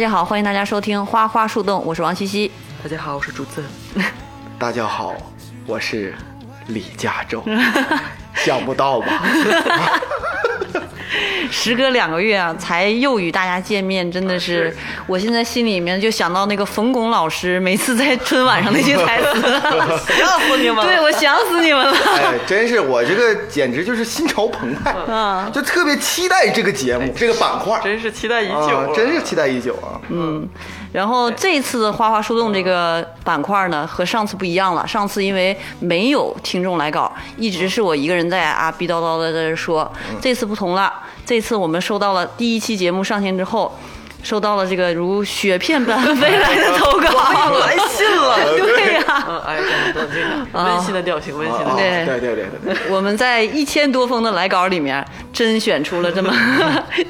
大家好，欢迎大家收听《花花树洞》，我是王西西。大家好，我是竹子。大家好，我是李佳洲。想不到吧？时隔两个月啊，才又与大家见面，真的是，我现在心里面就想到那个冯巩老师每次在春晚上那些台词，想死你们了！对我想死你们了。哎，真是我这个简直就是心潮澎湃，嗯。就特别期待这个节目这个板块，真是期待已久真是期待已久啊！嗯，然后这一次花花树洞这个板块呢，和上次不一样了。上次因为没有听众来稿，一直是我一个人在啊逼叨叨的在这说。这次不同了，这次我们收到了第一期节目上线之后，收到了这个如雪片般飞来的投稿，来信了。对呀、嗯，哎，等等这个温馨的调情，温馨的。对对对对对，我们在一千多封的来稿里面，甄选出了这么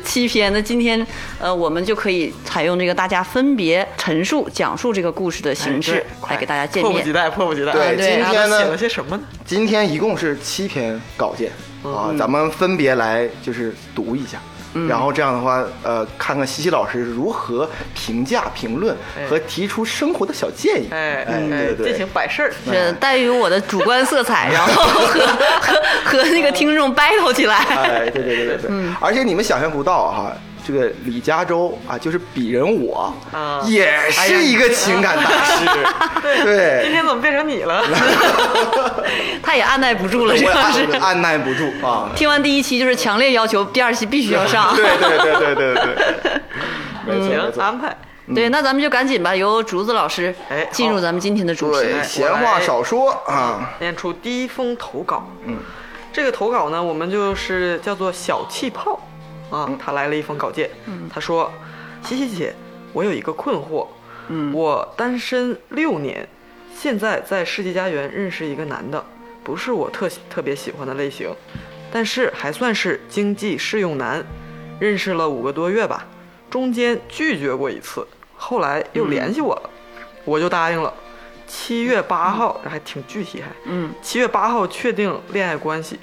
七篇。那今天，呃，我们就可以采用这个大家分别陈述、讲述这个故事的形式哎来给大家见面迫不及。待，迫不及待。对对今天呢写了呢，些什么呢？今天一共是七篇稿件嗯啊，咱们分别来就是读一下。然后这样的话，呃，看看西西老师如何评价、评论哎和提出生活的小建议。哎哎，对对进行，摆事儿。是带于我的主观色彩，然后和和和那个听众 battle 起来。哎，对对对对对，嗯而且你们想象不到哈，这个李嘉洲啊，就是鄙人我，啊也是一个情感大师，今对，天怎么变成你了？他也按耐不住了，这我是。按按耐不住啊，听完第一期就是强烈要求第二期必须要上。对对对对对对，没错没行，错。安排。对，那咱们就赶紧吧，由竹子老师哎进入咱们今天的主题。对，闲话少说啊，念出第一封投稿。嗯，这个投稿呢，我们就是叫做小气泡啊。他来了一封稿件，他说：“西西姐，我有一个困惑，嗯，我单身六年，现在在世纪佳缘认识一个男的，不是我特特别喜欢的类型，但是还算是经济适用男，认识了五个多月吧，中间拒绝过一次，后来又联系我了，我就答应了。”七月八号，这还挺具体还。嗯，七月八号确定恋爱关系，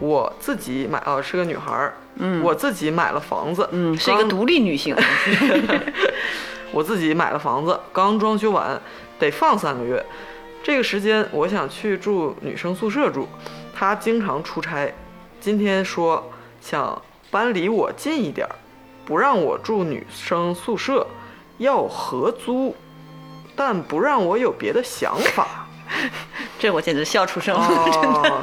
我自己买哦是个女孩儿，嗯，我自己买了房子，嗯，是一个独立女性。我自己买了房子，刚装修完，得放三个月。这个时间我想去住女生宿舍住，她经常出差，今天说想搬离我近一点儿，不让我住女生宿舍，要合租，但不让我有别的想法。这我简直笑出声了，真的。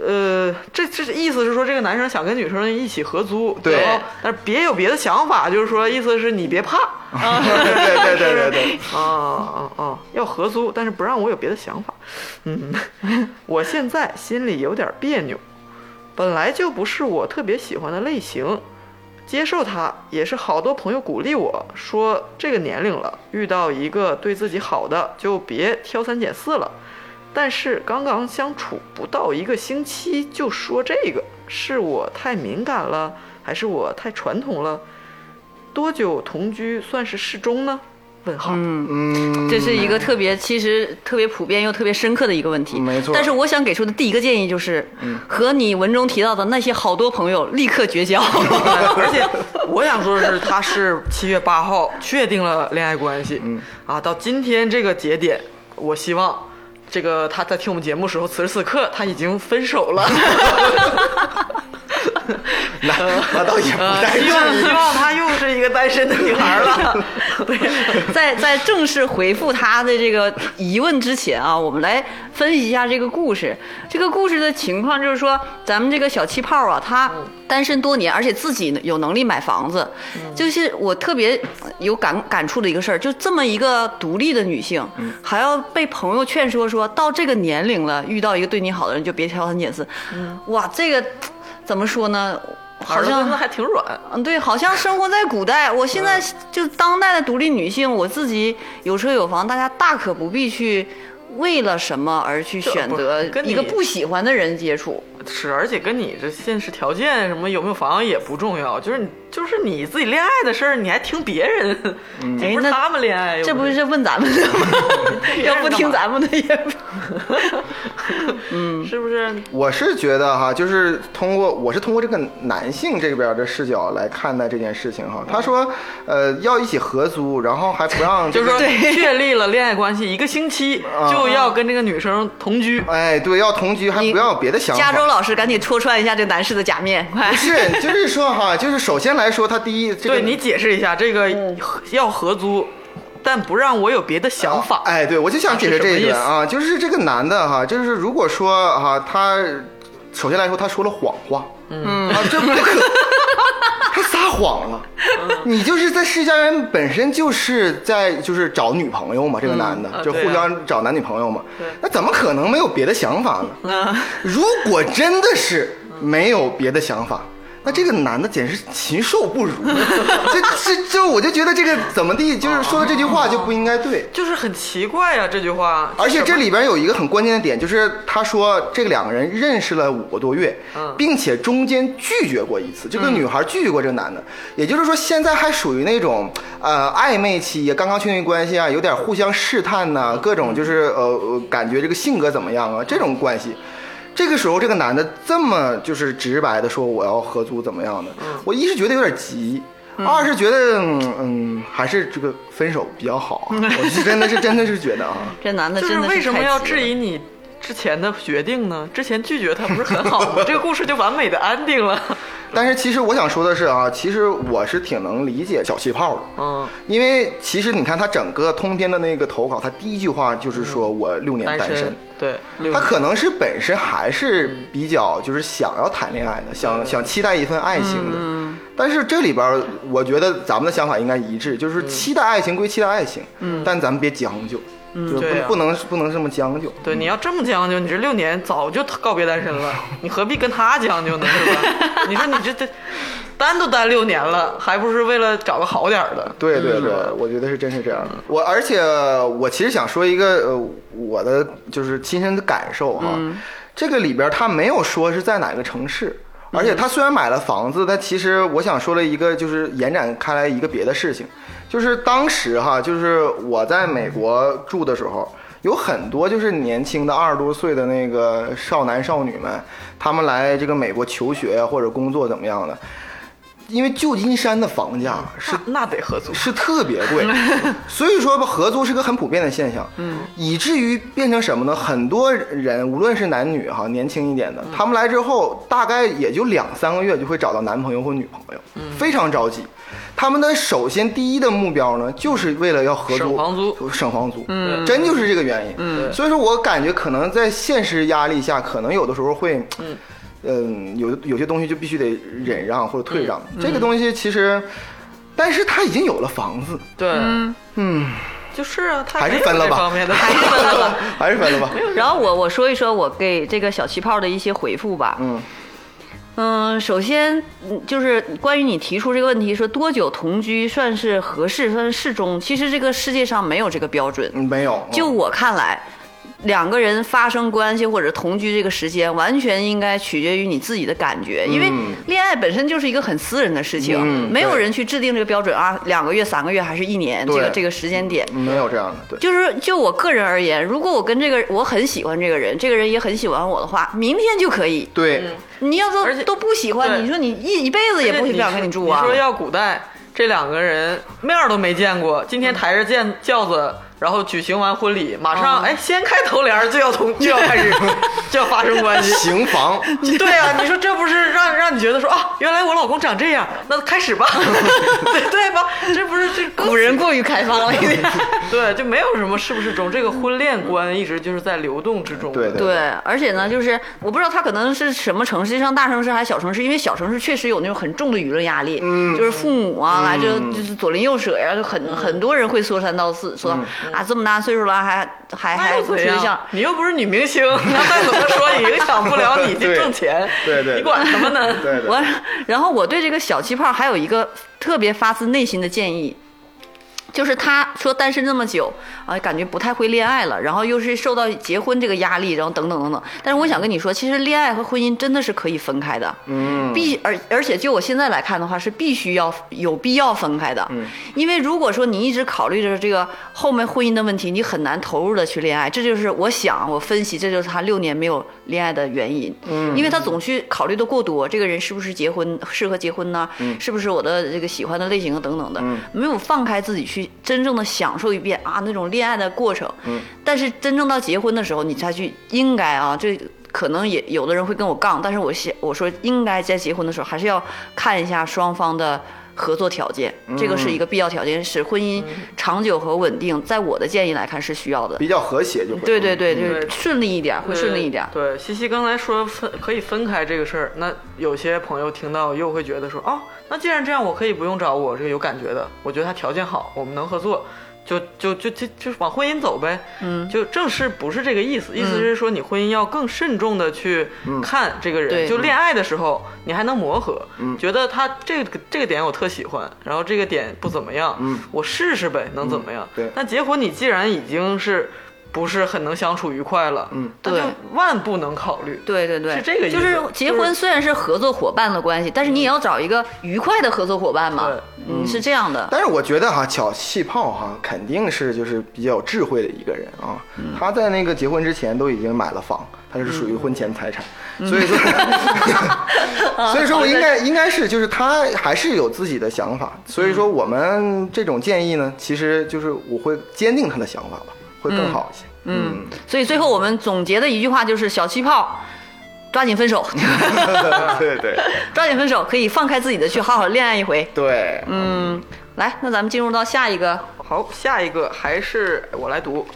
哦，呃，这这意思是说，这个男生想跟女生一起合租，对然后但是别有别的想法，就是说意思是你别怕，啊对对对对对，啊啊啊，要合租，但是不让我有别的想法。嗯，我现在心里有点别扭，本来就不是我特别喜欢的类型。接受他也是好多朋友鼓励我说，这个年龄了，遇到一个对自己好的就别挑三拣四了。但是刚刚相处不到一个星期就说这个，是我太敏感了，还是我太传统了？多久同居算是适中呢？问号。嗯，这是一个特别，其实特别普遍又特别深刻的一个问题。没错但是我想给出的第一个建议就是，和你文中提到的那些好多朋友立刻绝交。而且我想说的是，他是七月八号确定了恋爱关系，嗯啊，到今天这个节点，我希望这个他在听我们节目时候，此时此刻他已经分手了。那那倒也不呃太希望希望她又是一个单身的女孩了。对，在在正式回复她的这个疑问之前啊，我们来分析一下这个故事。这个故事的情况就是说，咱们这个小气泡啊，她单身多年，而且自己有能力买房子，就是我特别有感感触的一个事儿。就这么一个独立的女性，还要被朋友劝说，说到这个年龄了，遇到一个对你好的人就别挑三拣四。哇，这个怎么说呢？好像还挺软。嗯，对，好像生活在古代。我现在就当代的独立女性，我自己有车有房，大家大可不必去为了什么而去选择跟一个不喜欢的人接触。是，而且跟你这现实条件什么有没有房也不重要，就是你就是你自己恋爱的事儿，你还听别人，这不是哎那他们恋爱，这不是问咱们的吗？要不听咱们的也不。嗯，是不是？我是觉得哈，就是通过我是通过这个男性这边的视角来看待这件事情哈。他说，呃，要一起合租，然后还不让、这个，就是说确立了恋爱关系一个星期就要跟这个女生同居。哎，对，要同居，还不要有别的想法。加州老师赶紧戳穿一下这男士的假面，快不！是，就是说哈，就是首先来说，他第一，这个对你解释一下，这个要合租，但不让我有别的想法。哎，对，我就想解释这一点啊，就是这个男的哈，就是如果说哈，他首先来说他说了谎话，嗯啊，这不可，他撒谎了。你就是在世家人本身就是在就是找女朋友嘛，这个男的就互相找男女朋友嘛对，那怎么可能没有别的想法呢？如果真的是没有别的想法。那这个男的简直是禽兽不如，这这这，我就觉得这个怎么地，就是说的这句话就不应该对。就是很奇怪呀、这句话。而且这里边有一个很关键的点，就是他说这两个人认识了五个多月，嗯并且中间拒绝过一次，这个女孩拒绝过这个男的，也就是说现在还属于那种呃暧昧期，刚刚确定关系啊，有点互相试探呐、各种就是呃呃感觉这个性格怎么样啊这种关系。这个时候，这个男的这么就是直白的说我要合租怎么样的，我一是觉得有点急，二是觉得嗯嗯还是这个分手比较好啊，我是真的是真的是觉得啊。这男的就是真的是为什么要质疑你之前的决定呢？之前拒绝他不是很好吗？这个故事就完美的安定了。但是其实我想说的是啊，其实我是挺能理解小气泡的，嗯，因为其实你看他整个通篇的那个投稿，他第一句话就是说我六年单单身。对，他可能是本身还是比较就是想要谈恋爱的，想想期待一份爱情的。但是这里边儿我觉得咱们的想法应该一致，就是期待爱情归期待爱情，嗯但咱们别将就，就不不能不能这么将就。对，你要这么将就，你这六年早就告别单身了，你何必跟他将就呢？是吧？你说你这这单都单六年了，还不是为了找个好点儿的？对对对，我觉得是真是这样的。我而且我其实想说一个呃我的就是亲身的感受哈，这个里边他没有说是在哪个城市。而且他虽然买了房子，但其实我想说了一个，就是延展开来一个别的事情，就是当时哈，就是我在美国住的时候，有很多就是年轻的二十多岁的那个少男少女们，他们来这个美国求学呀或者工作怎么样的，因为旧金山的房价是那那得合租。是特别贵，所以说吧，合租是个很普遍的现象，嗯，以至于变成什么呢？很多人无论是男女哈，年轻一点的，他们来之后大概也就两三个月就会找到男朋友或女朋友，非常着急。他们的首先第一的目标呢，就是为了要合租，省房租省房租，嗯，真就是这个原因，嗯所以说我感觉可能在现实压力下，可能有的时候会，嗯。嗯，有有些东西就必须得忍让或者退让，这个东西其实，但是他已经有了房子，对，嗯，就是啊，他 还是分了吧。方面的，还是分了吧。还是分了吧。然后我我说一说我给这个小气泡的一些回复吧。嗯。嗯，首先嗯就是关于你提出这个问题，说多久同居算是合适，算是适中。其实这个世界上没有这个标准。嗯，没有，就嗯我看来，两个人发生关系或者同居这个时间，完全应该取决于你自己的感觉，因为嗯。恋爱本身就是一个很私人的事情，嗯没有人去制定这个标准啊，两个月、三个月还是一年，这个这个时间点。没有这样的，对，就是就我个人而言，如果我跟这个我很喜欢这个人，这个人也很喜欢我的话，明天就可以。对，你要都都不喜欢，你说你一一辈子也不你想跟你住啊。你？说要古代这两个人面儿都没见过，今天抬着轿轿子，然后举行完婚礼，马上嗯哎掀开头帘就要从 就要开始 就要发生关系。行房，对啊，你说这不是让让你觉得说啊，原来我老公长这样，那开始吧，对对吧？这不是这古人过于开放了一点。对，就没有什么是不是中，这个婚恋观一直就是在流动之中。对对对，而且呢，就是我不知道他可能是什么城市，上大城市还是小城市，因为小城市确实有那种很重的舆论压力，嗯就是父母啊来这就是左邻右舍呀、就很很多人会说三道四，说啊这么大岁数了还还还处对象？，你又不是女明星，那再怎么说也影响不了你 去挣钱。对对你管什么呢？对对我，然后我对这个小气泡还有一个特别发自内心的建议，就是他说单身这么久啊，感觉不太会恋爱了，然后又是受到结婚这个压力，然后等等等等。但是我想跟你说，其实恋爱和婚姻真的是可以分开的，嗯，必而而且就我现在来看的话，是必须要有必要分开的。嗯，因为如果说你一直考虑着这个后面婚姻的问题，你很难投入的去恋爱。这就是我想我分析，这就是他六年没有恋爱的原因。嗯因为他总去考虑的过多，这个人是不是结婚适合结婚呢？嗯是不是我的这个喜欢的类型啊等等的，嗯没有放开自己去真正的享受一遍啊那种恋爱的过程。嗯但是真正到结婚的时候，你才去应该啊这。可能也有的人会跟我杠，但是我想我说应该在结婚的时候还是要看一下双方的合作条件，这个是一个必要条件，使婚姻长久和稳定。在我的建议来看是需要的。比较和谐就会。对对对，对就是顺利一点，会顺利一点。对，西西刚才说分可以分开这个事儿，那有些朋友听到又会觉得说，哦，那既然这样，我可以不用找我这个有感觉的，我觉得他条件好，我们能合作，就就就就就往婚姻走呗。嗯，就正式不是这个意思，意思是说你婚姻要更慎重的去看这个人。对就恋爱的时候，你还能磨合，嗯觉得他这个这个点我特喜欢，然后这个点不怎么样，嗯我试试呗，能怎么样？对但结婚你既然已经是不是很能相处愉快了，嗯，那就对万不能考虑。对对对，是这个意思就是结婚虽然是合作伙伴的关系，但是你也要找一个愉快的合作伙伴嘛对。嗯，是这样的。但是我觉得哈，小气泡哈肯定是就是比较有智慧的一个人啊。嗯。他在那个结婚之前都已经买了房，他是属于婚前财产，嗯。所以说 所以说我应该应该是就是他还是有自己的想法，所以说我们这种建议呢，其实就是我会坚定他的想法吧，会更好一些。嗯，所以最后我们总结的一句话就是：小气泡，抓紧分手，对对 抓紧分手，可以放开自己的去好好恋爱一回。对，嗯，来，那咱们进入到下一个。好，下一个还是我来读，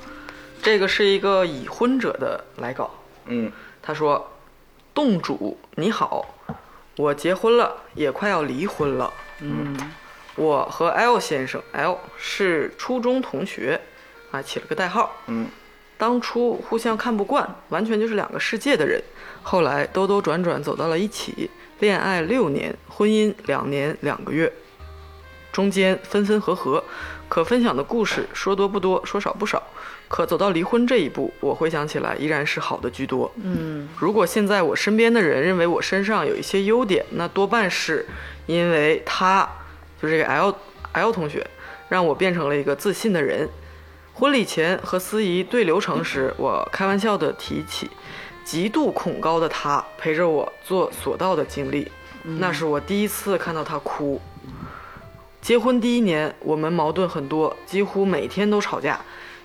这个是一个已婚者的来稿。嗯他说：“洞主你好，我结婚了，也快要离婚了。嗯我和 L 先生 L 是初中同学，啊，起了个代号。嗯当初互相看不惯，完全就是两个世界的人。后来兜兜转转走到了一起，恋爱六年，婚姻两年两个月，中间分分合合，可分享的故事说多不多，说少不少。可走到离婚这一步，我回想起来依然是好的居多。嗯如果现在我身边的人认为我身上有一些优点，那多半是因为他，就这个 L L 同学，让我变成了一个自信的人。婚礼前和司仪对流程时，我开玩笑地提起极度恐高的他陪着我做索道的经历，那是我第一次看到他哭。结婚第一年，我们矛盾很多，几乎每天都吵架。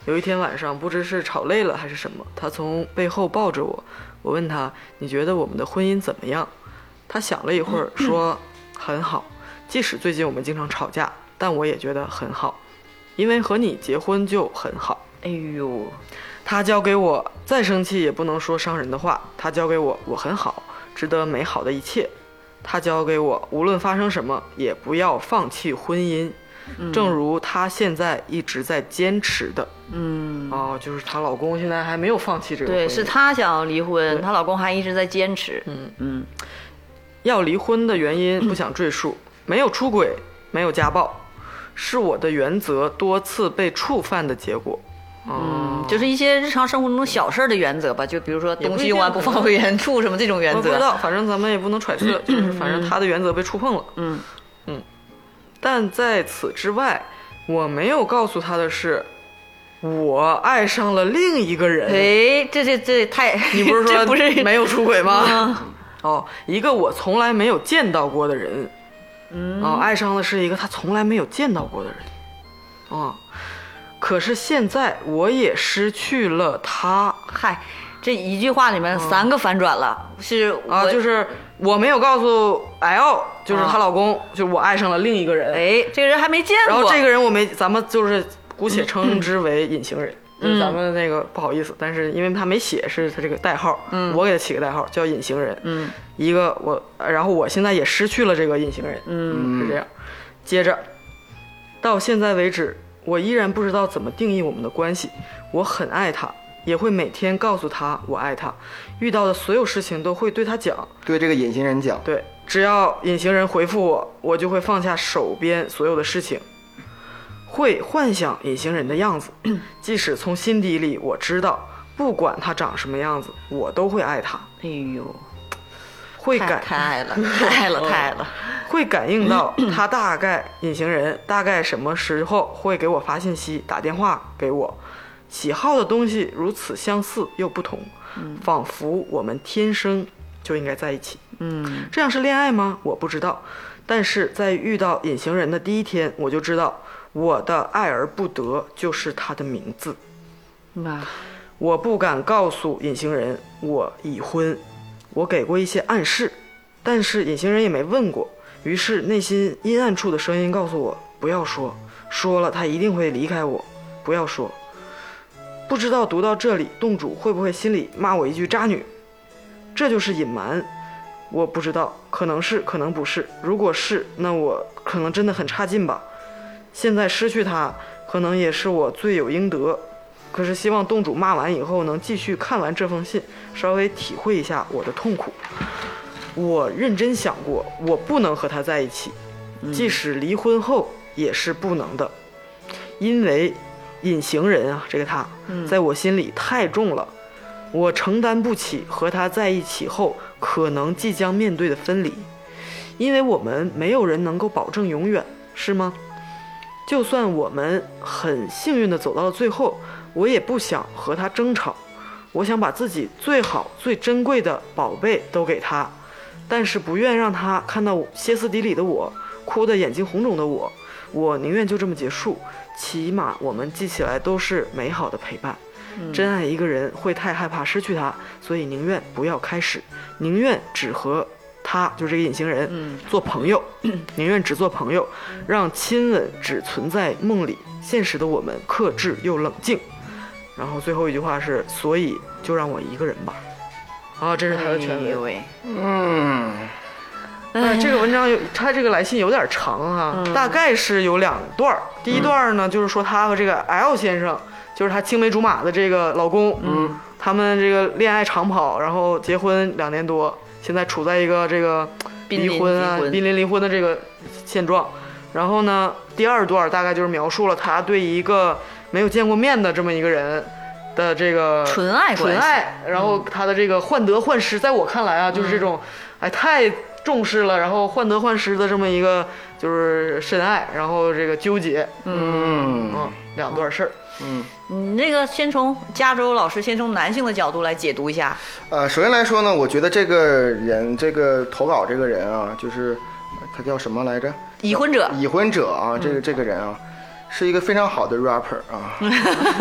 有一天晚上，不知是吵累了还是什么，他从背后抱着我，我问他：“你觉得我们的婚姻怎么样？”他想了一会儿，说：“很好。即使最近我们经常吵架，但我也觉得很好，因为和你结婚就很好。”哎呦，他教给我，再生气也不能说伤人的话。他教给我，我很好，值得美好的一切。他教给我，无论发生什么，也不要放弃婚姻。正如她现在一直在坚持的。嗯，哦，就是她老公现在还没有放弃这个。对，是她想要离婚，她老公还一直在坚持。嗯嗯要离婚的原因不想赘述，没有出轨，没有家暴，是我的原则多次被触犯的结果。哦。嗯，就是一些日常生活中小事儿的原则吧，就比如说东西用完不放回原处什么这种原则。我不知道，反正咱们也不能揣测，就是反正他的原则被触碰了。嗯。嗯。但在此之外，我没有告诉他的是，我爱上了另一个人。哎，这这这太，你不是说不是没有出轨吗？啊哦，一个我从来没有见到过的人，嗯。哦，爱上的是一个他从来没有见到过的人，哦，可是现在我也失去了他嗨，这一句话里面三个反转了，是啊，就是我没有告诉 L，就是她老公，就是我爱上了另一个人，哎，这个人还没见过。然后这个人我没，咱们就是姑且称之为隐形人。就是咱们那个不好意思，但是因为他没写，是他这个代号，嗯我给他起个代号叫隐形人。嗯一个我，然后我现在也失去了这个隐形人，嗯是这样。接着，到现在为止，我依然不知道怎么定义我们的关系。我很爱他，也会每天告诉他我爱他，遇到的所有事情都会对他讲。对这个隐形人讲，对，只要隐形人回复我，我就会放下手边所有的事情。会幻想隐形人的样子，即使从心底里我知道，不管他长什么样子，我都会爱他，哎呦，太会感太爱了，太爱了，太爱了。会感应到他大概隐形人大概什么时候会给我发信息、打电话给我，喜好的东西如此相似又不同，仿佛我们天生就应该在一起。嗯，这样是恋爱吗？我不知道，但是在遇到隐形人的第一天，我就知道我的爱而不得就是他的名字。哇，我不敢告诉隐形人我已婚，我给过一些暗示，但是隐形人也没问过。于是内心阴暗处的声音告诉我不要说，说了他一定会离开我，不要说。不知道读到这里，洞主会不会心里骂我一句渣女？这就是隐瞒，我不知道，可能是，可能不是。如果是，那我可能真的很差劲吧。现在失去他，可能也是我罪有应得。可是希望洞主骂完以后能继续看完这封信，稍微体会一下我的痛苦。我认真想过，我不能和他在一起，即使离婚后也是不能的，因为隐形人啊，这个他，在我心里太重了，我承担不起和他在一起后可能即将面对的分离，因为我们没有人能够保证永远，是吗？就算我们很幸运的走到了最后，我也不想和他争吵，我想把自己最好、最珍贵的宝贝都给他，但是不愿让他看到歇斯底里的我，哭得眼睛红肿的我，我宁愿就这么结束，起码我们记起来都是美好的陪伴。真爱一个人会太害怕失去他，所以宁愿不要开始，宁愿只和他，就是这个隐形人，做朋友，宁愿只做朋友，让亲吻只存在梦里，现实的我们克制又冷静。然后最后一句话是，所以就让我一个人吧。啊，这是他的全文。嗯，呃，这个文章有他这个来信有点长哈、大概是有两段儿。第一段儿呢，就是说他和这个 L 先生，就是他青梅竹马的这个老公，嗯，他们这个恋爱长跑，然后结婚两年多，现在处在一个这个离婚啊、濒临离婚的这个现状。然后呢，第二段大概就是描述了他对一个没有见过面的这么一个人的这个纯爱纯爱，然后他的这个患得患失，在我看来啊，就是这种，哎，太重视了，然后患得患失的这么一个就是深爱，然后这个纠结，嗯。嗯，两段事儿。嗯。你那个先从加州老师先从男性的角度来解读一下，呃，首先来说呢，我觉得这个人，这个投稿这个人啊，就是呃他叫什么来着？已婚者。已婚者啊，这个这个人啊，是一个非常好的 rapper 啊，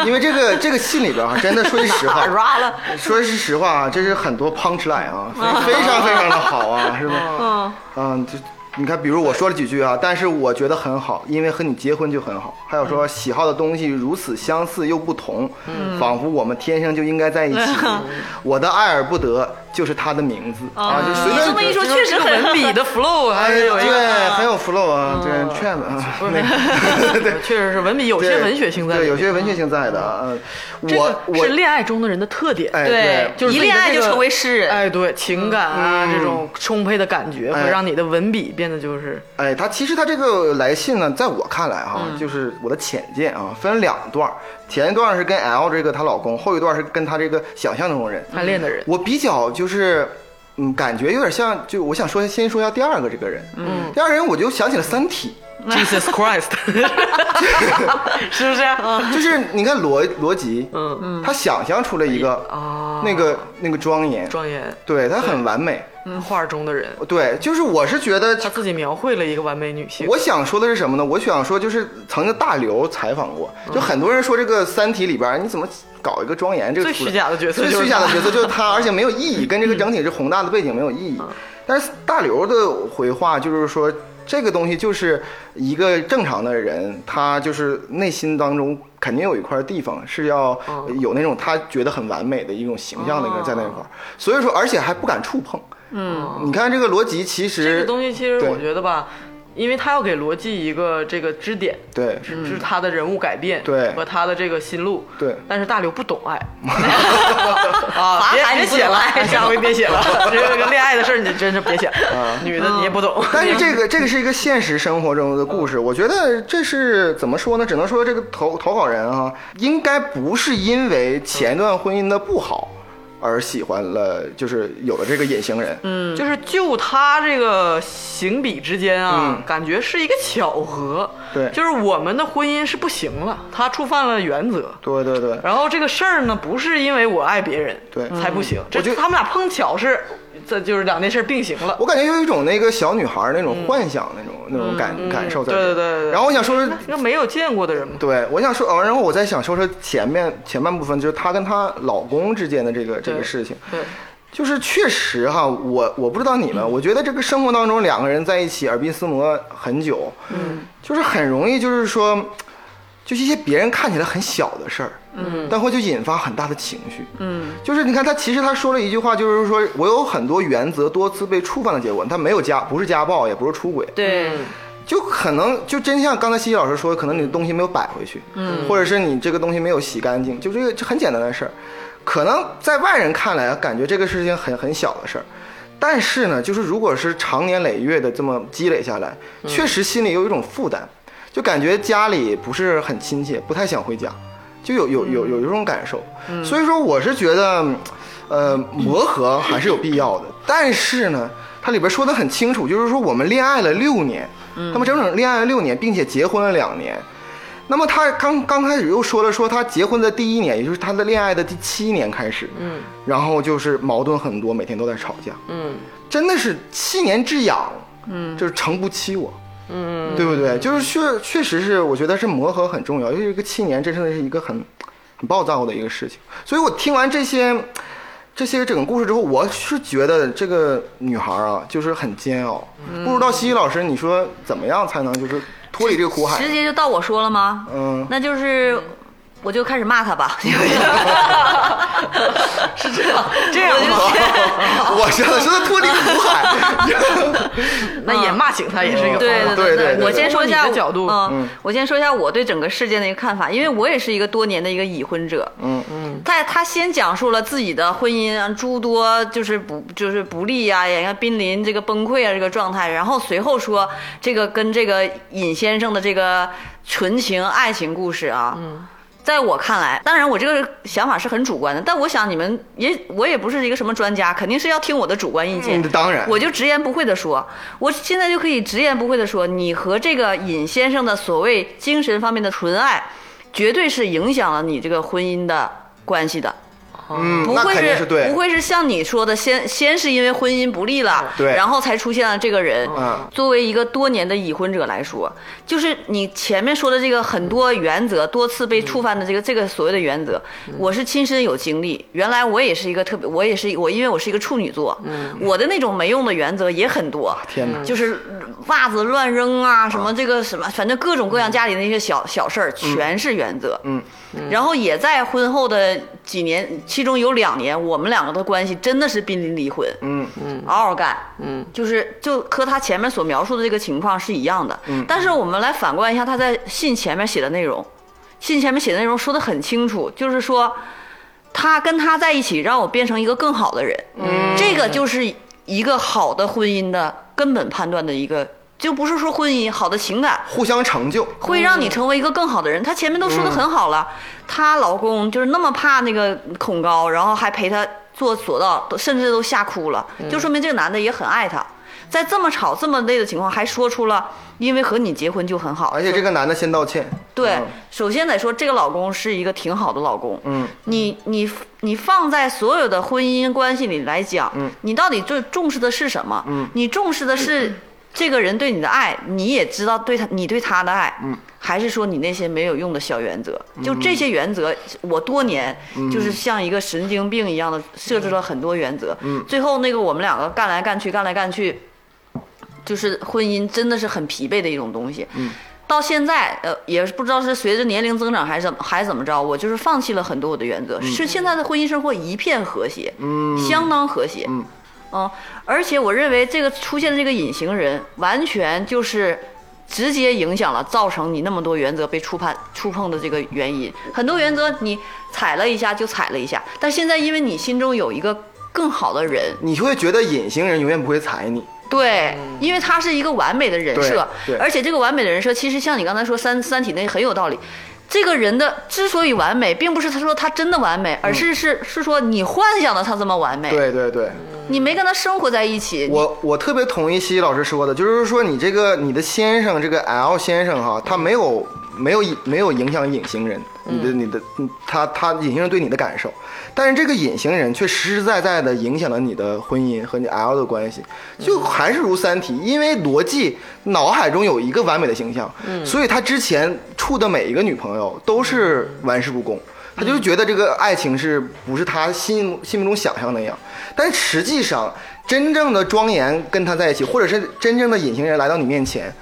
因为这个 这个信里边啊，真的说句实话 说句实话啊，这是很多 punch line 啊，非非常非常的好啊，是吧？嗯，嗯，就你看，比如我说了几句啊，但是我觉得很好，因为和你结婚就很好。还有说喜好的东西如此相似又不同，仿佛我们天生就应该在一起。我的爱而不得就是他的名字。啊，就随便你这么一说，确实这个很文笔的 flow 还哎，是有一个，对，很有 flow 啊，对，劝子啊，对，确实是文笔有些文学性在里对，有些文学性在的。我我是恋爱中的人的特点。哎对，就是一恋爱就成为诗人，哎，对，情感啊，嗯这种充沛的感觉会哎让你的文笔变得就是，哎，他其实他这个来信呢，在我看来哈、嗯。就是我的浅见啊，分两段儿，前一段是跟 L 这个她老公，后一段是跟她这个想象中的人。暗恋的人。我比较就是，嗯，感觉有点像，就我想说，先说一下第二个这个人，嗯，第二个人我就想起了《三体。Jesus Christ，是不是？》，就是你看罗罗辑，嗯。嗯，他想象出了一个啊，那个那个庄严，庄严。对他很完美，画中的人，对，就是我是觉得他自己描绘了一个完美女性。我想说的是什么呢？我想说就是曾经大刘采访过，就很多人说这个《三体》里边你怎么搞一个庄严这个最虚假的角色最虚假的角色就是他，而且没有意义，跟这个整体这宏大的背景没有意义。但是大刘的回话就是说，这个东西就是一个正常的人，他就是内心当中肯定有一块地方是要有那种他觉得很完美的一种形象的一个在那块儿，所以说而且还不敢触碰。嗯，你看这个逻辑其实这个东西其实我觉得吧。因为他要给罗辑一个这个支点，对是是他的人物改变，对。和他的这个心路，对。但是大刘不懂爱。啊，别别写了下回别写了，这个恋爱的事儿你真是别写，女的你也不懂，但是这个这个是一个现实生活中的故事，我觉得这是怎么说呢？只能说这个投投稿人啊，应该不是因为前段婚姻的不好而喜欢了，就是有了这个隐形人。嗯，就是就他这个行笔之间啊，嗯感觉是一个巧合。对就是我们的婚姻是不行了，他触犯了原则。对对对，然后这个事儿呢，不是因为我爱别人，对才不行。这我觉得他们俩碰巧是，这就是两件事并行了。我感觉有一种那个小女孩那种幻想那种、那种感、感受在。对对对对。然后我想说说那没有见过的人嘛，对，我想说，哦，然后我再想说说前面前半部分，就是她跟她老公之间的这个这个事情，对，就是确实哈，我我不知道你们，我觉得这个生活当中两个人在一起耳鬓厮磨很久，嗯，就是很容易就是说，就是一些别人看起来很小的事儿，嗯，但会就引发很大的情绪，嗯，就是你看他其实他说了一句话，就是说我有很多原则多次被触犯的结果，他没有家不是家暴，也不是出轨，对，就可能就真像刚才西西老师说，可能你的东西没有摆回去，嗯，或者是你这个东西没有洗干净，就这个就很简单的事儿，可能在外人看来感觉这个事情很很小的事儿，但是呢，就是如果是长年累月的这么积累下来，确实心里有一种负担，就感觉家里不是很亲切，不太想回家，就有有有有这种感受，所以说我是觉得，呃，磨合还是有必要的，但是呢。它里边说的很清楚，就是说我们恋爱了六年，他们整整恋爱了六年，并且结婚了两年。那么他刚刚开始又说了，说他结婚的第一年，也就是他的恋爱的第七年开始，嗯，然后就是矛盾很多，每天都在吵架，嗯，真的是七年之痒，嗯，就是诚不欺我，嗯，对不对？就是确确实是，我觉得是磨合很重要，因为这个七年真的是一个很很暴躁的一个事情。所以我听完这些这些整个故事之后，我是觉得这个女孩啊，就是很煎熬。不知道西西老师，你说怎么样才能就是脱离这个苦海直？接就到我说了吗？嗯，那就是我就开始骂他吧。是这样这样我就吗？先我想说脱离苦海。那也骂醒他也是一个对对对对我先说一下角度嗯，我先说一下我对整个事件的一个看法，因为我也是一个多年的一个已婚者。嗯嗯，在他先讲述了自己的婚姻啊诸多就是不就是不利呀、也看濒临这个崩溃啊这个状态，然后随后说这个跟这个尹先生的这个纯情爱情故事啊。嗯。在我看来，当然我这个想法是很主观的，但我想你们也我也不是一个什么专家，肯定是要听我的主观意见。嗯当然我就直言不讳的说，我现在就可以直言不讳的说，你和这个尹先生的所谓精神方面的纯爱，绝对是影响了你这个婚姻的关系的。嗯，不会是对不。会是像你说的，先先是因为婚姻不利了，对然后才出现了这个人。嗯作为一个多年的已婚者来说，就是你前面说的这个很多原则，多次被触犯的这个这个所谓的原则，我是亲身有经历。原来我也是一个特别，我也是我，因为我是一个处女座，嗯我的那种没用的原则也很多。天哪！就是袜子乱扔啊，什么这个什么，反正各种各样家里那些小小事儿，全是原则。嗯，然后也在婚后的几年，其中有两年，我们两个的关系真的是濒临离婚。嗯嗯，嗷嗷干。嗯，就是就和他前面所描述的这个情况是一样的。嗯，但是我们来反观一下他在信前面写的内容，信前面写的内容说的很清楚，就是说。他跟他在一起，让我变成一个更好的人。嗯，这个就是一个好的婚姻的根本判断的一个，就不是说婚姻好的情感互相成就。会让你成为一个更好的人。她前面都说的很好了，她老公就是那么怕那个恐高，然后还陪她做索道，都甚至都吓哭了，就说明这个男的也很爱她。在这么吵、这么累的情况，还说出了因为和你结婚就很好，而且这个男的先道歉。对嗯，首先得说这个老公是一个挺好的老公。嗯，你你你放在所有的婚姻关系里来讲，嗯，你到底最重视的是什么？嗯，你重视的是 这个人对你的爱，你也知道对他你对他的爱，嗯，还是说你那些没有用的小原则？就这些原则，我多年就是像一个神经病一样的设置了很多原则，嗯。最后那个我们两个干来干去，干来干去。就是婚姻真的是很疲惫的一种东西。嗯，到现在，呃，也不知道是随着年龄增长还是怎么还是怎么着，我就是放弃了很多我的原则，是现在的婚姻生活一片和谐，嗯，相当和谐。嗯，嗯，而且我认为这个出现的这个隐形人，完全就是直接影响了造成你那么多原则被触碰触碰的这个原因。很多原则你踩了一下就踩了一下，但现在因为你心中有一个更好的人，你就会觉得隐形人永远不会踩你。对，因为他是一个完美的人设而且这个完美的人设，其实像你刚才说《三三体》那很有道理。这个人的之所以完美，并不是他说他真的完美，而是是是说你幻想的他这么完美，对对对，你没跟他生活在一起，我我特别同意西西老师说的，就是说你这个你的先生这个 L 先生哈，他没有没有没有影响隐形人，你的你的嗯他他隐形人对你的感受，但是这个隐形人却实实在在的影响了你的婚姻和你 L 的关系，就还是如三体，因为逻辑脑海中有一个完美的形象，所以他之前处的每一个女朋友都是玩世不恭。他就觉得这个爱情是不是他心心目中想象那样，但实际上真正的庄严跟他在一起，或者是真正的隐形人来到你面前，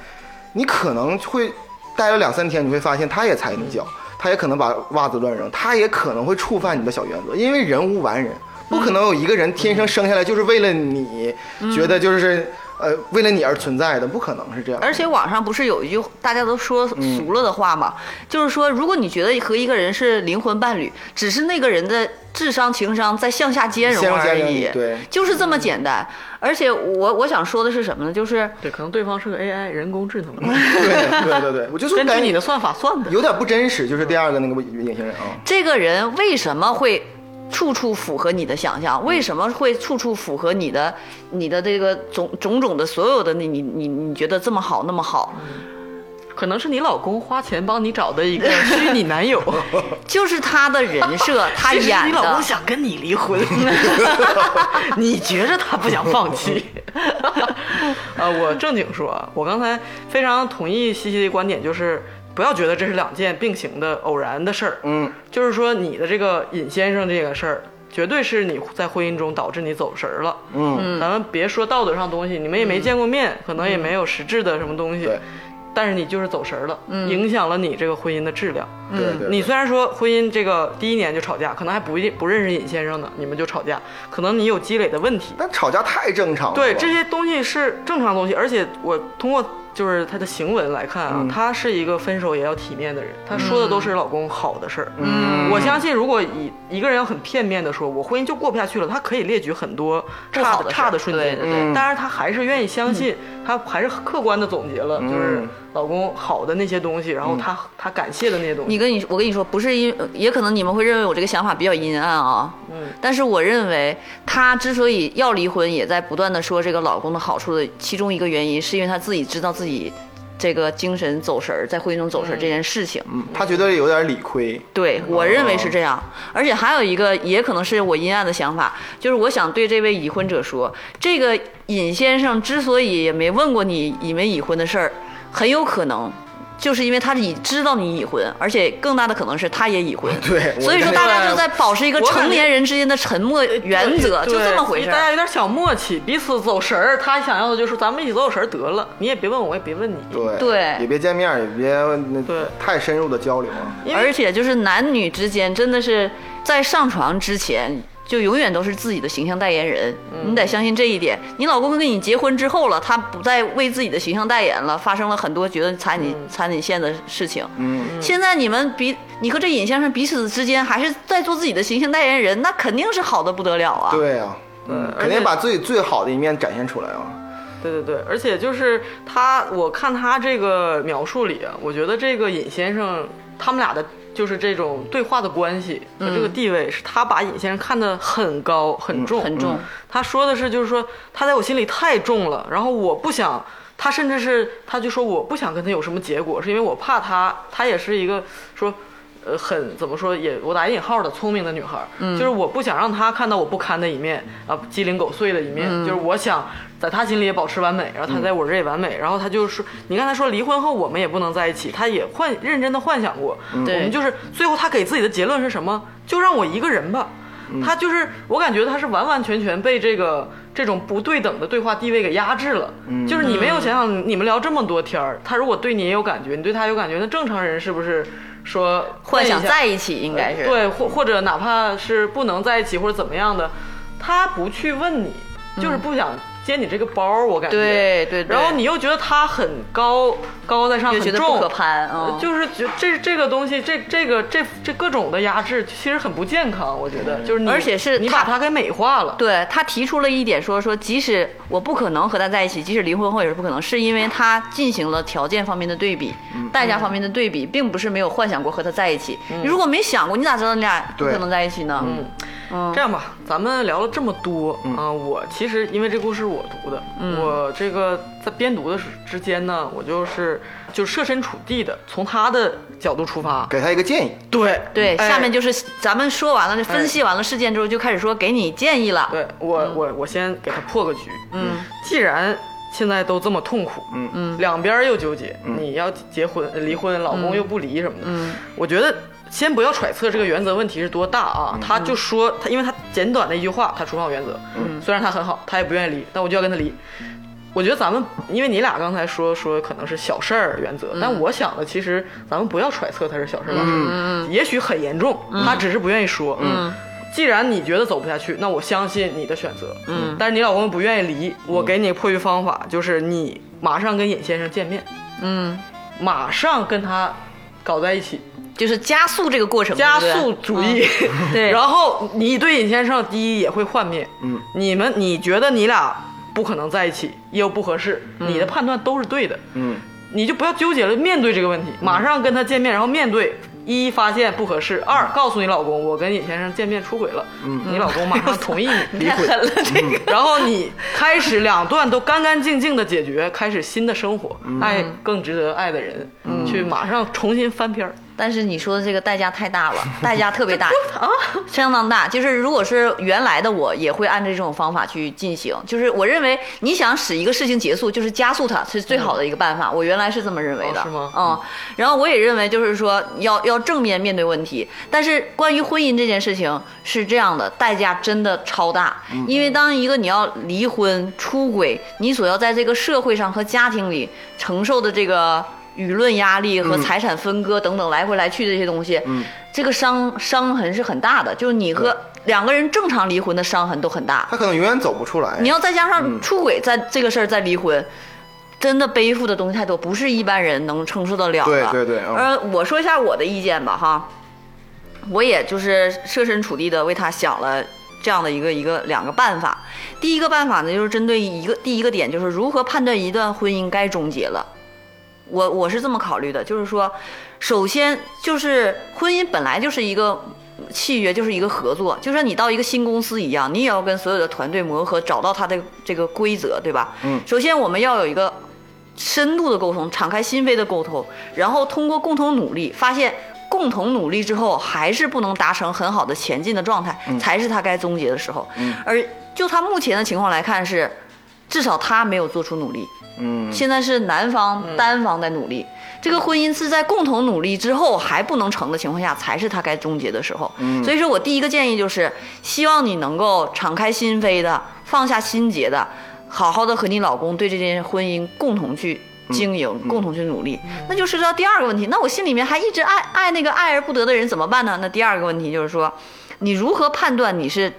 你可能会待了两三天，你会发现他也踩你脚，他也可能把袜子乱扔，他也可能会触犯你的小原则，因为人无完人，不可能有一个人天生生下来就是为了你，觉得就是呃为了你而存在的，不可能是这样。而且网上不是有一句大家都说俗了的话嘛，就是说，如果你觉得和一个人是灵魂伴侣，只是那个人的智商、情商在向下兼容向下而已兼容，对就是这么简单。而且我我想说的是什么呢？就是对，可能对方是个 AI 人工智能，对对对对，我就说感觉根据你的算法算的。有点不真实，就是第二个那个隐形人啊。这个人为什么会处处符合你的想象？为什么会处处符合你的你的这个种种种的所有的你你你你觉得这么好那么好？可能是你老公花钱帮你找的一个 虚拟男友，就是他的人设，他演你老公。想跟你离婚，你觉着他不想放弃。呃，我正经说啊，我刚才非常同意西西的观点，就是不要觉得这是两件并行的偶然的事儿。嗯，就是说你的这个尹先生这个事儿，绝对是你在婚姻中导致你走神儿了。嗯，咱们别说道德上东西，你们也没见过面，可能也没有实质的什么东西对，但是你就是走神儿了，影响了你这个婚姻的质量。对对，你虽然说婚姻这个第一年就吵架，可能还不一定不认识尹先生呢，你们就吵架，可能你有积累的问题。但吵架太正常了。对，这些东西是正常的东西，而且我通过就是他的行文来看啊，嗯他是一个分手也要体面的人，他说的都是老公好的事儿。嗯我相信，如果一一个人要很片面的说，我婚姻就过不下去了，他可以列举很多差的好的事儿差的瞬间，对对对嗯但是他还是愿意相信，他还是客观的总结了，就是嗯老公好的那些东西，然后他他感谢的那些东西。你跟你我跟你说，不是因，也可能你们会认为我这个想法比较阴暗啊。嗯，但是我认为她之所以要离婚，也在不断的说这个老公的好处的其中一个原因，是因为她自己知道自己这个精神走神儿，在婚姻中走神儿这件事情。嗯，他觉得有点理亏。对我认为是这样，而且还有一个也可能是我阴暗的想法，就是我想对这位已婚者说，这个尹先生之所以也没问过你已没已婚的事儿，很有可能。就是因为他已知道你已婚，而且更大的可能是他也已婚。对所以说大家就在保持一个成年人之间的沉默原则，就这么回事大家。有点小默契，彼此走神儿。他想要的就是咱们一起走走神儿得了，你也别问我，我也别问你。对对也别见面，也别那对太深入的交流啊。而且就是男女之间真的是在上床之前。就永远都是自己的形象代言人，嗯你得相信这一点。你老公跟你结婚之后了，他不再为自己的形象代言了，发生了很多觉得踩你、踩你线的事情。嗯，现在你们彼，你和这尹先生彼此之间还是在做自己的形象代言人，那肯定是好的不得了啊。对啊，嗯，肯定把自己最好的一面展现出来啊。对对对，而且就是他，我看他这个描述里啊，我觉得这个尹先生他们俩的，就是这种对话的关系和这个地位，是他把尹先生看得很高很重、很重。他说的是，就是说他在我心里太重了，然后我不想。他甚至是，他就说我不想跟他有什么结果，是因为我怕他，他也是一个说，呃，很怎么说也我打引号的聪明的女孩，嗯，就是我不想让她看到我不堪的一面啊，鸡零狗碎的一面，就是我想在她心里也保持完美，然后她在我这也完美，然后她就说，你刚才说离婚后我们也不能在一起，她也幻认真的幻想过，我们就是最后她给自己的结论是什么？就让我一个人吧。她就是，我感觉她是完完全全被这个这种不对等的对话地位给压制了。就是你没有想想，你们聊这么多天儿，他如果对你也有感觉，你对他有感觉，那正常人是不是说幻想在一起应该是。对，或或者哪怕是不能在一起或者怎么样的，他不去问你，就是不想接你这个包，我感觉。对对对。然后你又觉得他很高高在上，又很重，觉得不可攀就是觉这这个东西，这这个这这各种的压制，其实很不健康。我觉得，就是你，而且是你把它给美化了。对他提出了一点说说，即使我不可能和他在一起，即使离婚后也是不可能，是因为他进行了条件方面的对比，代价方面的对比，并不是没有幻想过和他在一起。你如果没想过，你咋知道你俩不可能在一起呢？嗯，嗯。这样吧，咱们聊了这么多啊、我其实因为这故事是我读的，我这个在编读的时之间呢，我就是就设身处地的从他的角度出发，给他一个建议，对。对，哎。下面就是咱们说完了，分析完了事件之后，就开始说给你建议了。对我我我先给他破个局，嗯，既然现在都这么痛苦，嗯。嗯，两边又纠结，你要结婚离婚，老公又不离什么的，嗯，我觉得。先不要揣测这个原则问题是多大啊，他就说他，因为他简短的一句话，他出放原则。嗯，虽然他很好，他也不愿意离，但我就要跟他离。我觉得咱们，因为你俩刚才说说可能是小事儿原则，但我想的其实咱们不要揣测他是小事儿，也许很严重，他只是不愿意说。嗯，既然你觉得走不下去，那我相信你的选择。嗯，但是你老公不愿意离，我给你破局方法，就是你马上跟尹先生见面，嗯，马上跟他搞在一起，就是加速这个过程，加速主义。对 然后你对尹先生第一也会幻灭，嗯，你们你觉得你俩不可能在一起，又不合适，你的判断都是对的，嗯，你就不要纠结了，面对这个问题，马上跟他见面，然后面对。一发现不合适，二告诉你老公，我跟尹先生见面出轨了，嗯，你老公马上同意你，离婚了，这个。然后你开始两段都干干净净的解决，开始新的生活，爱更值得爱的人，去马上重新翻篇儿。但是你说的这个代价太大了，代价特别大啊，相当大。就是如果是原来的我，也会按照这种方法去进行。就是我认为你想使一个事情结束，就是加速它是最好的一个办法。我原来是这么认为的，哦是吗嗯，然后我也认为就是说要要正面面对问题。但是关于婚姻这件事情是这样的，代价真的超大。因为当一个你要离婚、出轨，你所要在这个社会上和家庭里承受的这个。舆论压力和财产分割等等来回来去的这些东西，嗯这个伤伤痕是很大的。就是你和两个人正常离婚的伤痕都很大，他可能永远走不出来。你要再加上出轨，在这个事儿再离婚，真的背负的东西太多，不是一般人能承受得了的。对对对嗯呃，我说一下我的意见吧，哈，我也就是设身处地的为他想了。这样的一个一个两个办法，第一个办法呢，就是针对一个第一个点，就是如何判断一段婚姻该终结了。我我是这么考虑的，就是说，首先就是婚姻本来就是一个契约，就是一个合作，就像你到一个新公司一样，你也要跟所有的团队磨合，找到它的这个规则，对吧？嗯首先我们要有一个深度的沟通，敞开心扉的沟通，然后通过共同努力，发现共同努力之后还是不能达成很好的前进的状态，才是他该终结的时候。嗯而就他目前的情况来看是，至少他没有做出努力。嗯，现在是男方单方在努力，这个婚姻是在共同努力之后还不能成的情况下，才是他该终结的时候。嗯所以说我第一个建议就是，希望你能够敞开心扉的，放下心结的，好好的和你老公对这件婚姻共同去。经营，共同去努力，那就涉及到第二个问题。那我心里面还一直爱爱那个爱而不得的人怎么办呢？那第二个问题就是说，你如何判断你是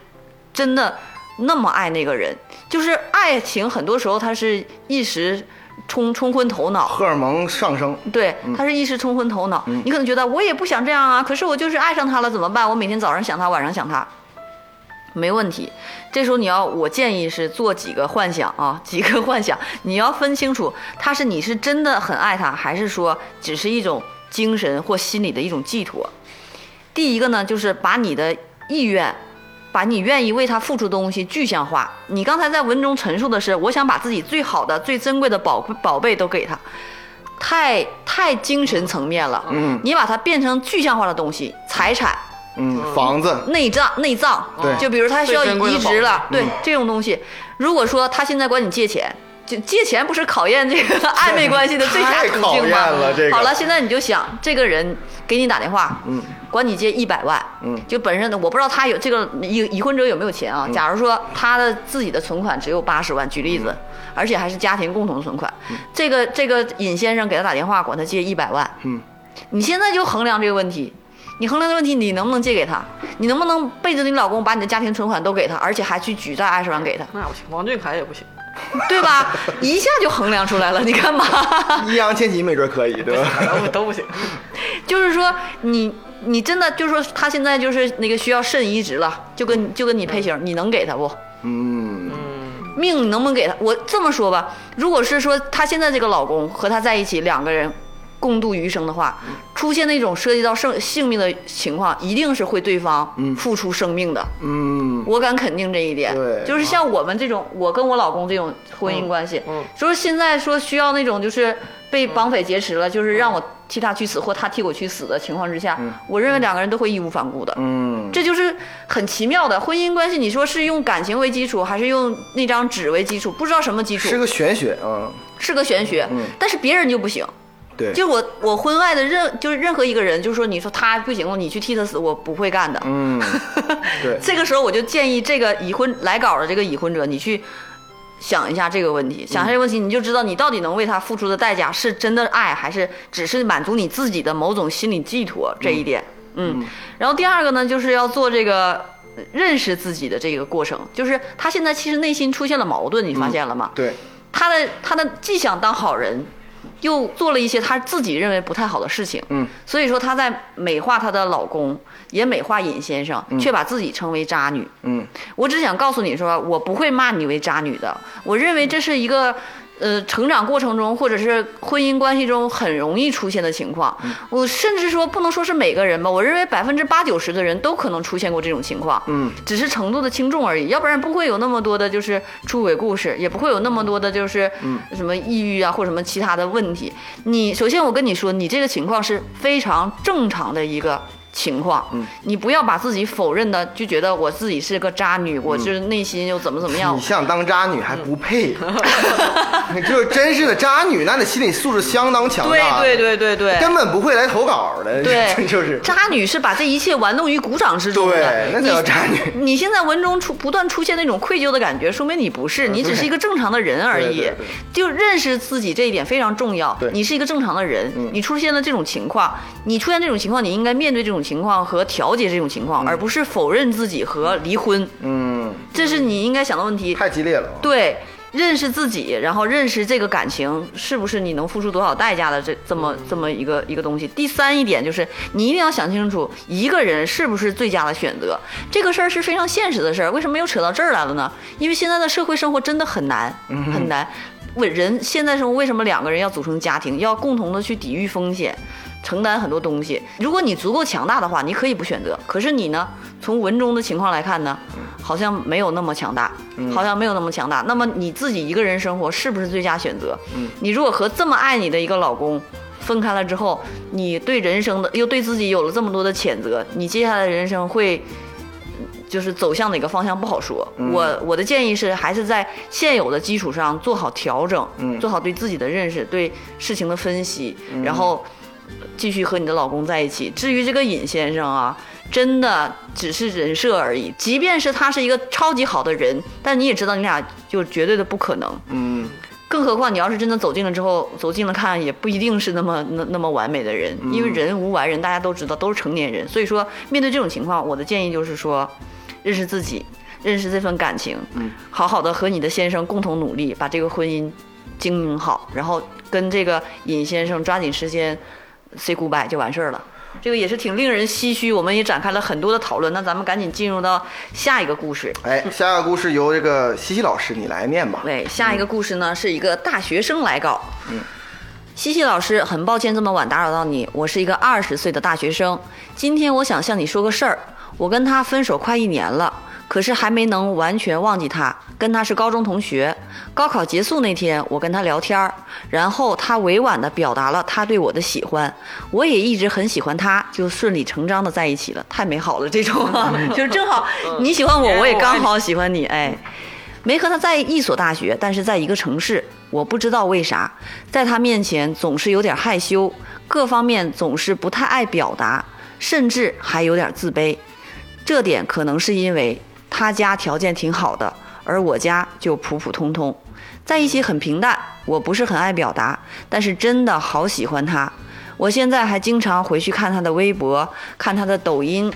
真的那么爱那个人？就是爱情很多时候它是一时冲冲昏头脑，荷尔蒙上升，对，它是一时冲昏头脑。你可能觉得我也不想这样啊，可是我就是爱上他了，怎么办？我每天早上想他，晚上想他，没问题。这时候你要，我建议是做几个幻想啊，几个幻想，你要分清楚，他是你是真的很爱他，还是说只是一种精神或心理的一种寄托。第一个呢，就是把你的意愿。把你愿意为他付出的东西具象化。你刚才在文中陈述的是，我想把自己最好的、最珍贵的宝宝贝都给他，太太精神层面了。嗯，你把它变成具象化的东东西，财产、嗯，房子，内脏、内脏，对。就比如他需要移植了，对嗯。这种东西，如果说他现在管你借钱。就借钱不是考验这个暧昧关系的最佳太考途径吗？验了这个好了，现在你就想，这个人给你打电话，嗯，管你借一百万，嗯就本身的我不知道他有这个已已婚者有没有钱啊？假如说他的自己的存款只有八十万，举例子，而且还是家庭共同存款，这个这个尹先生给他打电话管他借一百万，嗯，你现在就衡量这个问题，你衡量的问题，你能不能借给他？你能不能背着你老公把你的家庭存款都给他，而且还去举债二十万给他，那不行，王俊凯也不行。对吧？一下就衡量出来了，你看吧。易烊千玺没准可以，对吧？都都不行。就是说你你真的就是说他现在就是那个需要肾移植了，就跟就跟你配型，你能给他不？嗯，命你能不能给他？我这么说吧，如果是说她现在这个老公和她在一起，两个人共度余生的话，出现那种涉及到生性命的情况，一定是会对方付出生命的。嗯，我敢肯定这一点。对就是像我们这种，我跟我老公这种婚姻关系，嗯就是现在说需要那种就是被绑匪劫持了，就是让我替他去死或他替我去死的情况之下，我认为两个人都会义无反顾的。嗯，这就是很奇妙的婚姻关系。你说是用感情为基础，还是用那张纸为基础？不知道什么基础，是个玄学啊。是个玄学。嗯但是别人就不行。对，就我我婚外的任就是任何一个人，就是说你说他不行了，你去替他死，我不会干的。嗯，对，这个时候我就建议这个已婚来稿的这个已婚者，你去想一下这个问题，想一下这个问题，你就知道你到底能为他付出的代价是真的爱，还是只是满足你自己的某种心理寄托这一点。嗯，然后第二个呢，就是要做这个认识自己的这个过程，就是他现在其实内心出现了矛盾，你发现了吗？对，他的他的既想当好人，又做了一些她自己认为不太好的事情。嗯，所以说她在美化她的老公，也美化尹先生，却把自己称为渣女。嗯，我只想告诉你说，我不会骂你为渣女的。我认为这是一个。呃，成长过程中或者是婚姻关系中很容易出现的情况，我甚至说不能说是每个人吧，我认为百分之八九十的人都可能出现过这种情况，嗯，只是程度的轻重而已，要不然不会有那么多的就是出轨故事，也不会有那么多的就是什么抑郁啊或者什么其他的问题。你首先我跟你说，你这个情况是非常正常的一个。情况，嗯。你不要把自己否认的，就觉得我自己是个渣女，我就是内心又怎么怎么样。你，想当渣女还不配，就是真是的渣女，那你心理素质相当强对大，对，对对对，根本不会来投稿的，对，就是。渣女是把这一切玩弄于股掌之中的。对那你叫渣女。你现在文中出不断出现那种愧疚的感觉，说明你不是，你只是一个正常的人而已。对对对。就认识自己这一点非常重要对。你是一个正常的人，你出现了这种情况，你出现这种情况，你应该面对这种情况和调节这种情况，而不是否认自己和离婚。嗯，这是你应该想的问题。太激烈了，对，认识自己，然后认识这个感情是不是你能付出多少代价的这这么这么一个一个东西。第三一点就是你一定要想清楚，一个人是不是最佳的选择，这个事儿是非常现实的事儿。为什么又扯到这儿来了呢？因为现在的社会生活真的很难，很难。为人现在生活为什么两个人要组成家庭，要共同的去抵御风险？承担很多东西。如果你足够强大的话，你可以不选择。可是你呢？从文中的情况来看呢，好像没有那么强大，好像没有那么强大。那么你自己一个人生活是不是最佳选择？你如果和这么爱你的一个老公分开了之后，你对人生的又对自己有了这么多的谴责，你接下来的人生会。就是走向哪个方向不好说，我我的建议是还是在现有的基础上做好调整，做好对自己的认识、对事情的分析，然后继续和你的老公在一起。至于这个尹先生啊，真的只是人设而已。即便是他是一个超级好的人，但你也知道，你俩就绝对的不可能。嗯，更何况你要是真的走近了之后，走近了看，也不一定是那么那那么完美的人，因为人无完人，大家都知道，都是成年人。所以说，面对这种情况，我的建议就是说，认识自己，认识这份感情，嗯，好好的和你的先生共同努力，把这个婚姻经营好，然后跟这个尹先生抓紧时间 say goodbye 就完事儿了。这个也是挺令人唏嘘，我们也展开了很多的讨论。那咱们赶紧进入到下一个故事。哎，下一个故事由这个西西老师你来念吧。对，下一个故事呢是一个大学生来稿。嗯，西西老师，很抱歉这么晚打扰到你，我是一个二十岁的大学生。今天我想向你说个事儿，我跟他分手快一年了。可是还没能完全忘记他，跟他是高中同学。高考结束那天，我跟他聊天儿，然后他委婉地表达了他对我的喜欢，我也一直很喜欢他，就顺理成章的在一起了，太美好了，这种 就是正好你喜欢我，我也刚好喜欢你，哎。没和他在一所大学，但是在一个城市。我不知道为啥，在他面前总是有点害羞，各方面总是不太爱表达，甚至还有点自卑。这点可能是因为他家条件挺好的，而我家就普普通通，在一起很平淡。我不是很爱表达，但是真的好喜欢他。我现在还经常回去看他的微博，看他的抖音，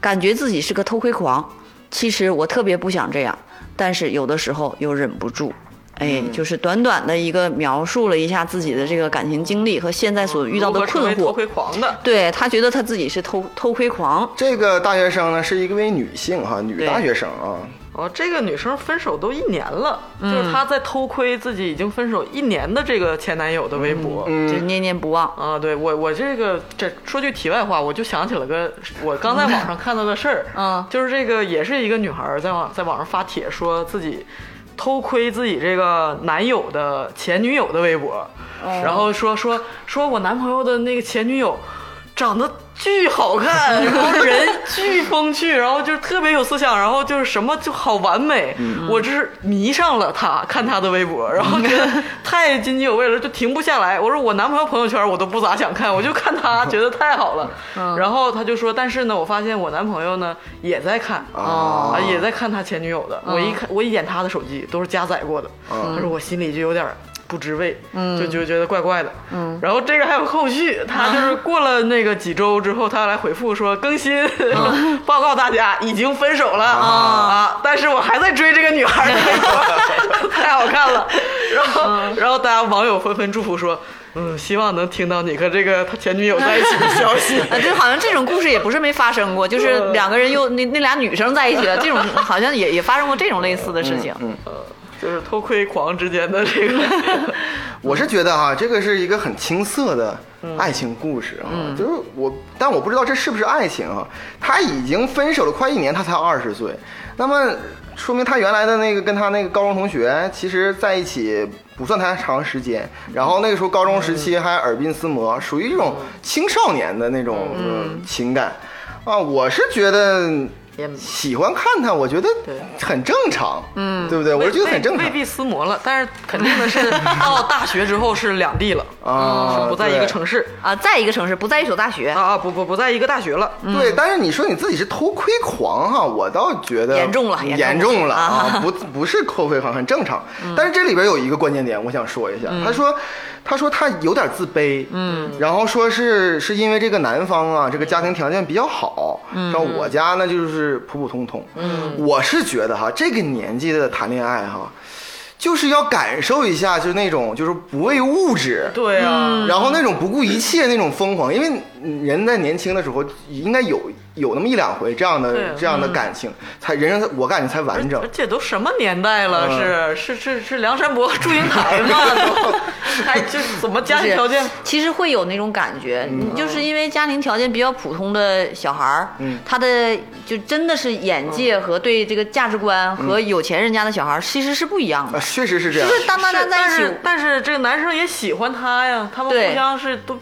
感觉自己是个偷窥狂。其实我特别不想这样，但是有的时候又忍不住。哎，就是短短的一个描述了一下自己的这个感情经历和现在所遇到的困惑。偷窥狂的，对他觉得他自己是偷偷窥狂，这个大学生呢是一位女性哈，女大学生啊，哦，这个女生分手都一年了，就是她在偷窥自己已经分手一年的这个前男友的微博。就念念不忘。啊，对我我这个这说句题外话，我就想起了个我刚在网上看到的事儿，嗯。就是这个也是一个女孩儿在网在网上发帖说自己偷窥自己这个男友的前女友的微博，然后说说说我男朋友的那个前女友长得巨好看，然后人巨风趣，然后就是特别有思想，然后就是什么就好完美，我就是迷上了他，看他的微博，然后觉得 太津津有味了，就停不下来。我说我男朋友朋友圈我都不咋想看，我就看他，觉得太好了。然后他就说，但是呢，我发现我男朋友呢也在看哦啊，也在看他前女友的。我一看，我一眼他的手机都是加载过的，他说我心里就有点不知味，就就觉得怪怪的。嗯，然后这个还有后续，他就是过了那个几周之后，他来回复说更新，报告大家已经分手了啊，但是我还在追这个女孩的微博，太好看了。然后然后大家网友纷纷祝福说。嗯，希望能听到你和这个他前女友在一起的消息。啊，就好像这种故事也不是没发生过，就是两个人又那那俩女生在一起了，这种好像也也发生过这种类似的事情。嗯就是偷窥狂之间的这个，我是觉得哈，这个是一个很青涩的爱情故事啊，就是我，但我不知道这是不是爱情啊。他已经分手了快一年，他才二十岁，那么说明他原来的那个跟他那个高中同学，其实在一起不算太长时间，然后那个时候高中时期还耳鬓厮磨，属于一种青少年的那种、呃情感。啊。我是觉得也喜欢看他，我觉得很正常，嗯，对不对？我是觉得很正常未必撕磨了，但是肯定的是 到大学之后是两地了，啊，是不在一个城市啊，在一个城市，不在一所大学。啊，啊，不不不在一个大学了。对，但是你说你自己是偷窥狂哈，我倒觉得严重了严重了。严重了啊。啊，不不是偷窥狂，很正常。但是这里边有一个关键点，我想说一下，他说他说他有点自卑，嗯，然后说是是因为这个男方啊，这个家庭条件比较好，嗯，像我家呢就是普普通通，嗯，我是觉得哈，这个年纪的谈恋爱哈。就是要感受一下，就是那种就是不为物质，对啊，然后那种不顾一切那种疯狂，因为人在年轻的时候应该有有那么一两回这样的这样的感情，才人生我感觉才完整而。且都什么年代了？嗯是是是是梁山伯祝英台吗？都还就是怎么家庭条件？其实会有那种感觉，嗯你就是因为家庭条件比较普通的小孩儿，嗯他的就真的是眼界和对这个价值观和有钱人家的小孩儿其实是不一样的啊，。确实是这样就。是当大家在一起但是，但是这个男生也喜欢她呀，他们互相是都。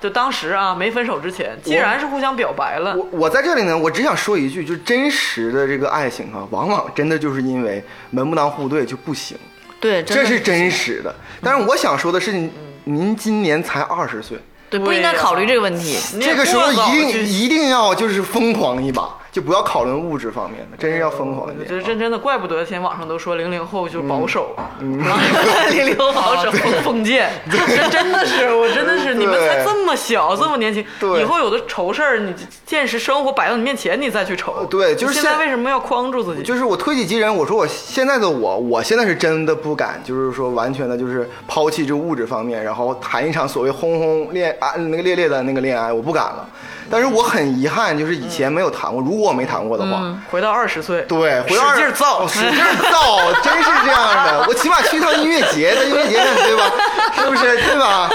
就当时啊，没分手之前，既然是互相表白了，我我在这里呢，我只想说一句，就真实的这个爱情啊，往往真的就是因为门不当户对就不行，对，这是真实的。但是我想说的是，您您今年才二十岁，对，不应该考虑这个问题。这个时候一定一定要就是疯狂一把，就不要考虑物质方面的，真是要疯狂一点真真的怪不得现在网上都说零零后就保守，嗯 零零后保守 封封建，这真的是我真的是你们才这么小这么年轻，以后有的愁事儿，你现实生活摆到你面前，你再去愁。对就是现在为什么要框住自己？就是我推己及人，我说我现在的我，我现在是真的不敢，就是说完全的，就是抛弃这物质方面，然后谈一场所谓轰轰烈啊那个烈烈的那个恋爱，我不敢了。但是我很遗憾，就是以前没有谈过。如果我没谈过的话，回到二十岁，对，回到使劲造哦使劲造，真是这样的。我起码去趟音乐节，在音乐节上，对吧？是不是？对吧？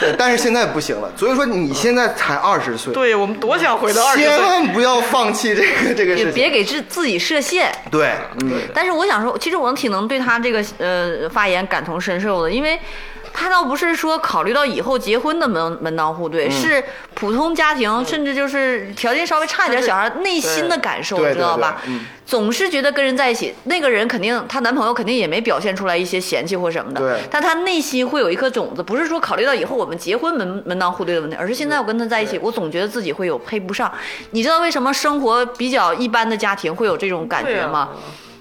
对，但是现在不行了。所以说，你现在才二十岁，对我们多想回到二十千。万不要放弃这个这个事情。也别给自自己设限。对，嗯。但是我想说，其实我挺能对他这个呃发言感同身受的，因为他倒不是说考虑到以后结婚的门门当户嗯对，是普通家庭，甚至就是条件稍微差一点小孩内心的感受，你知道吧？总是觉得跟人在一起，那个人肯定她男朋友肯定也没表现出来一些嫌弃或什么的，对但她内心会有一颗种子，不是说考虑到以后我们结婚门门当户对的问题，而是现在我跟他在一起，我总觉得自己会有配不上。你知道为什么生活比较一般的家庭会有这种感对啊觉吗？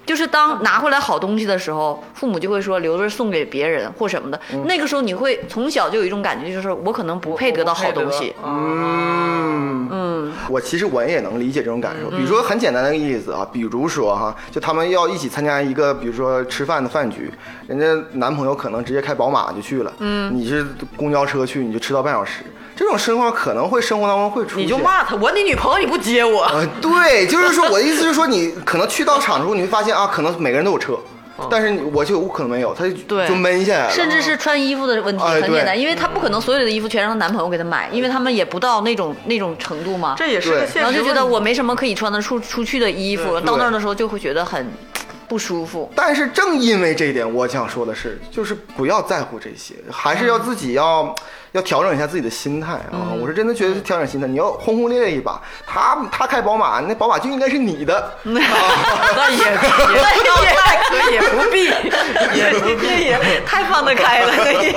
就是当拿回来好东西的时候，父母就会说留着送给别人或什么的。那个时候你会从小就有一种感觉，就是我可能不配得到好东西。嗯嗯，我其实我也能理解这种感受。比如说很简单的一个例子啊，比如说哈，就他们要一起参加一个，比如说吃饭的饭局，人家男朋友可能直接开宝马就去了，嗯，你是公交车去，你就迟到半小时。这种生活可能会生活当中会出现。你就骂他，我你女朋友你不接我，呃，对，就是说我的意思是说，你可能去到场之后，你会发现啊，可能每个人都有车，但是我就可能没有，他就对就闷下来了。甚至是穿衣服的问题哎很简单，因为她不可能所有的衣服全让她男朋友给她买，因为他们也不到那种那种程度嘛。这也是个现实。然后就觉得我没什么可以穿的出出去的衣服，到那儿的时候就会觉得很不舒服。但是正因为这一点，我想说的是，就是不要在乎这些，还是要自己要、要调整一下自己的心态啊！我是真的觉得调整心态，你要轰轰烈烈一把。他他开宝马，那宝马就应该是你的。啊那也也倒太可以，也不必，也不必。这也太放得开了，这也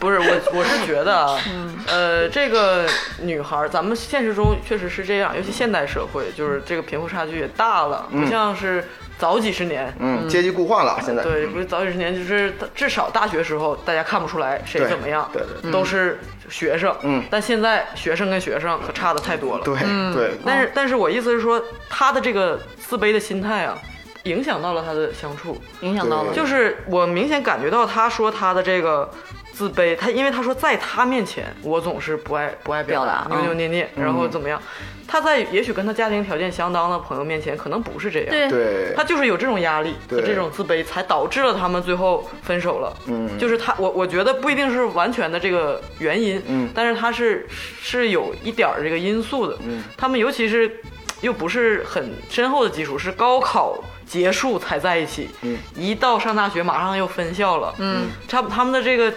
不是我，我是觉得啊，呃，这个女孩儿，咱们现实中确实是这样，尤其现代社会，就是这个贫富差距也大了，不像是早几十年。嗯，阶级固化了，现在。对，不是早几十年，就是至少大学时候，大家看不出来谁怎么样，对对都是学生。嗯但现在学生跟学生可差的太多了。对对，但是，但是我意思是说，他的这个自卑的心态啊，影响到了他的相处。影响到了。就是我明显感觉到他说他的这个自卑，他因为他说在他面前我总是不爱不爱表达，扭扭捏捏，然后怎么样？他在也许跟他家庭条件相当的朋友面前，可能不是这样。对。对。他就是有这种压力和这种自卑，才导致了他们最后分手了。嗯。就是他，我我觉得不一定是完全的这个原因，嗯。但是他是是有一点儿这个因素的。嗯。他们尤其是又不是很深厚的基础，是高考结束才在一起，嗯。一到上大学马上又分校了，嗯，他他们的这个，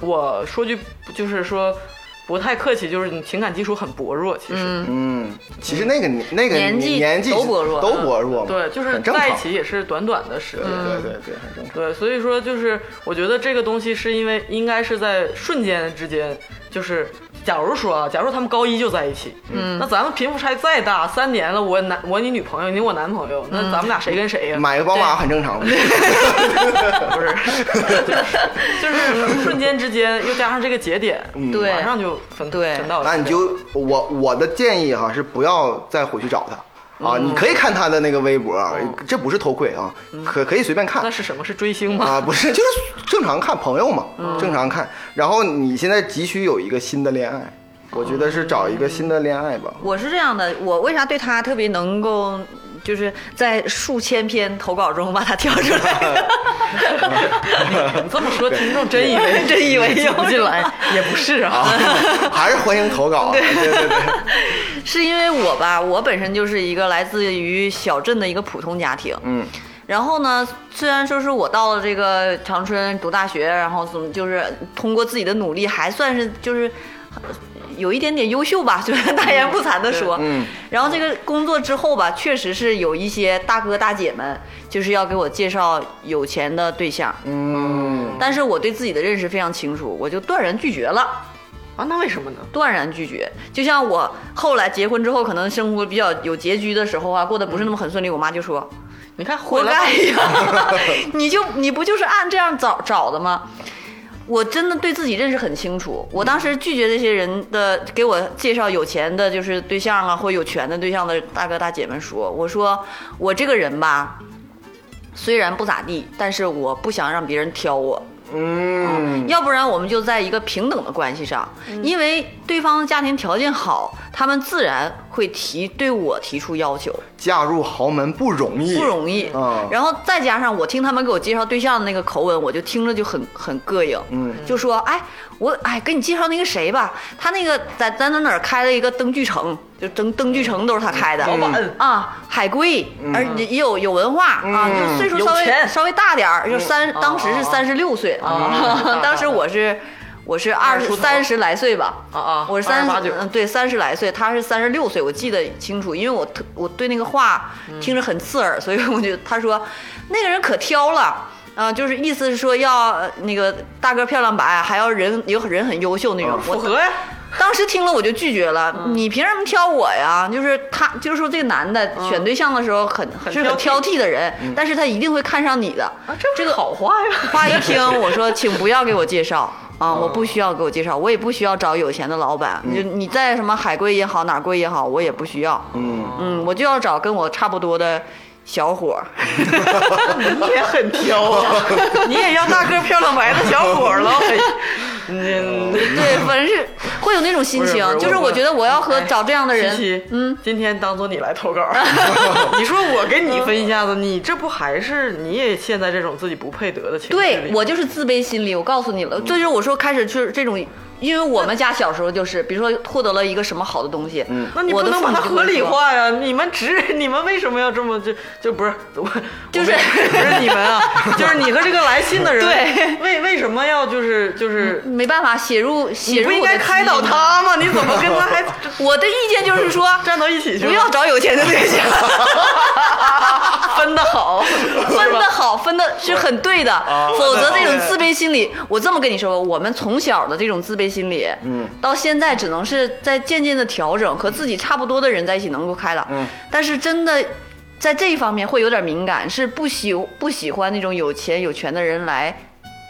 我说句就是说不太客气，就是你情感基础很薄弱，其实。嗯，嗯，其实那个那个年纪年纪都薄弱都薄弱嘛，对，就是在一起也是短短的时间。对对对，很正常。对，所以说就是我觉得这个东西是因为应该是在瞬间之间，就是假如说啊，假如他们高一就在一起，嗯，那咱们贫富差再大，三年了，我男我你女朋友，你我男朋友，那咱们俩谁跟谁呀、买个宝马很正常的。不是，就是瞬间之间又加上这个节点，对马上就分对分道。那你就我我的建议哈是不要再回去找他啊，你可以看他的那个微博，这不是偷窥啊，可可以随便看那是什么？是追星吗？啊，不是 就是正常看朋友嘛，正常看。然后你现在急需有一个新的恋爱，我觉得是找一个新的恋爱吧。我是这样的，我为啥对他特别能够，就是在数千篇投稿中把它挑出来？你这么说，听众真以为 真以为有。进来，也不是啊。还是欢迎投稿，对对对，是因为我吧，我本身就是一个来自于小镇的一个普通家庭，嗯。然后呢，虽然说是我到了这个长春读大学，然后怎么就是通过自己的努力，还算是就是呃有一点点优秀吧，就是大言不惭的说。嗯然后这个工作之后吧，确实是有一些大哥大姐们就是要给我介绍有钱的对象，嗯，但是我对自己的认识非常清楚，我就断然拒绝了。啊，那为什么呢？断然拒绝。就像我后来结婚之后，可能生活比较有拮据的时候啊，过得不是那么很顺利，我妈就说你看，活回来吧该呀，你就你不就是按这样找找的吗？我真的对自己认识很清楚，我当时拒绝这些人的给我介绍有钱的，就是对象啊，或有权的对象的大哥大姐们说，我说我这个人吧，虽然不咋地，但是我不想让别人挑我，嗯，要不然我们就在一个平等的关系上，因为对方的家庭条件好，他们自然会提对我提出要求，嫁入豪门不容易，不容易。嗯。然后再加上我听他们给我介绍对象的那个口吻，我就听着就很很膈应。嗯，就说哎，我哎给你介绍那个谁吧，他那个在在哪哪开了一个灯具城，就灯灯具城都是他开的。老板啊，海归，而且也有有文化啊，就岁数稍微稍微大点儿，就三，当时是三十六岁啊，当时我是我是二二十三十来岁吧，啊啊，我是三八九，嗯对三十来岁，他是三十六岁，我记得清楚，因为我特我对那个话听着很刺耳，所以我就他说那个人可挑了。啊、就是意思是说要呃那个大个漂亮白，还要人有人很优秀那种。我符合呀。当时听了我就拒绝了，你凭什么挑我呀？就是他，就是说这个男的选对象的时候很很是很挑剔的人，但是他一定会看上你的。啊，这个好话呀。话一听，我说请不要给我介绍 啊，我不需要给我介绍，我也不需要找有钱的老板，就你在什么海归也好，哪儿归也好，我也不需要。嗯，嗯，我就要找跟我差不多的小伙儿。你也很挑啊，你也要大个漂亮白的小伙儿了。嗯，对，反正是会有那种心情就是我我觉得我要和找这样的人，嗯，今天当做你来投稿，你说我跟你分一下子，你这不还是你也陷在这种自己不配得的情绪里？对我就是自卑心理，我告诉你了，这就是我说开始就是这种。因为我们家小时候就是，比如说获得了一个什么好的东西，嗯那你不我能把它合理。化呀！你们只你们为什么要这么就就不是我就是我不是你们啊，就是你和这个来信的人，对，为为什么要就是就是没办法，写入写你不应该开导他吗？你怎么跟他还 我的意见就是说，站到一起去？不要找有钱的对象，分的好，分的好，分的是很对的，否则这种自卑心理，我这么跟你说，我们从小的这种自卑心理，嗯，到现在只能是在渐渐的调整，和自己差不多的人在一起能够开朗，嗯，但是真的。在这一方面会有点敏感，是不喜不喜欢那种有钱有权的人来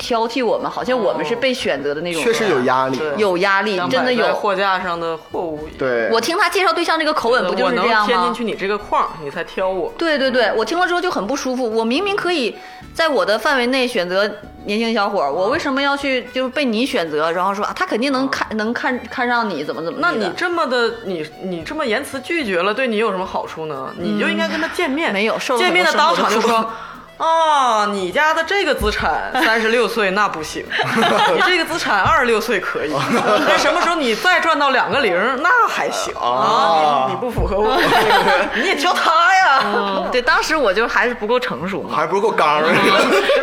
挑剔我们，好像我们是被选择的那种人，确实有压力。有压力，真的有。货架上的货物一样。对，我听他介绍对象这个口吻，不就是这样吗填进？去你这个框，你才挑我。对对对，我听了之后就很不舒服。我明明可以在我的范围内选择年轻小伙，我为什么要去就是被你选择？然后说啊，他肯定能看能看看上你，怎么怎么的？那你这么的，你你这么言辞拒绝了，对你有什么好处呢？你就应该跟他见面，没有受了见面的当场就说。哦，你家的这个资产 三十六岁那不行，你这个资产二十六岁可以，但什么时候你再赚到两个零，那还行啊，你你不符合我，你也挑他呀。嗯，对，当时我就还是不够成熟嘛。还不够刚。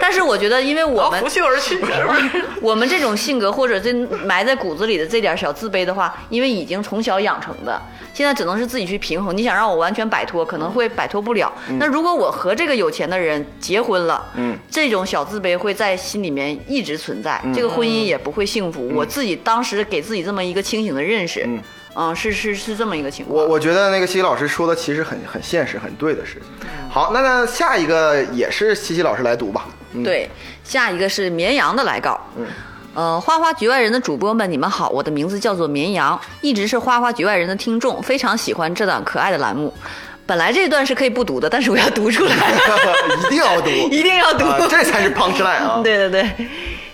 但是我觉得，因为我们我拂袖而去，是不是？我们这种性格或者这埋在骨子里的这点小自卑的话，因为已经从小养成的，现在只能是自己去平衡。你想让我完全摆脱，可能会摆脱不了。那如果我和这个有钱的人结婚了，嗯，这种小自卑会在心里面一直存在，这个婚姻也不会幸福。我自己当时给自己这么一个清醒的认识，嗯嗯，是是是这么一个情况。我我觉得那个西西老师说的其实很很现实、很对的事情。好，那那下一个也是西西老师来读吧。嗯，对，下一个是绵羊的来稿。嗯。呃，花花局外人的主播们，你们好，我的名字叫做绵羊，一直是花花局外人的听众，非常喜欢这档可爱的栏目。本来这段是可以不读的，但是我要读出来，一定要读，一定要读。啊，这才是 punch line 啊。对对对，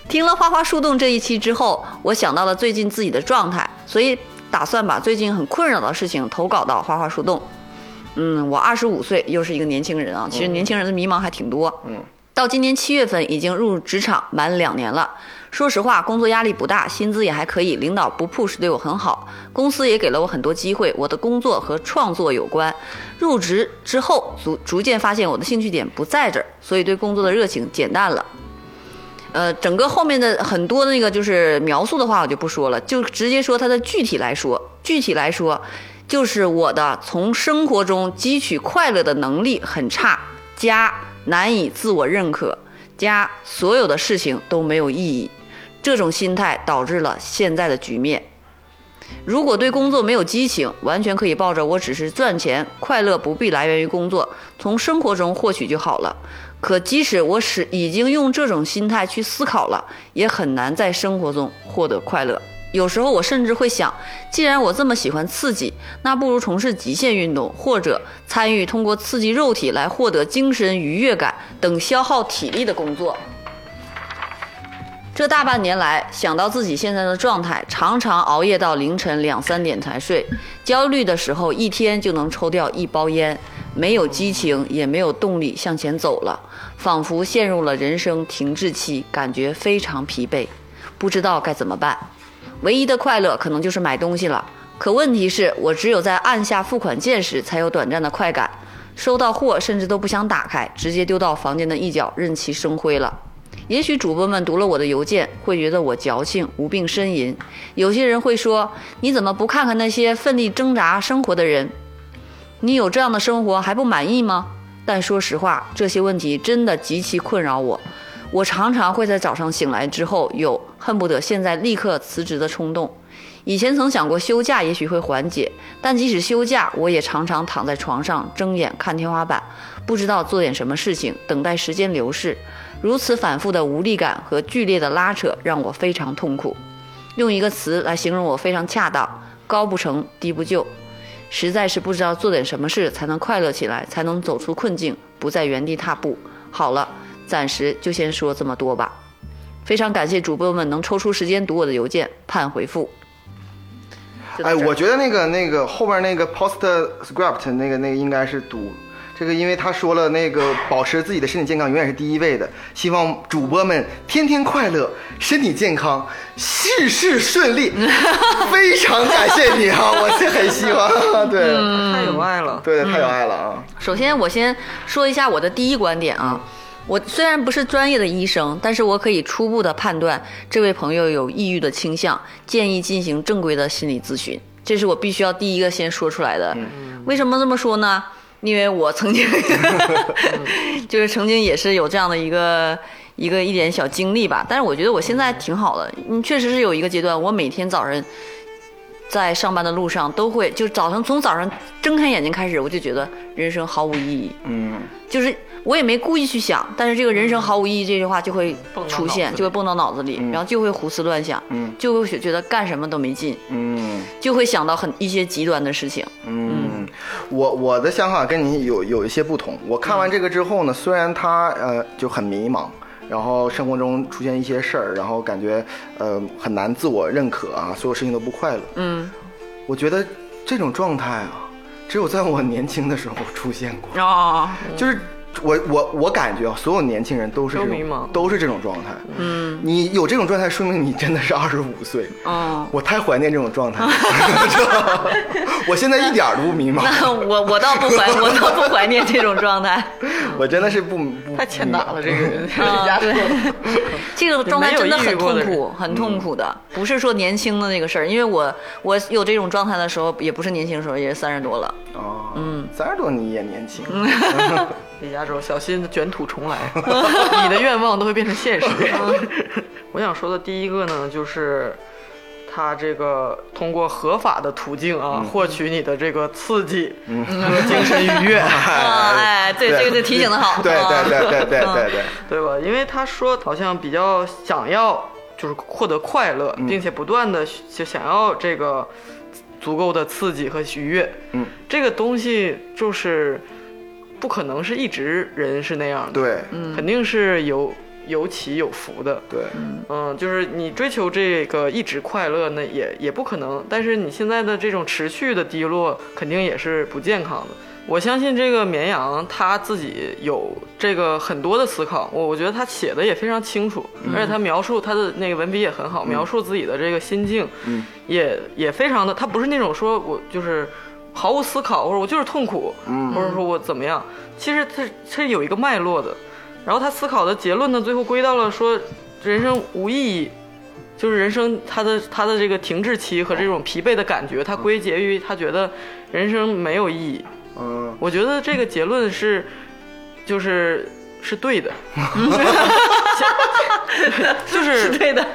听了《花花树洞》这一期之后，我想到了最近自己的状态，所以打算把最近很困扰的事情投稿到《花花树洞》。嗯，我二十五岁，又是一个年轻人啊。其实年轻人的迷茫还挺多。嗯，到今年七月份已经入职场满两年了。说实话，工作压力不大，薪资也还可以，领导不 push 对我很好，公司也给了我很多机会。我的工作和创作有关。入职之后，逐逐渐发现我的兴趣点不在这儿，所以对工作的热情减淡了。呃，整个后面的很多那个就是描述的话，我就不说了，就直接说它的具体来说。具体来说，就是我的从生活中汲取快乐的能力很差，加难以自我认可，加所有的事情都没有意义。这种心态导致了现在的局面。如果对工作没有激情，完全可以抱着我只是赚钱，快乐不必来源于工作，从生活中获取就好了。可即使我使已经用这种心态去思考了，也很难在生活中获得快乐。有时候我甚至会想，既然我这么喜欢刺激，那不如从事极限运动，或者参与通过刺激肉体来获得精神愉悦感等消耗体力的工作。这大半年来，想到自己现在的状态，常常熬夜到凌晨两三点才睡，焦虑的时候一天就能抽掉一包烟，没有激情，也没有动力向前走了，仿佛陷入了人生停滞期，感觉非常疲惫，不知道该怎么办。唯一的快乐可能就是买东西了，可问题是我只有在按下付款键时才有短暂的快感，收到货甚至都不想打开，直接丢到房间的一角，任其生灰了。也许主播们读了我的邮件，会觉得我矫情、无病呻吟。有些人会说：“你怎么不看看那些奋力挣扎生活的人？你有这样的生活还不满意吗？”但说实话，这些问题真的极其困扰我。我常常会在早上醒来之后有恨不得现在立刻辞职的冲动。以前曾想过休假也许会缓解，但即使休假，我也常常躺在床上睁眼看天花板，不知道做点什么事情，等待时间流逝。如此反复的无力感和剧烈的拉扯让我非常痛苦。用一个词来形容我非常恰当：高不成低不就。实在是不知道做点什么事才能快乐起来，才能走出困境，不在原地踏步。好了，暂时就先说这么多吧。非常感谢主播们能抽出时间读我的邮件，盼回复。哎，我觉得那个那个后边那个 postscript 那个那个应该是读这个，因为他说了那个保持自己的身体健康永远是第一位的，希望主播们天天快乐，身体健康，事事顺利。非常感谢你啊，我是很希望，对，太有爱了。对，太有爱了啊。首先，我先说一下我的第一观点啊。我虽然不是专业的医生，但是我可以初步的判断这位朋友有抑郁的倾向，建议进行正规的心理咨询。这是我必须要第一个先说出来的。为什么这么说呢？因为我曾经 就是曾经也是有这样的一个一个一点小经历吧，但是我觉得我现在挺好的。嗯，确实是有一个阶段，我每天早上在上班的路上都会，就早上从早上睁开眼睛开始，我就觉得人生毫无意义。嗯，就是我也没故意去想，但是这个人生毫无意义这句话就会蹦出现，就会蹦到脑子里，然后就会胡思乱想，嗯。就会觉得干什么都没劲，嗯。就会想到很一些极端的事情。嗯，我我的想法跟你有有一些不同。我看完这个之后呢，虽然他呃就很迷茫，然后生活中出现一些事儿，然后感觉呃很难自我认可啊，所有事情都不快乐。嗯，我觉得这种状态啊，只有在我年轻的时候出现过，哦，就是。我我我感觉啊，所有年轻人都是这种都迷茫都是这种状态。嗯，你有这种状态，说明你真的是二十五岁。哦，我太怀念这种状态了，我现在一点儿都不迷茫，那 我我倒不怀，我倒不怀念这种状态。我真的是不不太欠打了，这个人。啊，对，这个状态真的很痛苦，很痛苦的。不是说年轻的那个事儿，因为我我有这种状态的时候，也不是年轻的时候，也是三十多了。哦，嗯，三十多你也年轻，李嘉洲，小心卷土重来，你的愿望都会变成现实。我想说的第一个呢，就是他这个通过合法的途径啊，获取你的这个刺激 和精神愉悦，啊，哎，对，这个就提醒的好。对啊对对对对对对，对吧？因为他说好像比较想要就是获得快乐，并且不断的就想要这个足够的刺激和愉悦。嗯，这个东西就是不可能是一直人是那样的。对嗯肯定是有有起有伏的。对，嗯，就是你追求这个一直快乐，那也也不可能。但是你现在的这种持续的低落，肯定也是不健康的。我相信这个绵羊他自己有这个很多的思考，我我觉得他写的也非常清楚，而且他描述他的那个文笔也很好，描述自己的这个心境，嗯，也也非常的，他不是那种说我就是毫无思考，或者我就是痛苦，嗯或者说我怎么样，其实他他是有一个脉络的。然后他思考的结论呢，最后归到了说人生无意义，就是人生他的他的这个停滞期和这种疲惫的感觉，他归结于他觉得人生没有意义。嗯，我觉得这个结论是，就是是对的 就是是对的。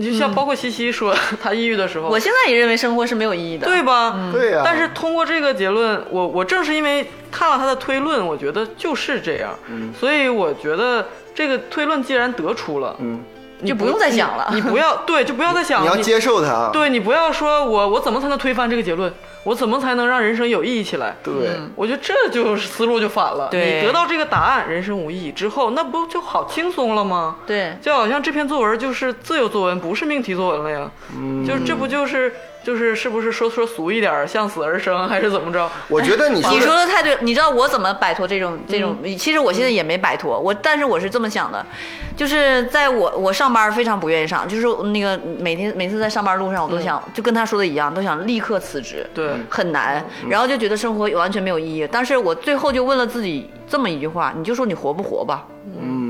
你就像包括西西说 他抑郁的时候，我现在也认为生活是没有意义的。对吧？对呀，但是通过这个结论，我我正是因为看了他的推论，我觉得就是这样，嗯所以我觉得这个推论既然得出了，嗯，你就不用再想了你，你不要对，就不要再想，你要接受它，对你不要说我我怎么才能推翻这个结论，我怎么才能让人生有意义起来？对，我觉得这就是思路就反了。对你得到这个答案，人生无意义之后，那不就好轻松了吗？对，就好像这篇作文就是自由作文，不是命题作文了呀。嗯就是这不就是就是是不是说说俗一点儿，向死而生还是怎么着？我觉得你你说的太对，你知道我怎么摆脱这种这种？其实我现在也没摆脱，我但是我是这么想的，就是在我我上班非常不愿意上，就是那个每天每次在上班路上，我都想、就跟他说的一样，都想立刻辞职，对很难，然后就觉得生活完全没有意义。但是我最后就问了自己这么一句话，你就说你活不活吧？嗯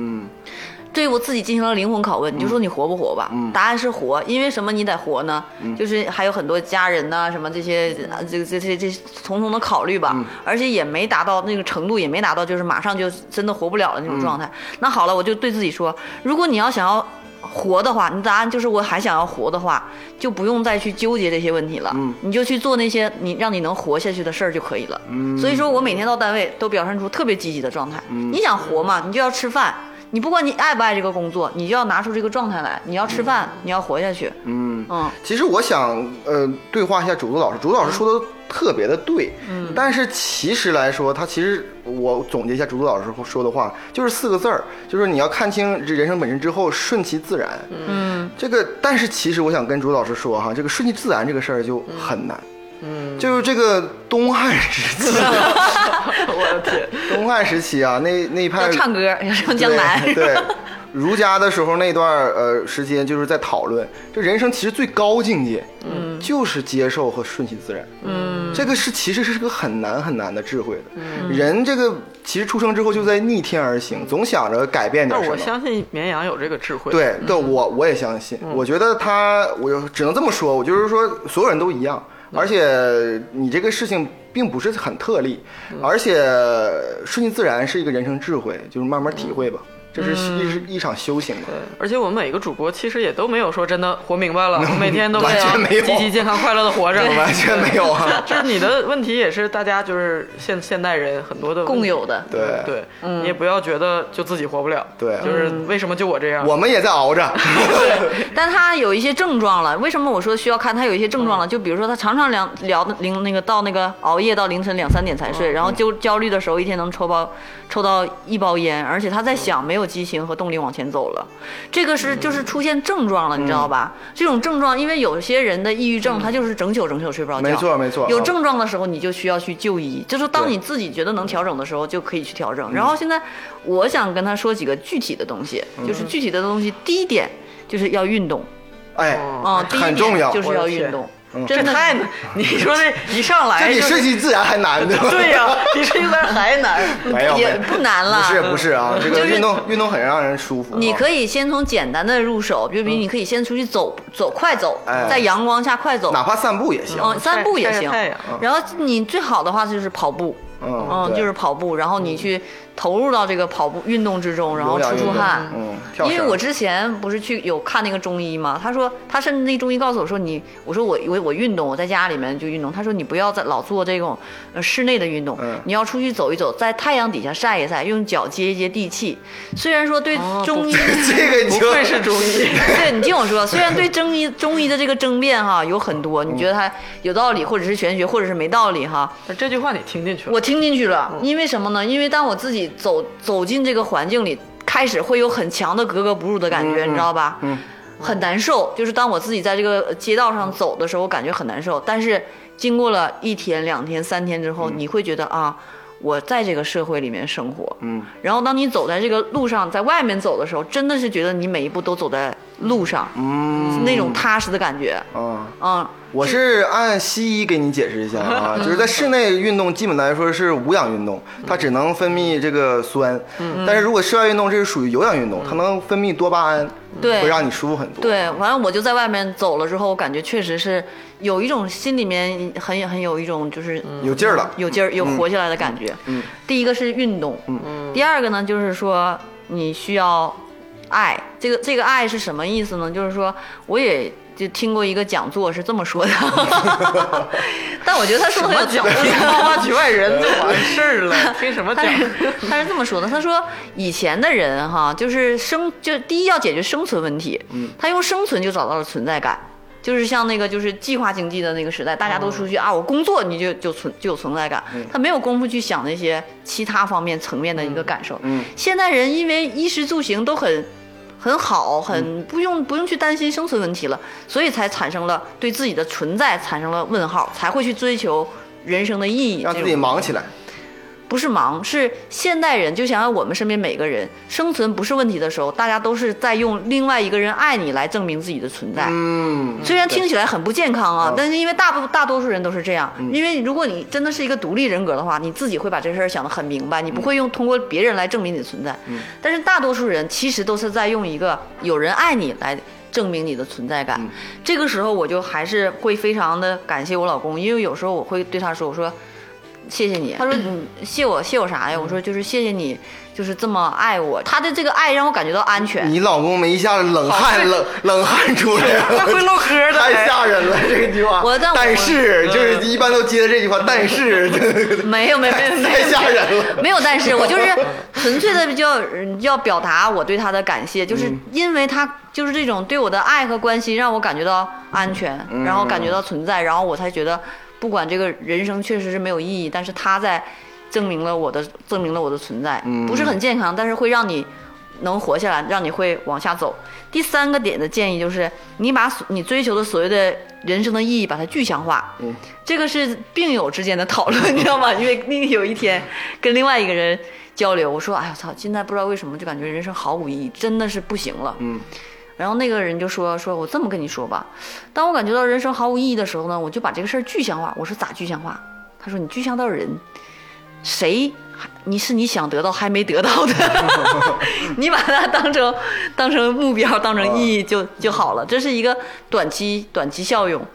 对我自己进行了灵魂拷问，你就说你活不活吧？答案是活，因为什么？你得活呢？就是还有很多家人呐、什么这些，啊这这这这重重的考虑吧，而且也没达到那个程度，也没达到就是马上就真的活不了的那种状态。那好了，我就对自己说，如果你要想要。活的话，你答案就是我还想要活的话，就不用再去纠结这些问题了，你就去做那些你让你能活下去的事儿就可以了。所以说我每天到单位都表现出特别积极的状态。你想活嘛，你就要吃饭，你不管你爱不爱这个工作，你就要拿出这个状态来。你要吃饭，你要活下去。嗯嗯，其实我想呃对话一下主子老师，主子老师说的特别的对，嗯，但是其实来说，他其实我总结一下主子老师说的话，就是四个字儿，就是你要看清这人生本身之后，顺其自然。嗯，这个，但是其实我想跟主子老师说哈，这个顺其自然这个事儿就很难。嗯，就是这个东汉时期，我的天，东汉时期啊，那那一派唱歌，要上江南。对，对儒家的时候那段呃时间就是在讨论，这人生其实最高境界，嗯，就是接受和顺其自然，嗯，这个是其实是个很难很难的智慧的，嗯，人这个其实出生之后就在逆天而行，总想着改变点什么。但我。相信绵羊有这个智慧。对，对我我也相信，我觉得他，我只能这么说，我就是说所有人都一样，而且你这个事情并不是很特例，而且顺其自然是一个人生智慧，就是慢慢体会吧，这是一是一场修行嘛。对，而且我们每个主播其实也都没有说真的活明白了，我 每天都完全没有。积极、健康、快乐的活着。完全没有啊，就是你的问题，也是大家就是现现代人很多的共有的。对。对，你也不要觉得就自己活不了，对。就是为什么就我这样？我们也在熬着。但他有一些症状了，为什么我说需要看？他有一些症状了，就比如说他常常聊聊的凌那个到那个熬夜到凌晨两三点才睡，然后就焦虑的时候一天能抽包抽到一包烟，而且他在想没有激情和动力往前走了，这个是就是出现症状了，你知道吧？这种症状，因为有些人的抑郁症，他就是整宿整宿睡不着觉，没错没错有啊症状的时候，你就需要去就医，就是当你自己觉得能调整的时候，就可以去调整。然后现在我想跟他说几个具体的东西，就是具体的东西，第一点就是要运动。哎，啊，很重要点就是要运动，嗯真的太难，你说 这一上来就比顺其自然还难，对吧？对呀，比顺其自然还难。也没有没有不难了。不是不是啊，这个运动运动很让人舒服啊。你可以先从简单的入手，就比如你可以先出去走走，快走，哎在阳光下快走，哪怕散步也行。嗯，散步也行。然后你最好的话就是跑步，嗯就是跑步，然后你去投入到这个跑步运动之中，然后出出汗。嗯，跳因为我之前不是去有看那个中医嘛，他说他甚至那中医告诉我说你，我说我我我运动，我在家里面就运动。他说你不要再老做这种呃室内的运动，嗯你要出去走一走，在太阳底下晒一晒，用脚接一接地气。虽然说对哦中医、这个你就不愧是中医，对你听我说，虽然对中医中医的这个争辩哈有很多，你觉得它有道理，或者是玄学，或者是没道理哈，这句话你听进去了。我听进去了，因为什么呢？因为当我自己走走进这个环境里，开始会有很强的格格不入的感觉，你知道吧？嗯，很难受。就是当我自己在这个街道上走的时候，我感觉很难受。但是经过了一天、两天、三天之后，你会觉得啊。我在这个社会里面生活，嗯，然后当你走在这个路上，在外面走的时候，真的是觉得你每一步都走在路上，嗯。那种踏实的感觉，啊。嗯，我是按西医给你解释一下啊，就是在室内运动基本来说是无氧运动，它只能分泌这个酸，但是如果室外运动这是属于有氧运动，它能分泌多巴胺，对。会让你舒服很多。对，完了我就在外面走了之后，我感觉确实是有一种心里面很很有一种就是有劲儿了。有劲儿、有活下来的感觉。嗯，第一个是运动，嗯，第二个呢就是说你需要爱。这个这个爱是什么意思呢？就是说我也就听过一个讲座是这么说的，但我觉得他说的很有讲究。听花花局外人就完事儿了，听什么讲？他是他是这么说的，他说以前的人哈，就是生就第一要解决生存问题，嗯，他用生存就找到了存在感。就是像那个就是计划经济的那个时代，大家都出去啊，我工作你就就存就有存在感，他没有功夫去想那些其他方面层面的一个感受。嗯，现代人因为衣食住行都很很好，很不用不用去担心生存问题了，所以才产生了对自己的存在产生了问号，才会去追求人生的意义。让自己忙起来。不是忙，是现代人，就想想我们身边每个人生存不是问题的时候，大家都是在用另外一个人爱你来证明自己的存在。嗯，虽然听起来很不健康啊嗯，但是因为大部大多数人都是这样，因为如果你真的是一个独立人格的话，你自己会把这事儿想得很明白，你不会用通过别人来证明你的存在。但是大多数人其实都是在用一个有人爱你来证明你的存在感。这个时候我就还是会非常的感谢我老公，因为有时候我会对他说，我说。谢谢你，他说你谢我谢我啥呀？我说就是谢谢你，就是这么爱我。他的这个爱让我感觉到安全。你老公没一下子冷汗冷冷汗出来了，他会唠嗑的太吓人了 这句话。我但但是就是一般都接的这句话，但是 没有没有没有 太吓人了。没有，但是我就是纯粹的要要表达我对他的感谢，就是嗯因为他就是这种对我的爱和关心，让我感觉到安全，嗯然后感觉到存在，然后我才觉得，不管这个人生确实是没有意义，但是他在证明了我的证明了我的存在，嗯不是很健康，但是会让你。能活下来，让你会往下走。第三个点的建议就是，你把所你追求的所谓的人生的意义，把它具象化。嗯，这个是病友之间的讨论，你知道吗？因为 那个有一天跟另外一个人交流，我说：“哎呀操，现在不知道为什么就感觉人生毫无意义，真的是不行了。”嗯，然后那个人就说：“说我这么跟你说吧，当我感觉到人生毫无意义的时候呢，我就把这个事儿具象化。”我说：“咋具象化？”他说：“你具象到人，谁你是你想得到还没得到的，你把它当成当成目标，当成意义就就好了。这是一个短期短期效用，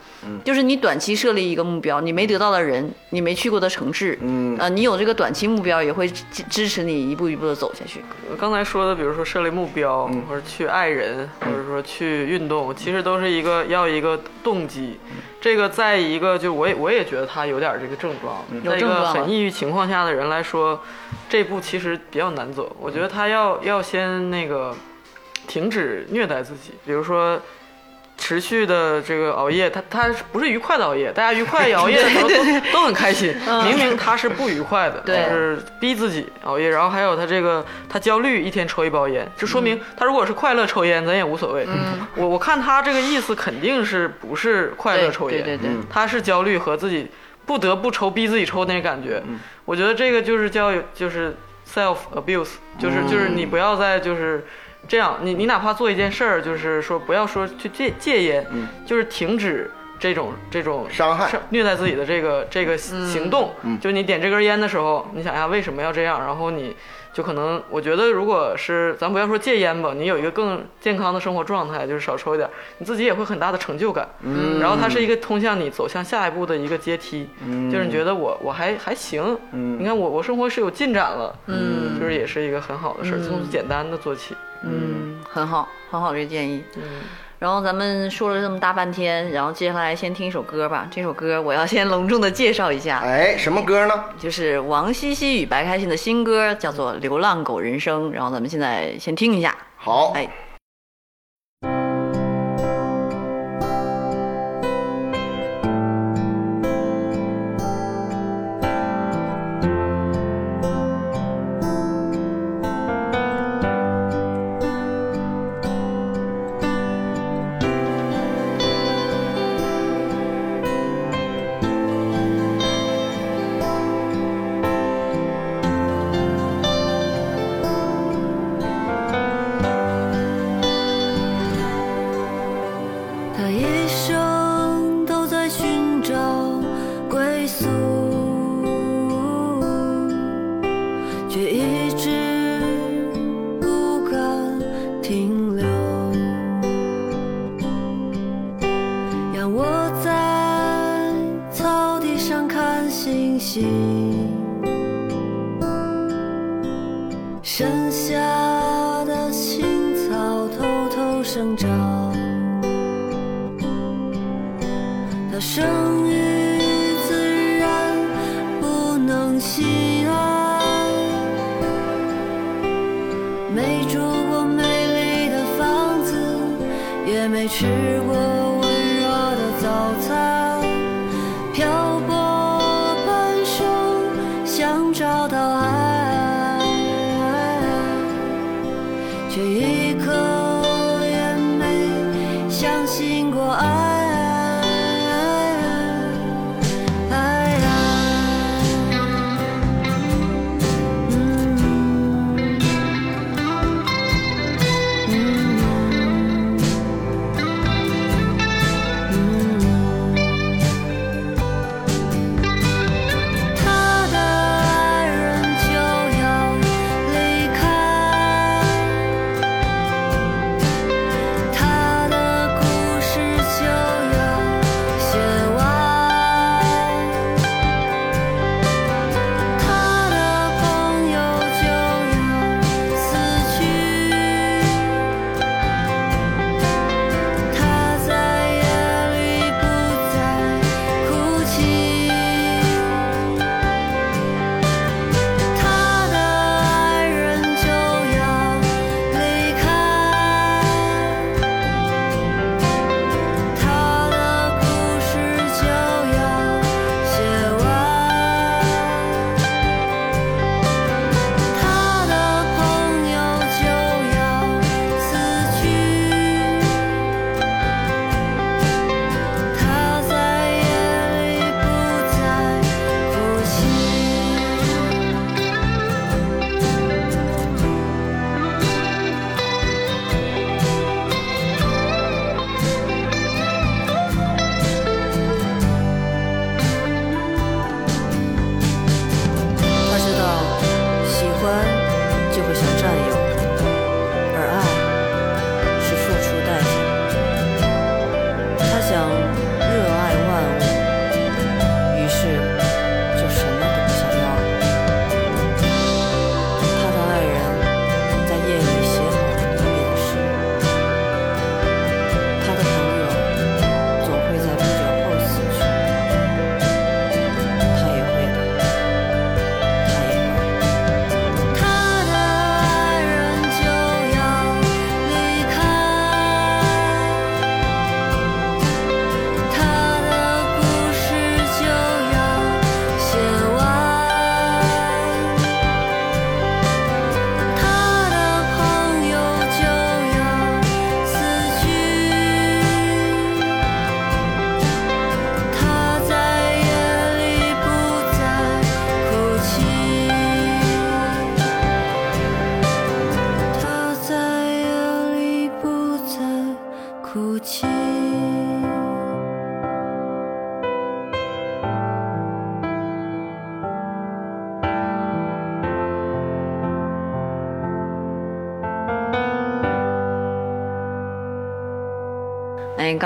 就是你短期设立一个目标，你没得到的人，你没去过的城市，嗯。呃，你有这个短期目标，也会支支持你一步一步的走下去。我刚才说的，比如说设立目标，或者去爱人，或者说去运动，其实都是一个要一个动机。这个在一个就我也我也觉得他有点这个症状，在一个有症状很抑郁情况下的人来说，这步其实比较难走。我觉得他要要先那个停止虐待自己，比如说。持续的这个熬夜，他他不是愉快的熬夜，大家愉快熬夜的时候都 都很开心。明明他是不愉快的，就是逼自己熬夜。然后还有他这个他焦虑，一天抽一包烟，就说明他如果是快乐抽烟，咱也无所谓。我我看他这个意思肯定是不是快乐抽烟，对对对他是焦虑和自己不得不抽，逼自己抽那个感觉。我觉得这个就是叫就是 self abuse，就是就是你不要再就是。这样，你你哪怕做一件事儿，就是说不要说去戒戒烟，就是停止这种这种伤害。虐待自己的这个这个行动。就你点这根烟的时候，你想一下为什么要这样，然后你就可能，我觉得如果是咱不要说戒烟吧，你有一个更健康的生活状态，就是少抽一点，你自己也会很大的成就感。嗯。然后它是一个通向你走向下一步的一个阶梯，嗯。就是你觉得我我还还行，嗯。你看我我生活是有进展了，嗯。就是也是一个很好的事儿，从简单的做起。嗯，很好，很好，这个建议。嗯，然后咱们说了这么大半天，然后接下来先听一首歌吧。这首歌我要先隆重的介绍一下，哎，什么歌呢？就是王希希与白开心的新歌，叫做《流浪狗人生》。然后咱们现在先听一下。好，哎，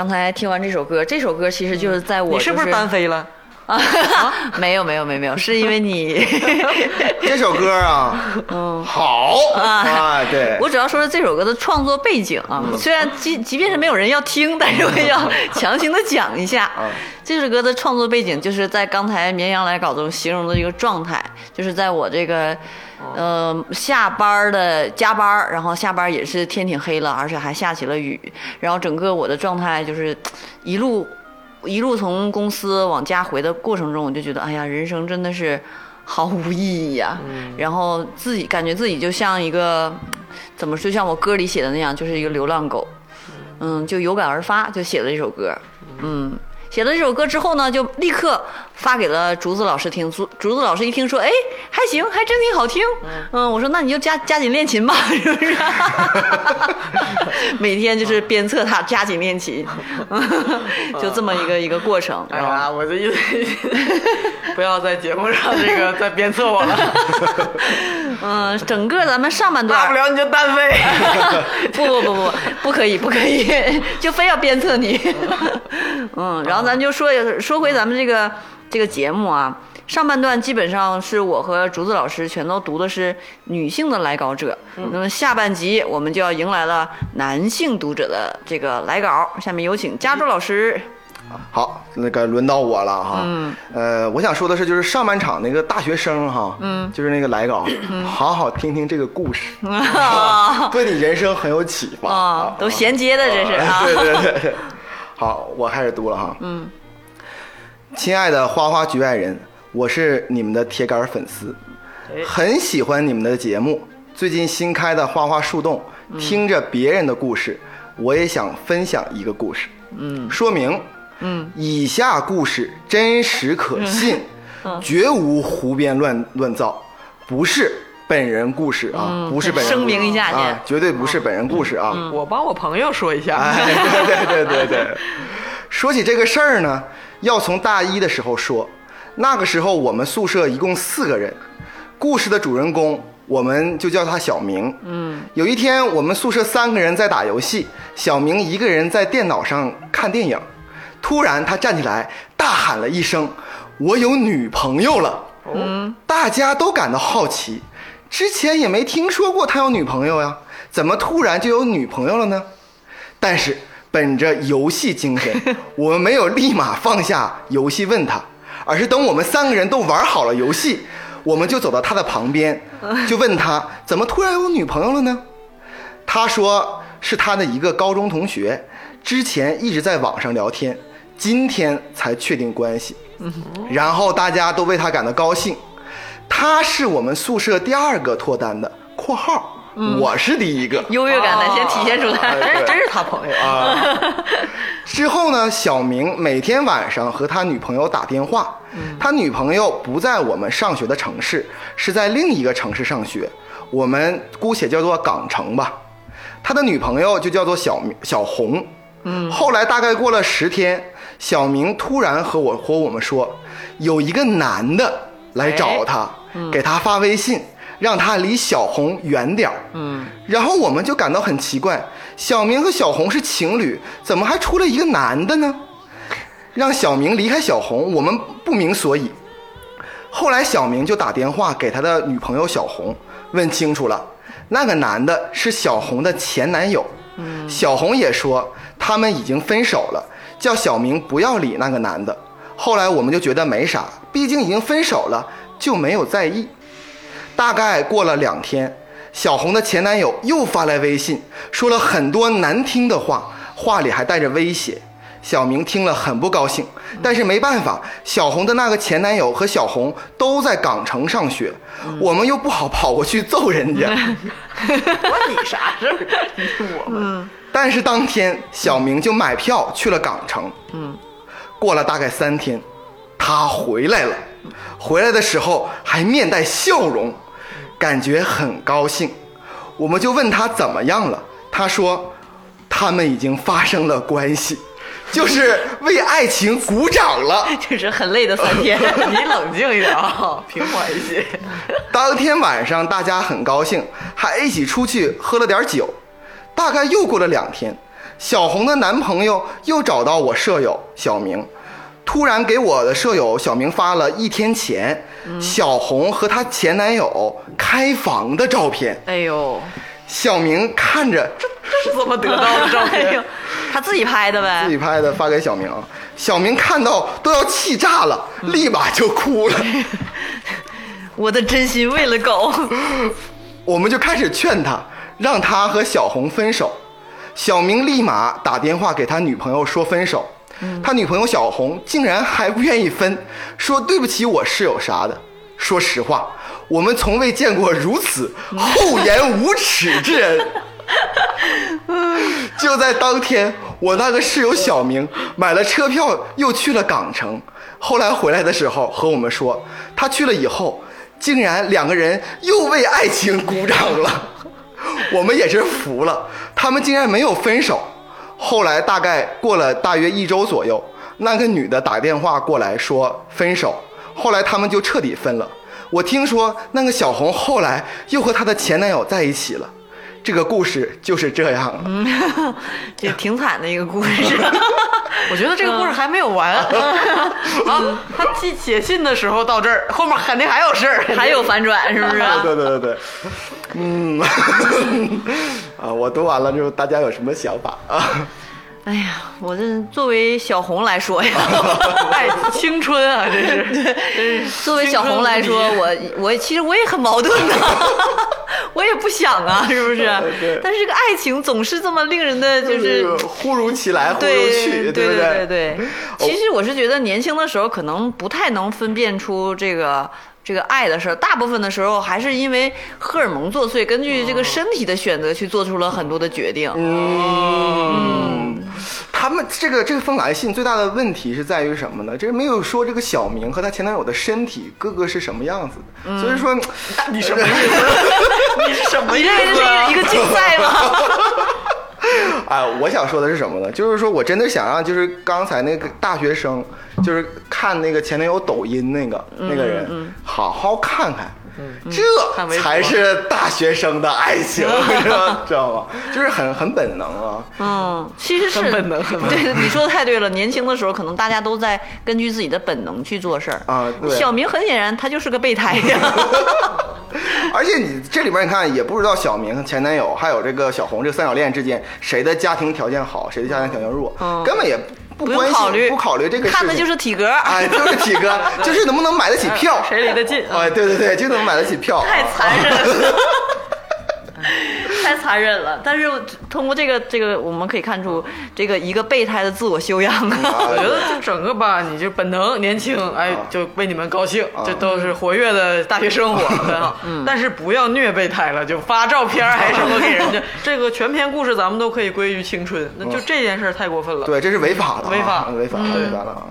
刚才听完这首歌，这首歌其实就是在我、你是不是单飞了？啊？没有没有没有没有，是因为你。这首歌啊，嗯好啊，对，我主要说是这首歌的创作背景啊，虽然即即便是没有人要听，但是我也要强行的讲一下。这首歌的创作背景就是在刚才绵羊来稿中形容的一个状态，就是在我这个。呃，下班的加班，然后下班也是天挺黑了，而且还下起了雨，然后整个我的状态就是一路一路从公司往家回的过程中，我就觉得，哎呀，人生真的是毫无意义呀、然后自己感觉自己就像一个怎么说，就像我歌里写的那样，就是一个流浪狗，嗯，就有感而发，就写了这首歌，嗯。写了这首歌之后呢，就立刻发给了竹子老师听。竹竹子老师一听说，哎，还行，还真挺好听。嗯，我说那你就加加紧练琴吧，是不是？每天就是鞭策他加紧练琴，就这么一个一个过程。哎呀，我这意思，不要在节目上这个 再鞭策我了，嗯，整个咱们上半段大不了你就单飞。不不不不，不可以不可以，就非要鞭策你。嗯，然后咱就说说回咱们这个这个节目啊，上半段基本上是我和竹子老师全都读的是女性的来稿者，那么下半集我们就要迎来了男性读者的这个来稿。下面有请加州老师。好，那个轮到我了哈。嗯。呃，我想说的是，就是上半场那个大学生哈，嗯，就是那个来稿，好好听听这个故事，对你人生很有启发啊，都衔接的这是啊。对对对对。好，我开始读了哈。嗯。亲爱的花花局外人，我是你们的铁杆粉丝，很喜欢你们的节目。最近新开的花花树洞，听着别人的故事，我也想分享一个故事。嗯。说明。嗯。以下故事真实可信，绝无胡编乱乱造，不是本人故事啊，不是本人故事。声明一下啊，绝对不是本人故事啊。我帮我朋友说一下，哎，对对对对对。说起这个事儿呢，要从大一的时候说。那个时候我们宿舍一共四个人，故事的主人公我们就叫他小明。嗯。有一天我们宿舍三个人在打游戏，小明一个人在电脑上看电影，突然他站起来大喊了一声：“我有女朋友了！”嗯。大家都感到好奇，之前也没听说过他有女朋友呀，怎么突然就有女朋友了呢？但是本着游戏精神，我们没有立马放下游戏问他，而是等我们三个人都玩好了游戏，我们就走到他的旁边，就问他怎么突然有女朋友了呢？他说是他的一个高中同学，之前一直在网上聊天，今天才确定关系。然后大家都为他感到高兴。他是我们宿舍第二个脱单的（括号我是第一个）。优越感呢，先体现出来。真真是他朋友啊。之后呢，小明每天晚上和他女朋友打电话，他女朋友不在我们上学的城市，是在另一个城市上学，我们姑且叫做港城吧。他的女朋友就叫做小明小红。嗯，后来大概过了十天，小明突然和我和我们说，有一个男的来找他，给他发微信。让他离小红远点儿。嗯，然后我们就感到很奇怪，小明和小红是情侣，怎么还出了一个男的呢？让小明离开小红，我们不明所以。后来小明就打电话给他的女朋友小红，问清楚了，那个男的是小红的前男友。嗯，小红也说他们已经分手了，叫小明不要理那个男的。后来我们就觉得没啥，毕竟已经分手了，就没有在意。大概过了两天，小红的前男友又发来微信，说了很多难听的话，话里还带着威胁。小明听了很不高兴，但是没办法，小红的那个前男友和小红都在港城上学，我们又不好跑过去揍人家。关你啥事儿？我们。但是当天，小明就买票去了港城。嗯，过了大概三天，他回来了。回来的时候还面带笑容，感觉很高兴。我们就问他怎么样了，他说他们已经发生了关系，就是为爱情鼓掌了。这是很累的三天。你冷静一点啊，平缓一些。当天晚上大家很高兴，还一起出去喝了点酒。大概又过了两天，小红的男朋友又找到我舍友小明，突然给我的舍友小明发了一天前小红和她前男友开房的照片。哎呦，小明看着这是怎么得到的照 哎呦片？，他自己拍的呗自。己拍的发给小明，小明看到都要气炸了，立马就哭了。我的真心喂了狗。我们就开始劝他，让他和小红分手。小明立马打电话给他女朋友说分手，他女朋友小红竟然还不愿意分，说对不起我室友啥的。说实话，我们从未见过如此厚颜无耻之人。就在当天，我那个室友小明买了车票，又去了港城。后来回来的时候和我们说，他去了以后，竟然两个人又为爱情鼓掌了。我们也是服了，他们竟然没有分手。后来大概过了大约一周左右，那个女的打电话过来说分手，后来他们就彻底分了。我听说那个小红后来又和她的前男友在一起了。这个故事就是这样了。也挺惨的一个故事。我觉得这个故事还没有完啊！他寄写信的时候到这儿，后面肯定还有事儿，还有反转是不是？对对对对，嗯，啊，我读完了之后，大家有什么想法啊？哎呀，我这作为小红来说呀，哎，青春啊，这是，作为小红来说，我我其实我也很矛盾的，我也不想啊，是不是对？但是这个爱情总是这么令人的，就是忽如其来，忽如对去，对对对对。其实我是觉得年轻的时候可能不太能分辨出这个。这个爱的事儿，大部分的时候还是因为荷尔蒙作祟，根据这个身体的选择去做出了很多的决定。嗯，他们这个这封来信最大的问题是在于什么呢？这个没有说这个小明和她前男友的身体各个是什么样子的，所以说你 什么意思？你是什么意你这思啊？是一个竞赛吗？哎，我想说的是什么呢？就是说我真的想让，就是刚才那个大学生，就是看那个前男友抖音那个、那个人，好好看看。这才是大学生的爱情，知道吗？就是很很本能啊。嗯，其实是本能很对，你说的太对了。年轻的时候，可能大家都在根据自己的本能去做事儿啊对小明很显然他就是个备胎呀。而且你这里边你看，也不知道小明前男友还有这个小红这三角恋之间谁的家庭条件好，谁的家庭条件弱，根本也不考虑，不考虑这个事情，看的就是体格。哎，就是体格，就是能不能买得起票，谁离得近？哎，对对对，就能买得起票，太残忍了，太残忍了。但是通过这个这个，我们可以看出这个一个备胎的自我修养啊。我觉得就整个吧，你就本能年轻，哎，就为你们高兴，这都是活跃的大学生活，很好。但是不要虐备胎了，就发照片儿还什么给人家。这个全篇故事咱们都可以归于青春，那就这件事儿太过分了。对，这是违法的啊，违法违法了，违法了啊！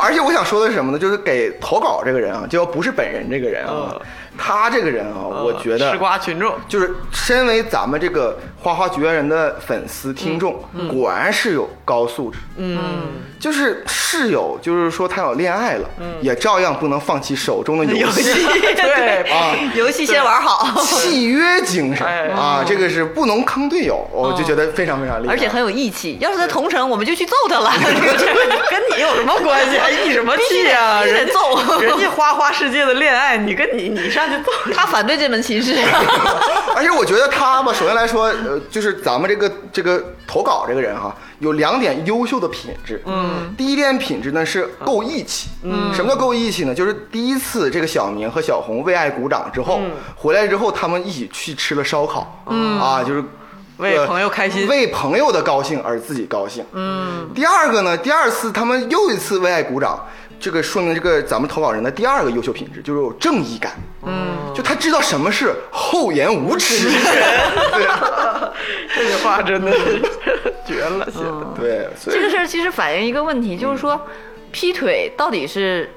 而且我想说的是什么呢？就是给投稿这个人啊，就要不是本人这个人啊嗯，他这个人啊，我觉得吃瓜群众，就是身为咱们这个花花绝缘人的粉丝听众，果然是有高素质。嗯，就是室友，就是说他有恋爱了，也照样不能放弃手中的游戏。对啊，游戏先玩好，契约精神哎啊，这个是不能坑队友，我就觉得非常非常厉害，而且很有义气。要是在同城，我们就去揍他了。跟你有什么关系？还义什么气呀？必须得人家揍人家花花世界的恋爱，你跟你你上他反对这门亲事。而且我觉得他吧，首先来说，呃，就是咱们这个这个投稿这个人哈，有两点优秀的品质。嗯，第一点品质呢是够义气。嗯，什么叫够义气呢？就是第一次这个小明和小红为爱鼓掌之后，回来之后他们一起去吃了烧烤。嗯啊，就是。为朋友开心为朋友的高兴而自己高兴。嗯。第二个呢，第二次他们又一次为爱鼓掌，这个说明这个咱们投稿人的第二个优秀品质就是有正义感。嗯。就他知道什么是厚颜无耻。对 这句话真的是绝了，写的。对，所以这个事儿其实反映一个问题，就是说，劈腿到底是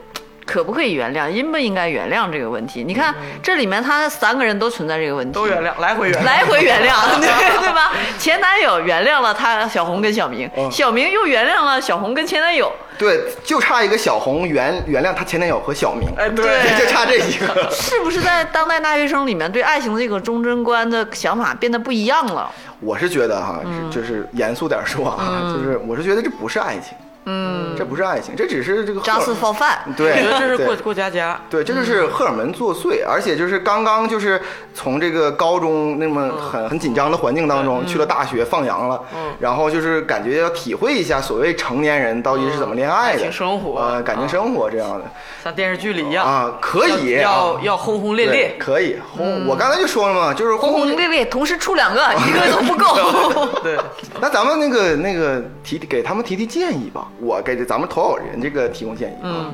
可不可以原谅，应不应该原谅这个问题？你看这里面他三个人都存在这个问题，都原谅，来回原谅。来回原谅，对对吧？前男友原谅了他小红跟小明，小明又原谅了小红跟前男友。对，就差一个小红原原谅她前男友和小明，哎，对 就差这一个。是不是在当代大学生里面对爱情的这个忠贞观的想法变得不一样了？我是觉得哈，嗯就是严肃点说啊，就是我是觉得这不是爱情，嗯，这不是爱情，这只是这个荷尔 just for fun。对，我觉得这是过过家家。对，这就是荷尔蒙作祟，而且就是刚刚就是从这个高中那么很很紧张的环境当中去了大学放羊了，然后就是感觉要体会一下所谓成年人到底是怎么恋爱的爱情生活。呃，感情生活这样的。像电视剧里一样。啊，可以要要轰轰烈烈。可以。轰。我刚才就说了嘛，就是轰轰烈烈，同时出两个，一个都不够。对，那咱们那个那个提给他们提提建议吧，我给咱们投稿人这个提供建议啊，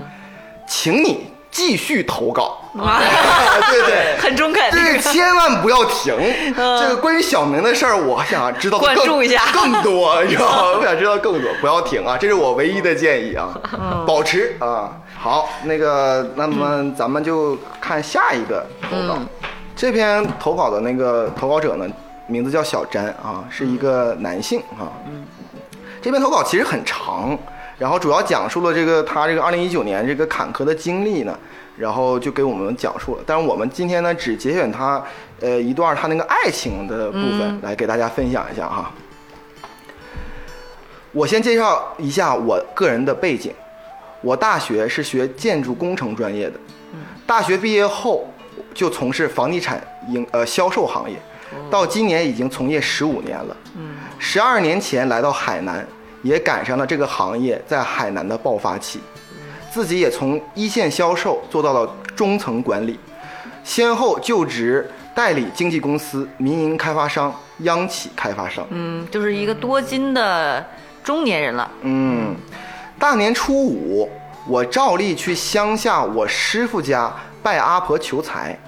请你继续投稿，啊对 对。很中肯。这个千万不要停。这个关于小明的事儿，我想知道更关注一下更多，你知道吗？我想知道更多，不要停啊！这是我唯一的建议啊，保持啊。好，那个，那么咱们就看下一个投稿。这篇投稿的那个投稿者呢，名字叫小詹啊，是一个男性啊。这篇投稿其实很长，然后主要讲述了这个他这个二零一九年这个坎坷的经历呢，然后就给我们讲述了。但是我们今天呢，只节选他呃一段他那个爱情的部分来给大家分享一下哈。我先介绍一下我个人的背景，我大学是学建筑工程专业的，大学毕业后就从事房地产营呃销售行业，到今年已经从业十五年了。十二年前来到海南，也赶上了这个行业在海南的爆发期，自己也从一线销售做到了中层管理，先后就职代理经纪公司、民营开发商、央企开发商。嗯，就是一个多金的中年人了。嗯，大年初五，我照例去乡下我师傅家拜阿婆求财。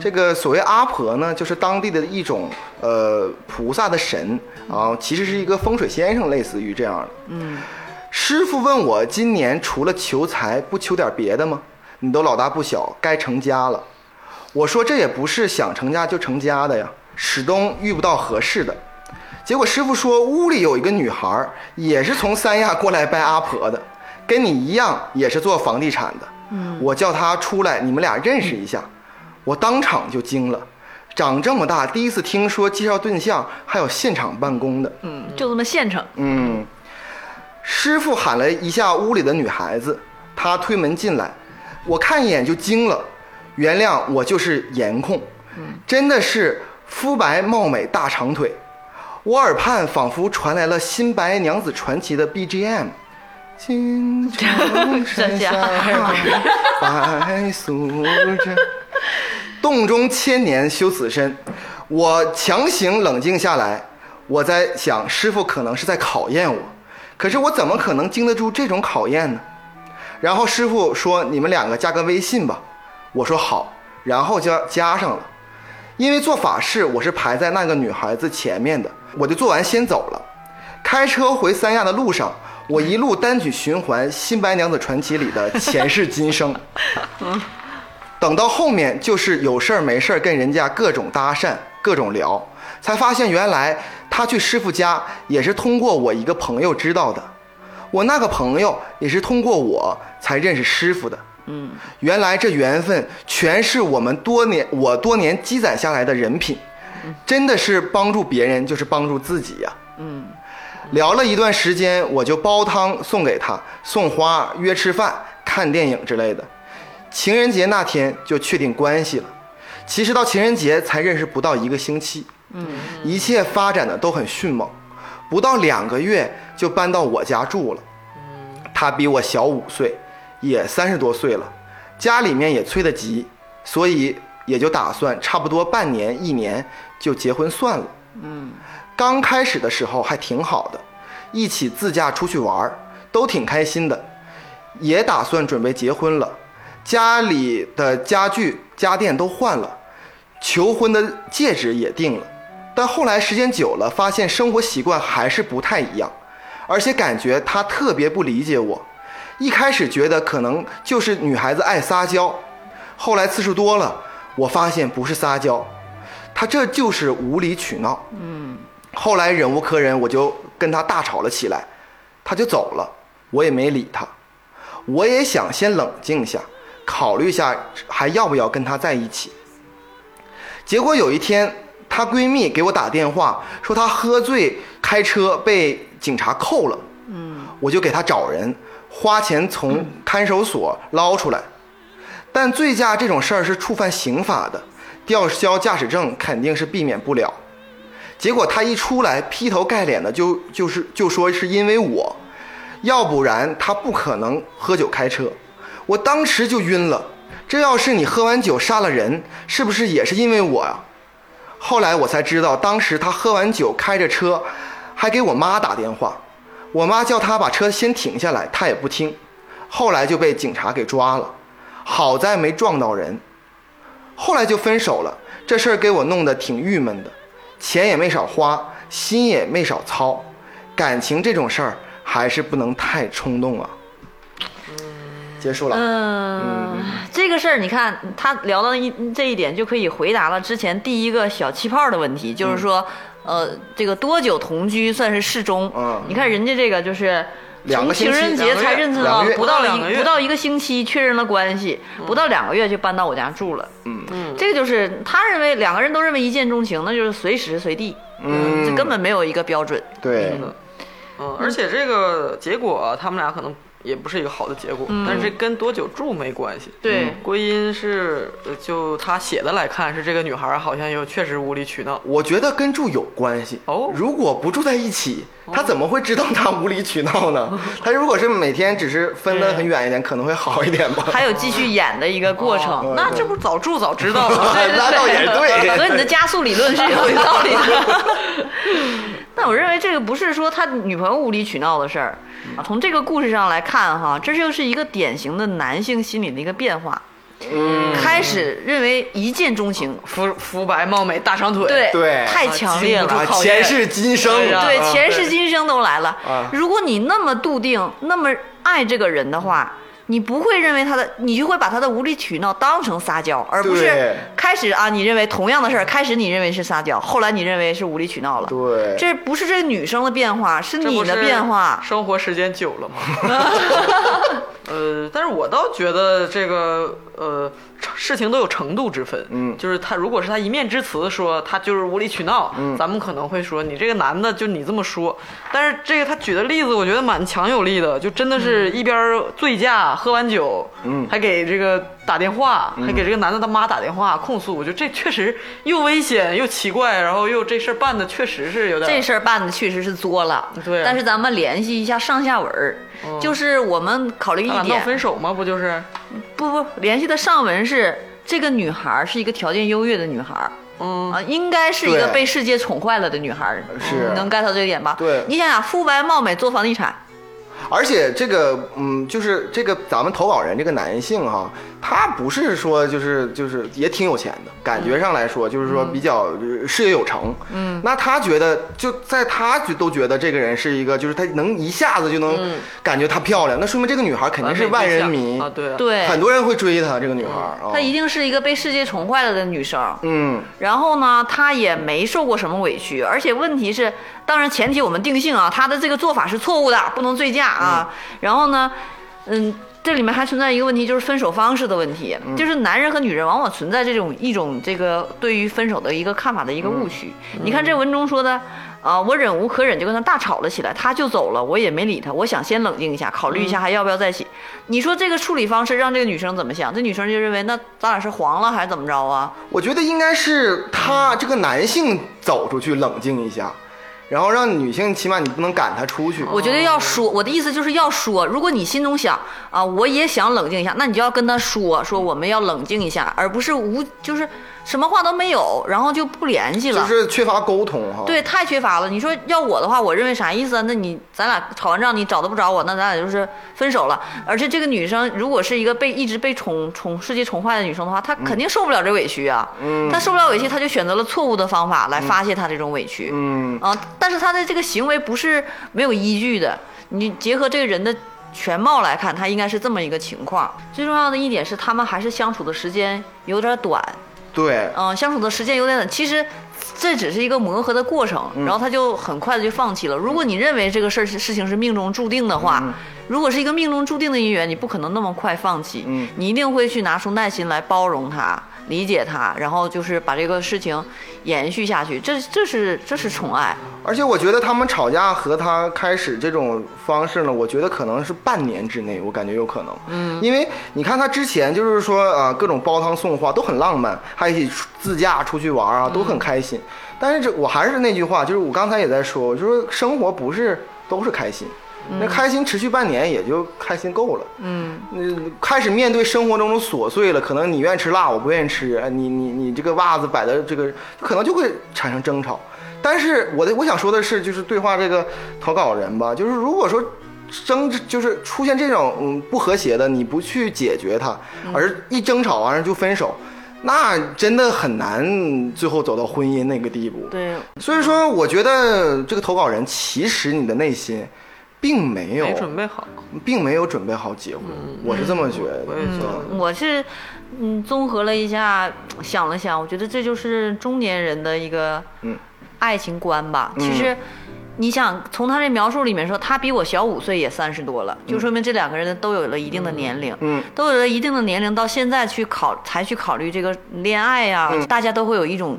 这个所谓阿婆呢，就是当地的一种呃菩萨的神啊，其实是一个风水先生，类似于这样的。嗯，师傅问我今年除了求财，不求点别的吗？你都老大不小，该成家了。我说这也不是想成家就成家的呀，始终遇不到合适的。结果师傅说屋里有一个女孩儿，也是从三亚过来拜阿婆的，跟你一样也是做房地产的。嗯，我叫她出来，你们俩认识一下。我当场就惊了，长这么大第一次听说介绍对象还有现场办公的。嗯，就这么现成。嗯，师傅喊了一下屋里的女孩子，她推门进来，我看一眼就惊了。原谅我就是颜控，真的是肤白貌美大长腿。我耳畔仿佛传来了《新白娘子传奇》的 BGM。京城山下 白素贞，洞中千年修此身。我强行冷静下来，我在想，师傅可能是在考验我，可是我怎么可能经得住这种考验呢？然后师傅说：“你们两个加个微信吧。”我说好，然后就加上了。因为做法事我是排在那个女孩子前面的，我就做完先走了。开车回三亚的路上，我一路单曲循环《新白娘子传奇》里的前世今生。嗯 等到后面就是有事儿没事儿跟人家各种搭讪、各种聊，才发现原来他去师傅家也是通过我一个朋友知道的。我那个朋友也是通过我才认识师傅的。嗯，原来这缘分全是我们多年我多年积攒下来的人品，真的是帮助别人就是帮助自己呀、嗯聊了一段时间，我就煲汤送给他，送花、约吃饭、看电影之类的。情人节那天就确定关系了。其实到情人节才认识不到一个星期，嗯，一切发展的都很迅猛，不到两个月就搬到我家住了。他比我小五岁，也三十多岁了，家里面也催得急，所以也就打算差不多半年一年就结婚算了。嗯刚开始的时候还挺好的，一起自驾出去玩，都挺开心的，也打算准备结婚了，家里的家具家电都换了，求婚的戒指也定了，但后来时间久了，发现生活习惯还是不太一样，而且感觉他特别不理解我。一开始觉得可能就是女孩子爱撒娇，后来次数多了，我发现不是撒娇，他这就是无理取闹。嗯后来忍无可忍，我就跟他大吵了起来，他就走了，我也没理他。我也想先冷静下，考虑一下还要不要跟他在一起。结果有一天，她闺蜜给我打电话说她喝醉开车被警察扣了，嗯，我就给她找人，花钱从看守所捞出来。但醉驾这种事儿是触犯刑法的，吊销驾驶证肯定是避免不了。结果他一出来，劈头盖脸的就就是就说是因为我，要不然他不可能喝酒开车。我当时就晕了。这要是你喝完酒杀了人，是不是也是因为我呀？后来我才知道，当时他喝完酒开着车，还给我妈打电话，我妈叫他把车先停下来，他也不听，后来就被警察给抓了。好在没撞到人，后来就分手了。这事儿给我弄得挺郁闷的，钱也没少花，心也没少操。感情这种事儿还是不能太冲动啊。结束了。嗯，这个事儿你看，他聊到一这一点，就可以回答了之前第一个小气泡的问题，就是说，呃，这个多久同居算是适中？嗯你看人家这个就是。从情人节才认识到不到两个月一不到一个星期确认了关系，不到两个月就搬到我家住了。嗯嗯这个就是他认为两个人都认为一见钟情，那就是随时随地，嗯这根本没有一个标准。对，嗯，而且这个结果啊他们俩可能也不是一个好的结果，但是跟多久住没关系。对归因是，呃就他写的来看，是这个女孩好像又确实无理取闹。我觉得跟住有关系。哦如果不住在一起，他怎么会知道他无理取闹呢？他如果是每天只是分得很远一点，可能会好一点吧。还有继续演的一个过程。哦那这不早住早知道吗？那倒也对和你的加速理论是有道理的。但我认为这个不是说他女朋友无理取闹的事儿，啊从这个故事上来看哈，这就是一个典型的男性心理的一个变化。嗯，开始认为一见钟情，肤肤白貌美大长腿，对对太强烈了前世今生，对前世今生都来了啊。如果你那么笃定、那么爱这个人的话，你不会认为他的，你就会把他的无理取闹当成撒娇，而不是开始啊，你认为同样的事儿，开始你认为是撒娇，后来你认为是无理取闹了。对，这不是这女生的变化，是你的变化。生活时间久了吗？呃，但是我倒觉得这个呃事情都有程度之分。嗯就是他如果是他一面之词说他就是无理取闹，嗯咱们可能会说你这个男的就你这么说。但是这个他举的例子，我觉得蛮强有力的，就真的是一边醉驾喝完酒，嗯还给这个打电话，还给这个男的他妈打电话控诉。我觉得这确实又危险又奇怪，然后又这事儿办的确实是有点这事儿办的确实是作了，对啊但是咱们联系一下上下文儿，就是我们考虑一点。分手吗？不就是？不不，联系的上文是这个女孩是一个条件优越的女孩，嗯。啊，应该是一个被世界宠坏了的女孩，是。你能 get 到这一点吧？对。你想想，肤白貌美做房地产，而且这个，嗯，就是这个咱们投稿人这个男性哈，他不是说就是就是也挺有钱的，感觉上来说就是说比较呃事业有成。嗯，那他觉得就在他觉都觉得这个人是一个，就是他能一下子就能感觉她漂亮，那说明这个女孩肯定是万人迷啊，对啊，对，很多人会追她这个女孩啊。她一定是一个被世界宠坏了的女生。嗯然后呢，她也没受过什么委屈，而且问题是，当然前提我们定性啊，她的这个做法是错误的，不能醉驾啊。然后呢，嗯。这里面还存在一个问题，就是分手方式的问题，就是男人和女人往往存在这种一种这个对于分手的一个看法的一个误区。你看这文中说的，啊，我忍无可忍就跟他大吵了起来，他就走了，我也没理他，我想先冷静一下，考虑一下还要不要在一起。你说这个处理方式让这个女生怎么想？这女生就认为那咱俩是黄了还是怎么着啊？我觉得应该是他这个男性走出去冷静一下，然后让女性起码你不能赶她出去。我觉得要说，我的意思就是要说，如果你心中想啊，我也想冷静一下，那你就要跟她说，说我们要冷静一下，而不是无就是什么话都没有，然后就不联系了。就是缺乏沟通哈。对，太缺乏了。你说要我的话，我认为啥意思啊？那你咱俩吵完仗，你找都不找我，那咱俩就是分手了。而且这个女生如果是一个被一直被宠宠世界宠坏的女生的话，她肯定受不了这委屈啊。嗯她受不了委屈，她就选择了错误的方法来发泄她这种委屈。嗯，啊，但是她的这个行为不是没有依据的。你结合这个人的全貌来看，他应该是这么一个情况。最重要的一点是，他们还是相处的时间有点短，对，嗯、相处的时间有点短。其实这只是一个磨合的过程，然后他就很快的就放弃了。如果你认为这个事儿事情是命中注定的话，如果是一个命中注定的姻缘，你不可能那么快放弃，嗯你一定会去拿出耐心来包容他。理解他，然后就是把这个事情延续下去，这这是这是宠爱，而且我觉得他们吵架和他开始这种方式呢，我觉得可能是半年之内，我感觉有可能。嗯，因为你看他之前就是说啊、各种煲汤送花都很浪漫，还一起出自驾出去玩啊，都很开心。但是这我还是那句话，就是我刚才也在说，我就说生活不是都是开心。那开心持续半年也就开心够了，嗯，那开始面对生活中的琐碎了，可能你愿意吃辣，我不愿意吃，哎你你你这个袜子摆的这个，可能就会产生争吵。但是我的我想说的是，就是对话这个投稿人吧，就是如果说争执就是出现这种嗯不和谐的，你不去解决它，而一争吵完了就分手，那真的很难最后走到婚姻那个地步。对，所以说，我觉得这个投稿人其实你的内心并没有没准备好，并没有准备好结婚，我是这么觉得。我也觉得。我是嗯综合了一下，想了想，我觉得这就是中年人的一个嗯。爱情观吧。嗯。其实。你想从他这描述里面说，他比我小五岁，也三十多了，就说明这两个人都有了一定的年龄，嗯。都有了一定的年龄，到现在去考才去考虑这个恋爱呀、嗯。大家都会有一种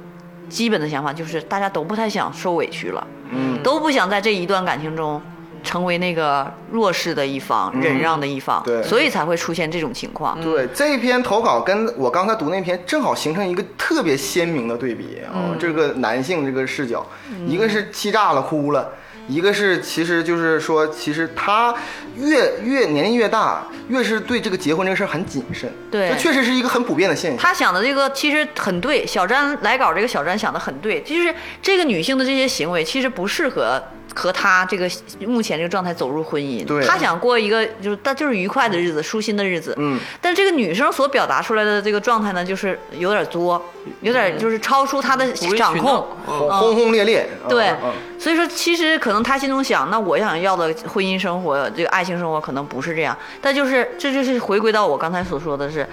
基本的想法，就是大家都不太想受委屈了，嗯。都不想在这一段感情中成为那个弱势的一方、忍让的一方，嗯对所以才会出现这种情况。对这一篇投稿跟我刚才读那篇正好形成一个特别鲜明的对比啊、这个男性这个视角，一个是气炸了哭了。一个是，其实就是说，其实他越越年龄越大，越是对这个结婚这个事儿很谨慎。对这确实是一个很普遍的现象。他想的这个其实很对，小詹来稿这个小詹想的很对，就是这个女性的这些行为其实不适合和他这个目前这个状态走入婚姻。对他想过一个就是他就是愉快的日子，舒心的日子。嗯，但这个女生所表达出来的这个状态呢，就是有点作，有点就是超出他的掌控闹。轰轰轰烈烈。嗯对所以说其实可能他心中想，那我想要的婚姻生活，这个爱情生活可能不是这样，但就是这就是回归到我刚才所说的是，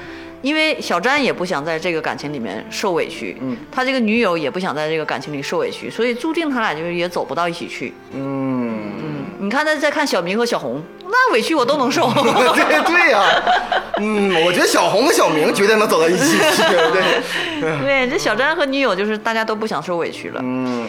因为小詹也不想在这个感情里面受委屈，嗯，他这个女友也不想在这个感情里受委屈，所以注定他俩就是也走不到一起去。嗯嗯，你看他再看小明和小红，那委屈我都能受。对对呀、嗯，我觉得小红和小明绝对能走到一起去，对，对，这小詹和女友就是大家都不想受委屈了。嗯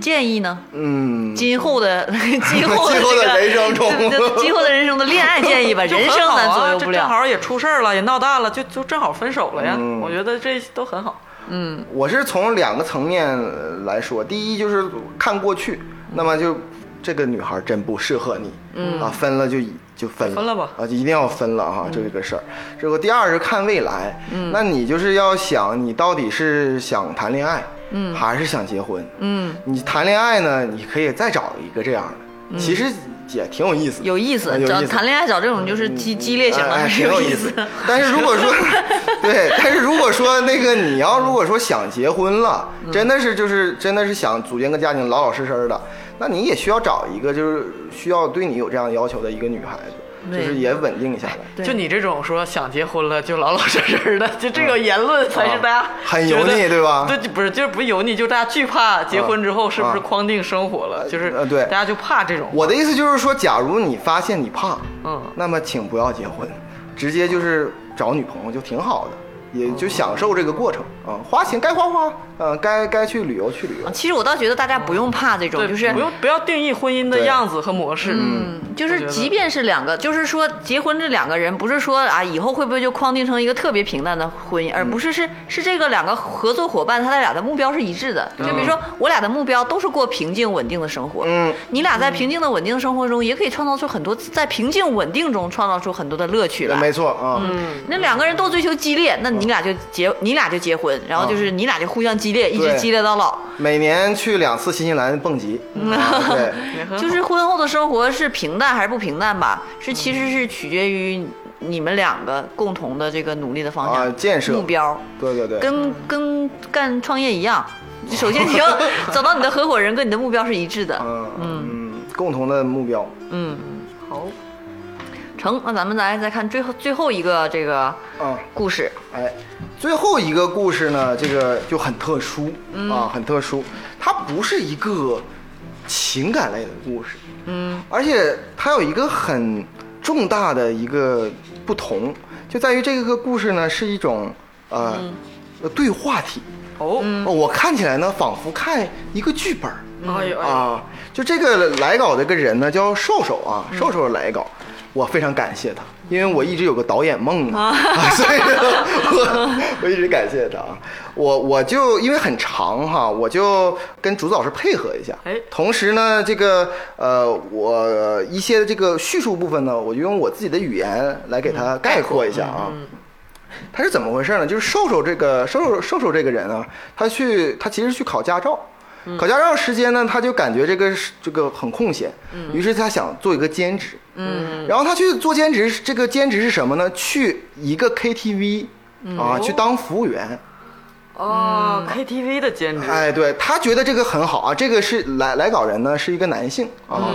建议呢，嗯，今后的 今后的今后的人生中。今后的人生的恋爱建议吧，就 人生咱左右不了。这正好也出事儿了，也闹大了，就就正好分手了呀。嗯。我觉得这都很好。嗯。我是从两个层面呃来说，第一就是看过去，那么就这个女孩真不适合你，嗯。啊，分了就就分了，分了吧。啊，就一定要分了哈，这个事儿。这个第二是看未来，嗯，那你就是要想你到底是想谈恋爱，嗯，还是想结婚，嗯，你谈恋爱呢，你可以再找一个这样的，其实也挺有意思，有意思找谈恋爱找这种就是激激烈型的哎哎还是挺有意意思。但是如果说，对，但是如果说那个你要如果说想结婚了，嗯。真的是就是真的是想组建个家庭，老老实实的，那你也需要找一个就是需要对你有这样要求的一个女孩子，对就是也稳定下来。就你这种说想结婚了就老老实实的，就这个言论才是大家啊很油腻对吧对，就不是就是不是油腻，就大家惧怕结婚之后是不是啊框定生活了，就是呃对大家就怕这种。我的意思就是说，假如你发现你怕，嗯那么请不要结婚，直接就是找女朋友就挺好的。也就享受这个过程啊、花钱该花花，呃，该该去旅游去旅游。其实我倒觉得大家不用怕这种，对，就是不用不要定义婚姻的样子和模式。嗯，就是即便是两个，就是说结婚这两个人，不是说啊以后会不会就框定成一个特别平淡的婚姻，而不是是是这个两个合作伙伴，他俩的目标是一致的。就比如说我俩的目标都是过平静稳定的生活，嗯，你俩在平静的稳定的生活中，也可以创造出很多在平静稳定中创造出很多的乐趣来。没错啊，嗯那两个人都追求激烈，那你俩就结，你俩就结婚，然后就是你俩就互相激烈，一直激烈到老。每年去两次新西兰蹦极，啊对，就是婚后的生活是平淡还是不平淡吧？是其实是取决于你们两个共同的这个努力的方向、啊建设目标，对对对，跟跟干创业一样。首先你要 找到你的合伙人，跟你的目标是一致的。嗯嗯，共同的目标。嗯，好。成，那咱们来再看最后最后一个这个嗯。故事。哎，最后一个故事呢，这个就很特殊、嗯啊，很特殊。它不是一个情感类的故事，嗯而且它有一个很重大的一个不同，就在于这个故事呢是一种呃、对话体。哦，哦我看起来呢，仿佛看一个剧本儿。哎呦哎呦，啊，就这个来稿这个人呢，叫瘦瘦啊，瘦瘦来稿，我非常感谢他，因为我一直有个导演梦嘛，啊、所以呢，我我一直感谢他啊。我我就因为很长哈，我就跟竹子老师配合一下，哎同时呢，这个呃，我一些这个叙述部分呢，我就用我自己的语言来给他概括一下啊。他是怎么回事呢？就是瘦瘦这个瘦瘦瘦瘦这个人啊，他去他其实去考驾照，考驾照时间呢，他就感觉这个是这个很空闲，于是他想做一个兼职，嗯然后他去做兼职，这个兼职是什么呢？去一个 KTV 啊，去当服务员。哦，KTV 的兼职，哎，对他觉得这个很好啊，这个是来来稿人呢是一个男性啊，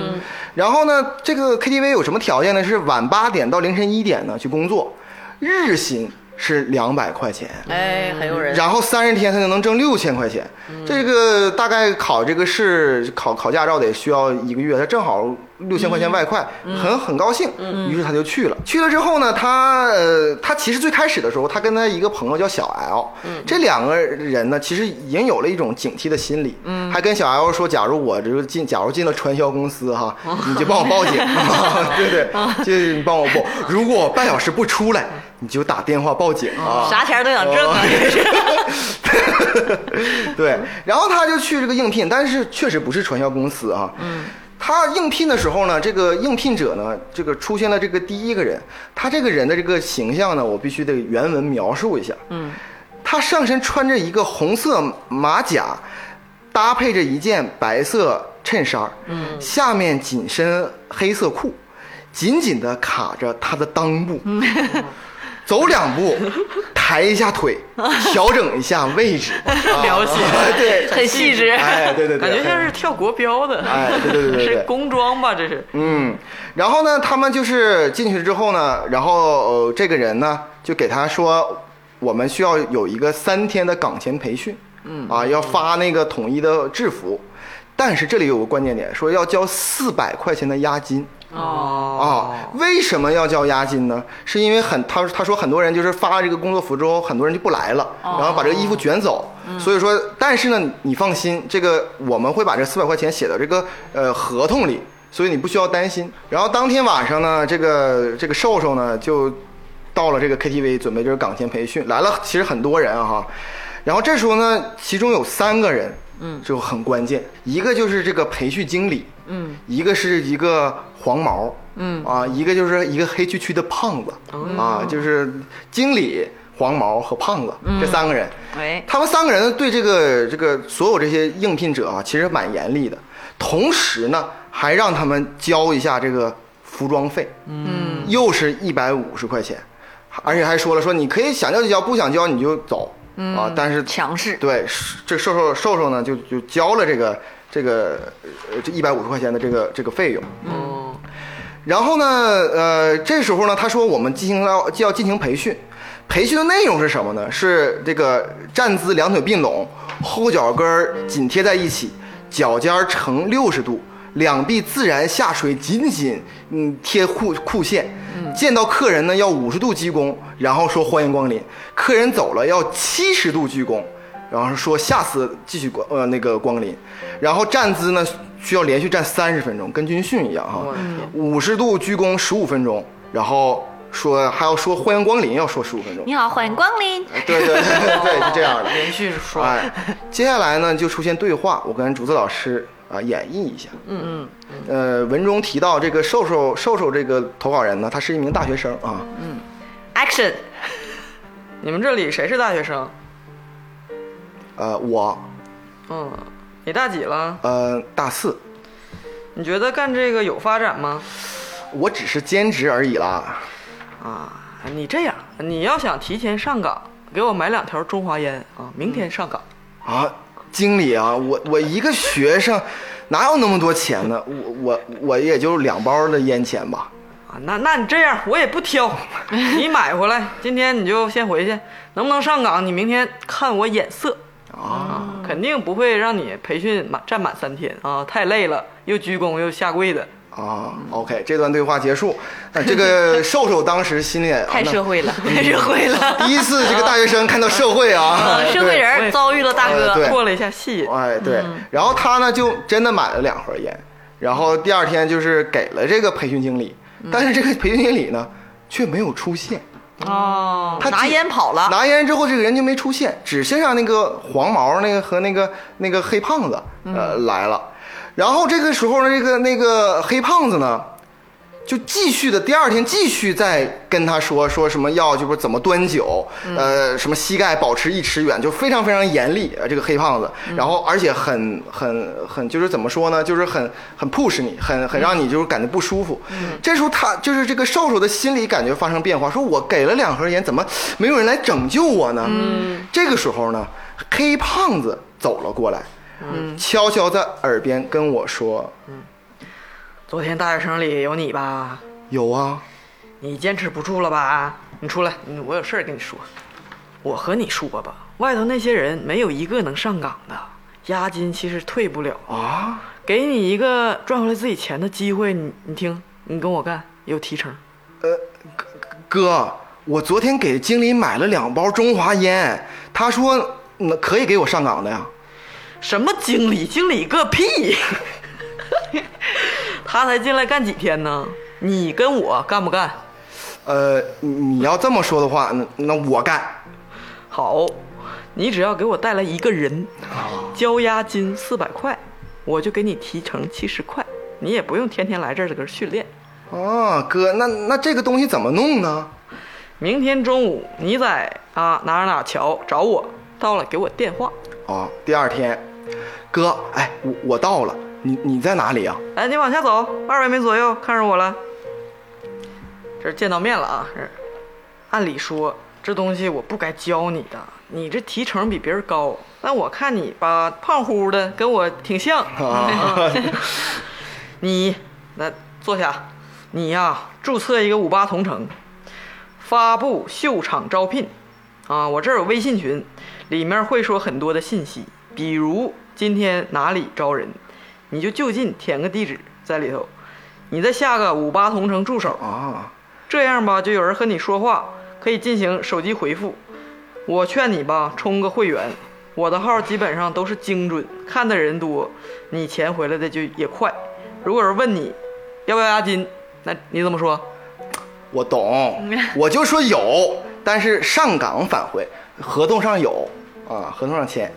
然后呢，这个 KTV 有什么条件呢？是晚八点到凌晨一点呢去工作，日薪是两百块钱，哎，很诱人。然后三十天他就能挣六千块钱，这个大概考这个试考考驾照得需要一个月，他正好六千块钱外快，很很高兴，于是他就去了。去了之后呢，他呃他其实最开始的时候，他跟他一个朋友叫小 L，这两个人呢其实已经有了一种警惕的心理，还跟小 L 说，假如我这个进，假如进了传销公司哈，你就帮我报警，对对，就你帮我报，如果我半小时不出来，你就打电话报警啊。啥钱都想挣啊！这是。对，然后他就去这个应聘，但是确实不是传销公司啊。嗯。他应聘的时候呢，这个应聘者呢，这个出现了这个第一个人，他这个人的这个形象呢，我必须得原文描述一下。嗯。他上身穿着一个红色马甲，搭配着一件白色衬衫，嗯，下面紧身黑色裤，紧紧的卡着他的裆部。走两步，抬一下腿，调整一下位置，了解啊对，很细致。哎，对对对，感觉像是跳国标的，哎对对对对对是工装吧？这是，嗯，然后呢，他们就是进去之后呢，然后呃，这个人呢就给他说，我们需要有一个三天的岗前培训，嗯啊，要发那个统一的制服，但是这里有个关键点，说要交四百块钱的押金。哦啊，为什么要交押金呢？是因为很他他说很多人就是发了这个工作服之后，很多人就不来了，然后把这个衣服卷走。所以说，但是呢，你放心，这个我们会把这四百块钱写到这个呃合同里，所以你不需要担心。然后当天晚上呢，这个这个瘦瘦呢就到了这个 KTV 准备就是岗前培训，来了其实很多人啊哈。然后这时候呢，其中有三个人，嗯，就很关键，一个就是这个培训经理，嗯，一个是一个黄毛，嗯。啊，一个就是一个黑黢黢的胖子，啊，就是经理、黄毛和胖子、这三个人，哎，他们三个人对这个这个所有这些应聘者啊，其实蛮严厉的，同时呢，还让他们交一下这个服装费，嗯，又是一百五十块钱，而且还说了说你可以想交就交，不想交你就走，啊，但是强势。对，这瘦瘦瘦瘦呢，就就交了这个这个呃这一百五十块钱的这个这个费用。嗯，然后呢，呃，这时候呢，他说我们进行要就要进行培训，培训的内容是什么呢？是这个站姿两腿并拢，后脚跟紧贴在一起，脚尖儿呈六十度，两臂自然下垂，紧紧嗯贴裤裤线。见到客人呢要五十度鞠躬，然后说欢迎光临。客人走了要七十度鞠躬，然后说下次继续光呃那个光临。然后站姿呢需要连续站三十分钟，跟军训一样哈。五十度鞠躬十五分钟，然后说还要说欢迎光临，要说十五分钟。你好，欢迎光临。对对对对对，是这样的。连续说，哎，接下来呢就出现对话，我跟竹子老师啊演绎一下。嗯嗯呃，文中提到这个瘦瘦瘦瘦这个投稿人呢，他是一名大学生啊。嗯 Action，嗯，你们这里谁是大学生？呃，我嗯，你大几了？呃大四，你觉得干这个有发展吗？我只是兼职而已啦。啊，你这样，你要想提前上岗，给我买两条中华烟啊，明天上岗。啊，经理啊，我我一个学生哪有那么多钱呢？我我我也就两包的烟钱吧。啊，那那你这样我也不挑，你买回来，今天你就先回去，能不能上岗？你明天看我眼色啊，肯定不会让你培训满站满三天啊，太累了，又鞠躬又下跪的。啊，OK，这段对话结束。那这个 瘦瘦当时心里也太啊社会了，太社会了。第一次这个大学生看到社会啊啊，，社会人遭遇了大哥，过了一下戏。瘾，哎，对，嗯。然后他呢就真的买了两盒烟，然后第二天就是给了这个培训经理，嗯。但是这个培训经理呢却没有出现。哦，他拿烟跑了，拿烟之后，这个人就没出现，只剩下那个黄毛那个和那个那个黑胖子呃、来了。然后这个时候呢，这个那个黑胖子呢，就继续的第二天继续在跟他说说什么要就是怎么端酒，呃，什么膝盖保持一尺远，就非常非常严厉呃这个黑胖子。然后而且很很很就是怎么说呢，就是很很 push 你，很很让你就是感觉不舒服。这时候他就是这个瘦瘦的心理感觉发生变化，说我给了两盒烟，怎么没有人来拯救我呢？这个时候呢，黑胖子走了过来，悄悄在耳边跟我说嗯昨天大学生里有你吧？：“有啊。”你坚持不住了吧？你出来，嗯我有事儿跟你说。我和你说吧，外头那些人没有一个能上岗的，押金其实退不了。啊，给你一个赚回来自己钱的机会，你你听，你跟我干，有提成。呃哥，我昨天给经理买了两包中华烟，他说那可以给我上岗的呀。什么经理？经理个屁！他才进来干几天呢？你跟我干不干？呃，你你要这么说的话，那那我干。好，你只要给我带来一个人，交押金四百块，我就给你提成七十块，你也不用天天来这儿这个训练。啊，哥，那那这个东西怎么弄呢？明天中午你在啊哪儿哪儿桥找我，到了给我电话。啊，第二天，哥，哎，我我到了，你你在哪里啊？哎，你往下走，二百米左右，看着我了。这见到面了啊！这按理说这东西我不该教你的，你这提成比别人高，但我看你吧，胖乎的，跟我挺像。啊，你来坐下，你呀注册一个五八同城，发布秀场招聘，啊，我这儿有微信群，里面会说很多的信息，比如今天哪里招人，你就就近填个地址在里头，你再下个五八同城助手，啊，这样吧就有人和你说话，可以进行手机回复。我劝你吧，充个会员，我的号基本上都是精准，看的人多，你钱回来的就也快。如果有人问你要不要押金，那你怎么说？我懂，我就说有，但是上岗返回，合同上有啊，合同上签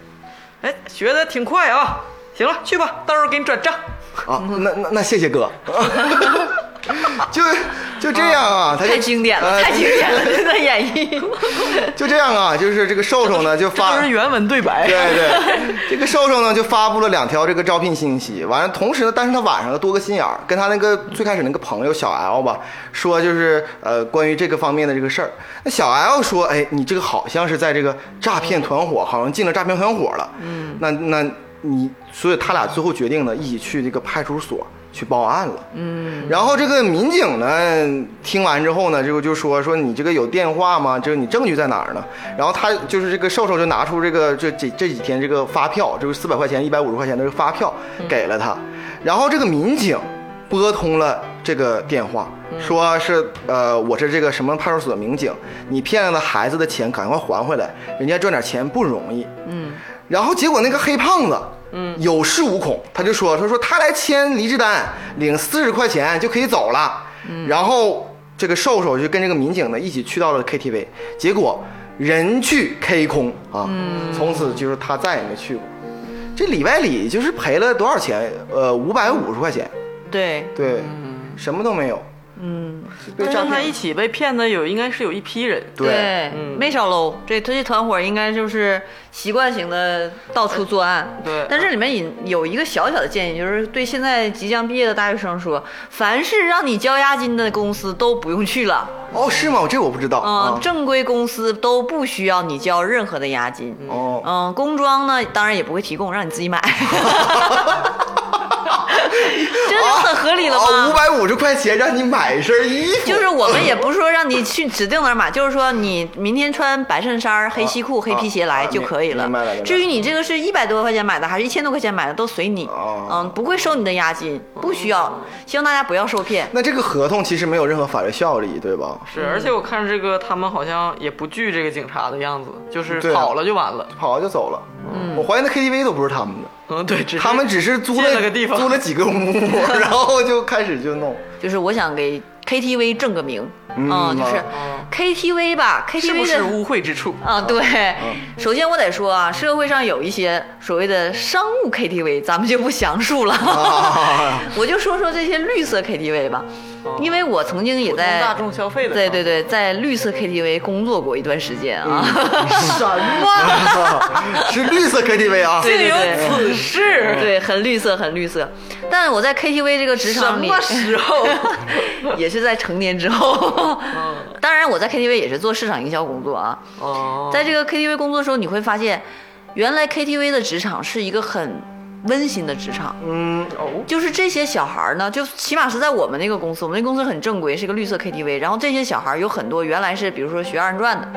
哎，学的挺快啊！行了，去吧，到时候给你转账。啊。那那那谢谢哥，就就这样啊，他太经典了，呃太经典了，这段演绎。就这样啊，就是这个瘦瘦呢就发都是原文对白。对对，这个瘦瘦呢就发布了两条这个招聘信息，完了，同时呢，但是他晚上多个心眼儿，跟他那个最开始那个朋友小 L 吧，说就是呃关于这个方面的这个事儿。那小 L 说，哎，你这个好像是在这个诈骗团伙，好像进了诈骗团伙了。嗯，那那你，所以他俩最后决定呢，一起去这个派出所。去报案了，嗯，然后这个民警呢，听完之后呢，就就说说你这个有电话吗？就是你证据在哪儿呢？然后他就是这个瘦瘦就拿出这个这这这几天这个发票，就是四百块钱、一百五十块钱的这个发票给了他，然后这个民警拨通了这个电话，说是呃我是这个什么派出所民警，你骗了孩子的钱赶快还回来，人家赚点钱不容易，嗯，然后结果那个黑胖子。嗯，有恃无恐，他就说：“他说他来签离职单，领四十块钱就可以走了。然后这个瘦瘦就跟这个民警呢一起去到了 KTV，结果人去 K 空啊，从此就是他再也没去过。这里外里就是赔了多少钱？呃，五百五十块钱，对，对，什么都没有。嗯，跟他一，起被骗的有，应该是有一批人。对，没少搂。这他这团伙应该就是习惯性的到处作案。对但这里面引有一个小小的建议，就是对现在即将毕业的大学生说，凡是让你交押金的公司都不用去了。哦，是吗？这我不知道嗯，啊。正规公司都不需要你交任何的押金。哦，嗯，工装呢，当然也不会提供，让你自己买。这就很合理了吗，五吗？百五十块钱让你买一身衣服，就是我们也不是说让你去指定哪儿买，就是说你明天穿白衬衫、黑西裤、黑皮鞋来就可以了明白了。了至于你这个是一百多块钱买的，还是一千多块钱买的，都随你。哦嗯，不会收你的押金，不需要。希望大家不要受骗。那这个合同其实没有任何法律效力，对吧？是，而且我看这个他们好像也不惧这个警察的样子，就是跑了就完了。跑了就走了。我怀疑那 KTV 都不是他们的，嗯，对，他们只是租了了个地方租了几个屋，然后就开始就弄。就是我想给 KTV 正个名，嗯就是啊 KTV 吧，KTV 的是污秽之处？啊，对，首先我得说啊，社会上有一些所谓的商务 KTV，咱们就不详述了，啊 我就说说这些绿色 KTV 吧，因为我曾经也在大众消费的，对对，对，在绿色 KTV 工作过一段时间啊，什么？是绿色 KTV 啊，对竟有此事？对，很绿色，很绿色。但我在 KTV 这个职什场里，么时候？也是在成年之后。当然，我在 KTV 也是做市场营销工作啊。哦，在这个 KTV 工作的时候，你会发现，原来 KTV 的职场是一个很温馨的职场。嗯，哦，就是这些小孩儿呢，就起码是在我们那个公司，我们那公司很正规，是一个绿色 KTV。然后这些小孩儿有很多原来是比如说学二人转的，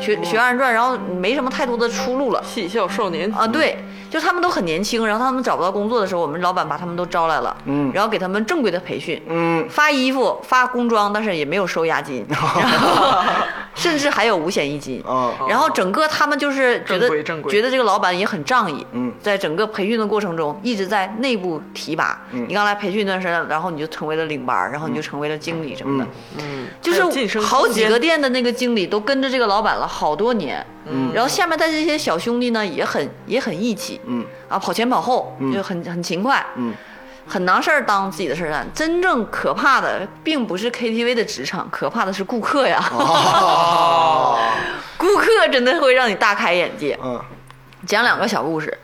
学学二人转，然后没什么太多的出路了。戏笑少年啊，对，就他们都很年轻，然后他们找不到工作的时候，我们老板把他们都招来了，嗯。然后给他们正规的培训，嗯。发衣服、发工装，但是也没有收押金，然后甚至还有五险一金。啊，然后整个他们就是觉得觉得这个老板也很仗义，嗯。在整个培训的过程中一直在内部提拔。嗯。你刚来培训一段时间，然后你就成为了领班，然后你就成为了经理什么的，嗯，就是好几个店的那个经理都跟着这个老板了好多年。嗯。然后下面的这些小兄弟呢，也很也很义气，嗯。啊，跑前跑后，嗯。就很很勤快，嗯。很拿事儿当自己的事儿干。真正可怕的并不是 KTV 的职场，可怕的是顾客呀。哦，顾客真的会让你大开眼界。嗯。讲两个小故事。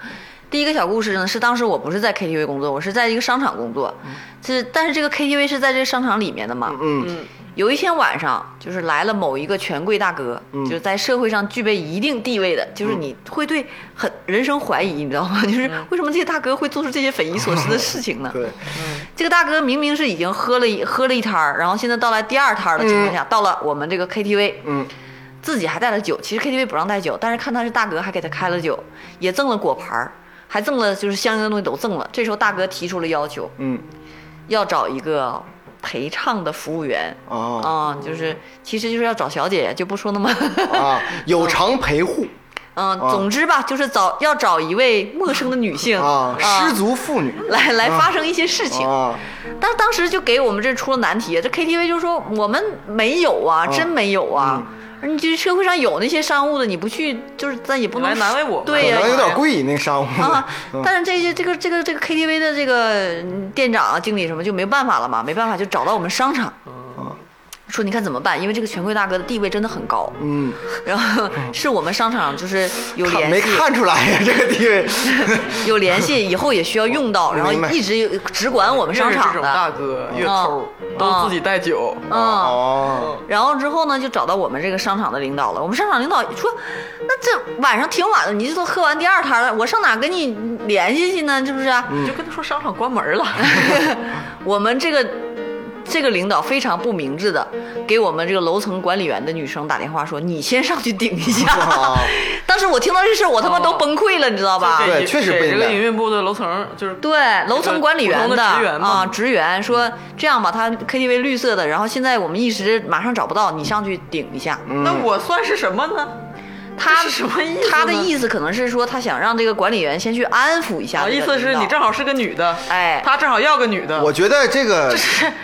第一个小故事呢，是当时我不是在 KTV 工作，我是在一个商场工作，是但是这个 KTV 是在这个商场里面的嘛。嗯有一天晚上，就是来了某一个权贵大哥，就是在社会上具备一定地位的，就是你会对很人生怀疑，你知道吗？就是为什么这些大哥会做出这些匪夷所思的事情呢？对，这个大哥明明是已经喝了一喝了一摊儿，然后现在到来第二摊儿的情况下，到了我们这个 KTV，嗯。自己还带了酒。其实 KTV 不让带酒，但是看他是大哥，还给他开了酒，也赠了果盘儿，还赠了就是相应的东西都赠了。这时候大哥提出了要求，嗯要找一个陪唱的服务员。啊啊、就是其实就是要找小姐，就不说那么，啊，有偿陪护嗯、总之吧，就是找要找一位陌生的女性啊，失足妇女来来发生一些事情。啊，但当时就给我们这出了难题，这 KTV 就说我们没有啊，真没有啊。你这社会上有那些商务的，你不去，就是咱也不能来难为我对呀、可能有点贵那个商务啊 嗯。但是这些这个这个这个 KTV 的这个嗯店长啊、经理什么就没办法了嘛，没办法就找到我们商场，说你看怎么办？因为这个权贵大哥的地位真的很高，嗯，然后是我们商场就是有联系，看出来呀这个地位 有联系，以后也需要用到，然后一直有只管我们越是这种商场的。大哥越抠，都自己带酒。嗯，哦，然后之后呢，就找到我们这个商场的领导了。我们商场领导说：“那这晚上挺晚了，你这都喝完第二摊了，我上哪跟你联系去呢？是不是？”你就跟他说商场关门了，我们这个这个领导非常不明智的给我们这个楼层管理员的女生打电话说：“你先上去顶一下。哦当时我听到这事儿，我他妈都崩溃了，你知道吧？对确实不应该给这个营运部的楼层就是对，楼层管理员的职员嘛啊，职员说这样吧，他 KTV 绿色的，然后现在我们一时马上找不到，你上去顶一下。那我算是什么呢？他什么意思他的意思可能是说，他想让这个管理员先去安抚一下啊，这个领导。意思是你正好是个女的，哎他正好要个女的。我觉得这个，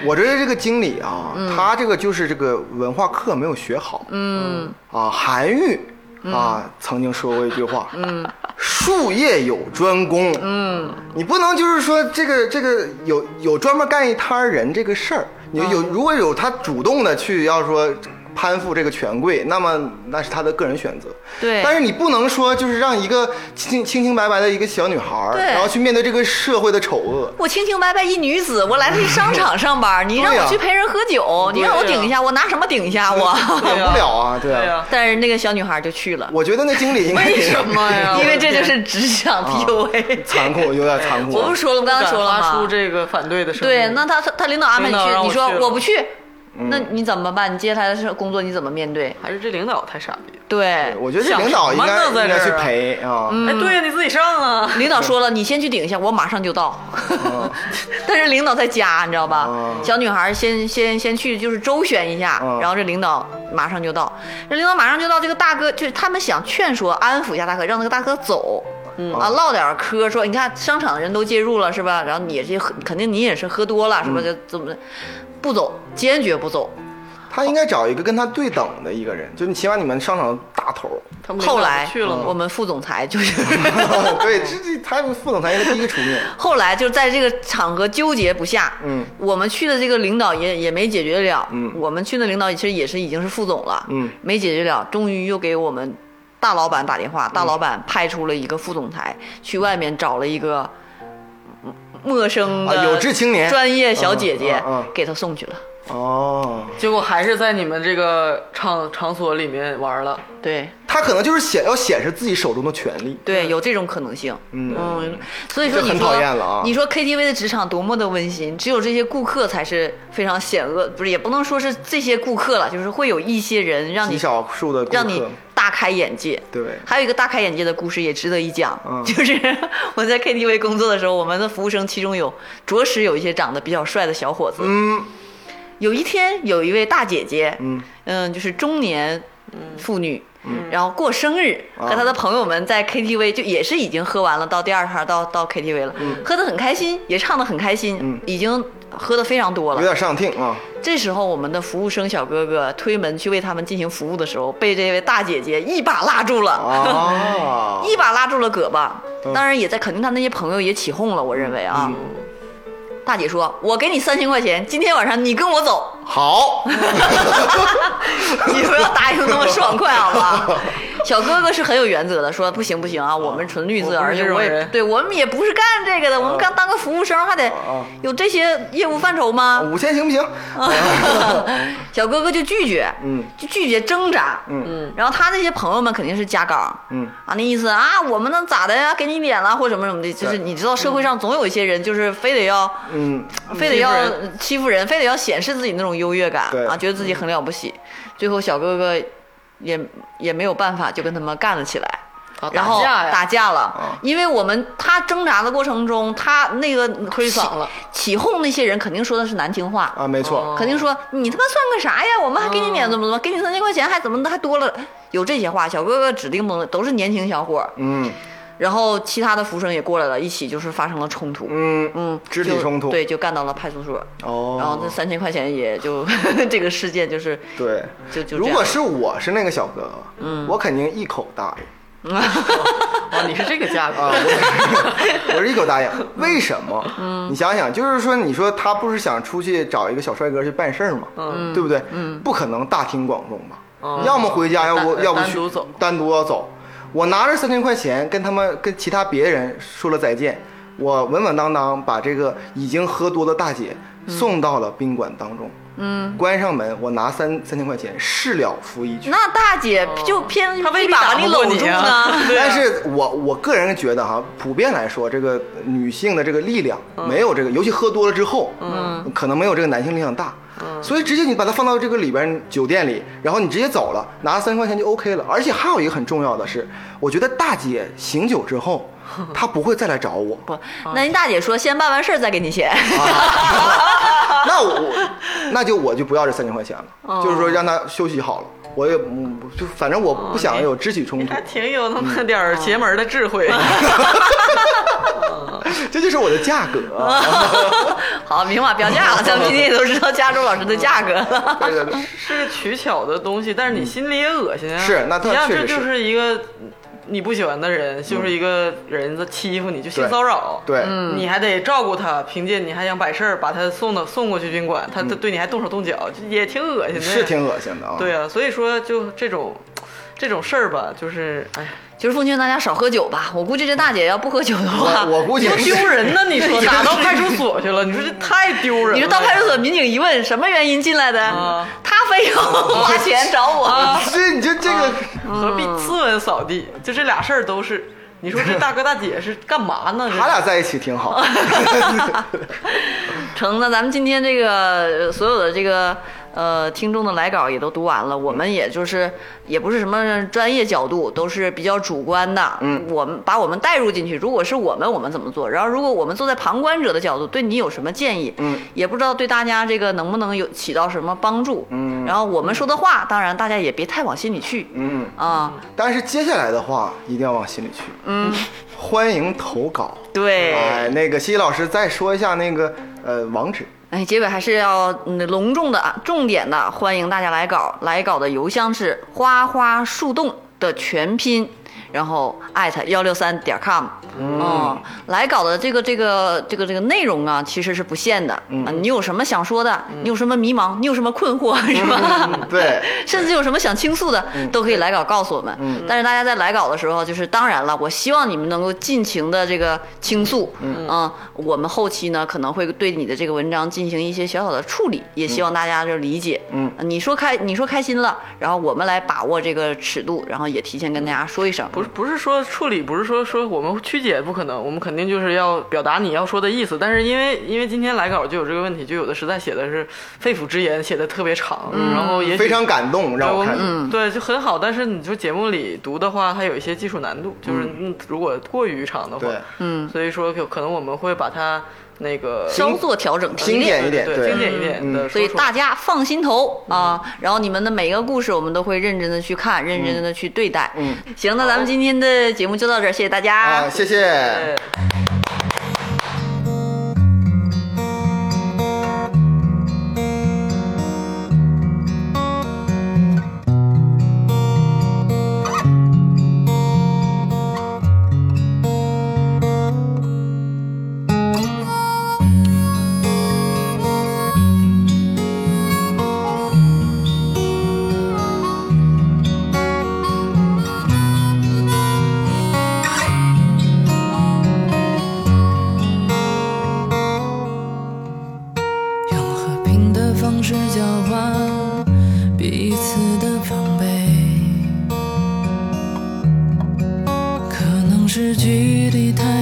我觉得这个经理啊，嗯他这个就是这个文化课没有学好。嗯啊，韩愈嗯啊曾经说过一句话，嗯，术业有专攻。嗯，你不能就是说这个这个有有专门干一摊儿人这个事儿，你有嗯如果有他主动的去要说攀附这个权贵，那么那是他的个人选择。对但是你不能说就是让一个清清清白白的一个小女孩然后去面对这个社会的丑恶。我清清白白一女子，我来的是商场上班，你让我去陪人喝酒，你让我顶一下，我拿什么顶一下我？顶不了啊，对啊。但是那个小女孩就去了，我觉得那经理应该为什么呀？因为这就是职场 PUA。残酷，有点残酷。我不说了，我刚刚说了敢发出？这个反对的声音。对，那他他他领导安排你去，你说我不去，嗯那你怎么办？你接下来的是工作你怎么面对？还是这领导太傻逼。对，我觉得这领导应该应该去陪啊。哎，对呀，你自己上啊。领导说了，你先去顶一下，我马上就到。但是领导在家，你知道吧？嗯小女孩先先先去，就是周旋一下，嗯然后这领导马上就到。这领导马上就到，这个大哥就是他们想劝说、安抚一下大哥，让那个大哥走。嗯啊，唠点嗑，说你看商场的人都介入了是吧？然后你也是喝，肯定你也是喝多了是吧？嗯就怎么不走，坚决不走。他应该找一个跟他对等的一个人，就你起码你们商场的大头。他们后来去了吗？我们副总裁就是 对，这这他副总裁应该第一个出面。后来就在这个场合纠结不下，嗯，我们去的这个领导也也没解决得了，嗯我们去的领导其实也是已经是副总了，嗯，没解决了，终于又给我们大老板打电话，大老板派出了一个副总裁去外面找了一个陌生啊的有志青年。专业小姐姐给他送去了，哦，结果还是在你们这个场场所里面玩了。对他可能就是显要显示自己手中的权利。对，有这种可能性，嗯嗯，所以说很你说讨厌了啊你说 KTV 的职场多么的温馨，只有这些顾客才是非常险恶，不是也不能说是这些顾客了，就是会有一些人让极你少数的顾让你，大开眼界。对，还有一个大开眼界的故事也值得一讲，嗯 就是我在 KTV 工作的时候，我们的服务生其中有着实有一些长得比较帅的小伙子。嗯有一天，有一位大姐姐，嗯。嗯，就是中年妇女，然后过生日，啊。和她的朋友们在 KTV 就也是已经喝完了，到第二摊到到 KTV 了，喝得很开心，也唱得很开心，嗯。已经喝得非常多了。有点上听啊。这时候，我们的服务生小哥哥推门去为他们进行服务的时候，被这位大姐姐一把拉住了。啊，一把拉住了胳膊，嗯。当然也在肯定他那些朋友也起哄了，我认为啊。大姐说：“我给你三千块钱，今天晚上你跟我走。好，你不要答应那么爽快，好吧？”小哥哥是很有原则的，说：“不行不行啊，我们纯绿色，而且我也对我们也不是干这个的，我们刚当个服务生，还得啊有这些业务范畴吗？”五千行不行？小哥哥就拒绝，嗯，就拒绝挣扎，嗯嗯，然后他那些朋友们肯定是加岗，嗯啊，那意思啊，我们能咋的呀？给你脸了或什么什么的，就是你知道社会上总有一些人就是非得要，嗯，非得要欺负人，非得要显示自己那种优越感啊，觉得自己很了不起，最后小哥哥也也没有办法，就跟他们干了起来。啊然后打架了，啊因为我们他挣扎的过程中，他那个推搡了起起哄那些人肯定说的是难听话啊，没错，哦。肯定说你他妈算个啥呀？我们还给你免怎么怎么，给你三千块钱还怎么的还多了，有这些话。小哥哥指定不能都是年轻小伙儿，嗯然后其他的服务生也过来了，一起就是发生了冲突，嗯嗯，肢体冲突。对，就干到了派出所，哦，然后这三千块钱也就 这个事件就是对，就就如果是我是那个小哥哥，嗯，我肯定一口答应 哦，你是这个价格。啊，我是一口答应。为什么？嗯，你想想，就是说，你说他不是想出去找一个小帅哥去办事儿吗？嗯。对不对？嗯，不可能大庭广众吧？嗯要么回家，要不要不去单独走。单独要走。我拿着三千块钱跟他们跟其他别人说了再见，我稳稳当当把这个已经喝多的大姐送到了宾馆当中。嗯，关上门，我拿三三千块钱事了拂衣去。那大姐就偏她未必一把把打不搂住呢。啊但是我我个人觉得哈，普遍来说，这个女性的这个力量嗯没有这个，尤其喝多了之后，嗯，可能没有这个男性力量大。嗯所以直接你把它放到这个里边酒店里，然后你直接走了，拿三千块钱就 OK 了。而且还有一个很重要的是，我觉得大姐醒酒之后，她不会再来找我。不，那您大姐说先办完事儿再给你钱。那我那就我就不要这三千块钱了，哦就是说让他休息好了。我也嗯就反正我不想有肢体冲突还，挺有那么点儿邪门的智慧。这就是我的价格。好，明码标价了，咱们今天也都知道加州老师的价格了。对对对。是取巧的东西，但是你心里也恶心啊。是那他确实是这就是一个你不喜欢的人，就是一个人在欺负你，就性骚扰，对，你还得照顾他，凭借你还想摆事儿，把他送到送过去宾馆，他他对你还动手动脚，这也挺恶心的。是挺恶心的啊。对啊，所以说就这种这种事儿吧，就是哎，就是奉劝大家少喝酒吧。我估计这大姐要不喝酒的话，我我估计多丢人呢！你说打到派出所去了，你说这太丢人了。你说到派出所，民警一问什么原因进来的，啊他非要花钱找我。这你就这个，何必斯文扫地？就这俩事儿都是。你说这大哥大姐是干嘛呢？他俩在一起挺好。成，那咱们今天这个呃所有的这个呃听众的来稿也都读完了，我们也就是也不是什么专业角度，都是比较主观的。嗯，我们把我们带入进去，如果是我们，我们怎么做？然后如果我们坐在旁观者的角度，对你有什么建议？嗯，也不知道对大家这个能不能有起到什么帮助。嗯然后我们说的话，当然大家也别太往心里去。嗯，啊，但是接下来的话一定要往心里去。嗯，欢迎投稿。对。哎，那个西西老师再说一下那个呃网址。哎，结尾还是要隆重的、啊，重点的欢迎大家来稿。来稿的邮箱是花花树洞的全拼，然后艾特幺六三点 com。嗯，来稿的这个这个这个这个内容啊，其实是不限的。嗯、你有什么想说的？你有什么迷茫？你有什么困惑？是吧？对，甚至有什么想倾诉的，都可以来稿告诉我们。但是大家在来稿的时候，就是当然了，我希望你们能够尽情的这个倾诉。嗯我们后期呢可能会对你的这个文章进行一些小小的处理，也希望大家就理解。嗯，你说开你说开心了，然后我们来把握这个尺度，然后也提前跟大家说一声。不是不是说处理，不是说说我们曲解，不可能，我们肯定就是要表达你要说的意思。但是因为因为今天来稿就有这个问题，就有的实在写的是肺腑之言，写的特别长，然后也非常感动，让我看。嗯，对，就很好。但是你说节目里读的话，它有一些技术难度，就是嗯，如果过于长的话，嗯，所以说有可能我们会把它那个稍作调整提精炼。简一点，精简一点的说出来，所以大家放心投啊，然后你们的每一个故事我们都会认真的去看，认真的去对待。嗯，行，那咱们今天的节目就到这儿，谢谢大家。啊，谢谢。是交换彼此的防备，可能是距离太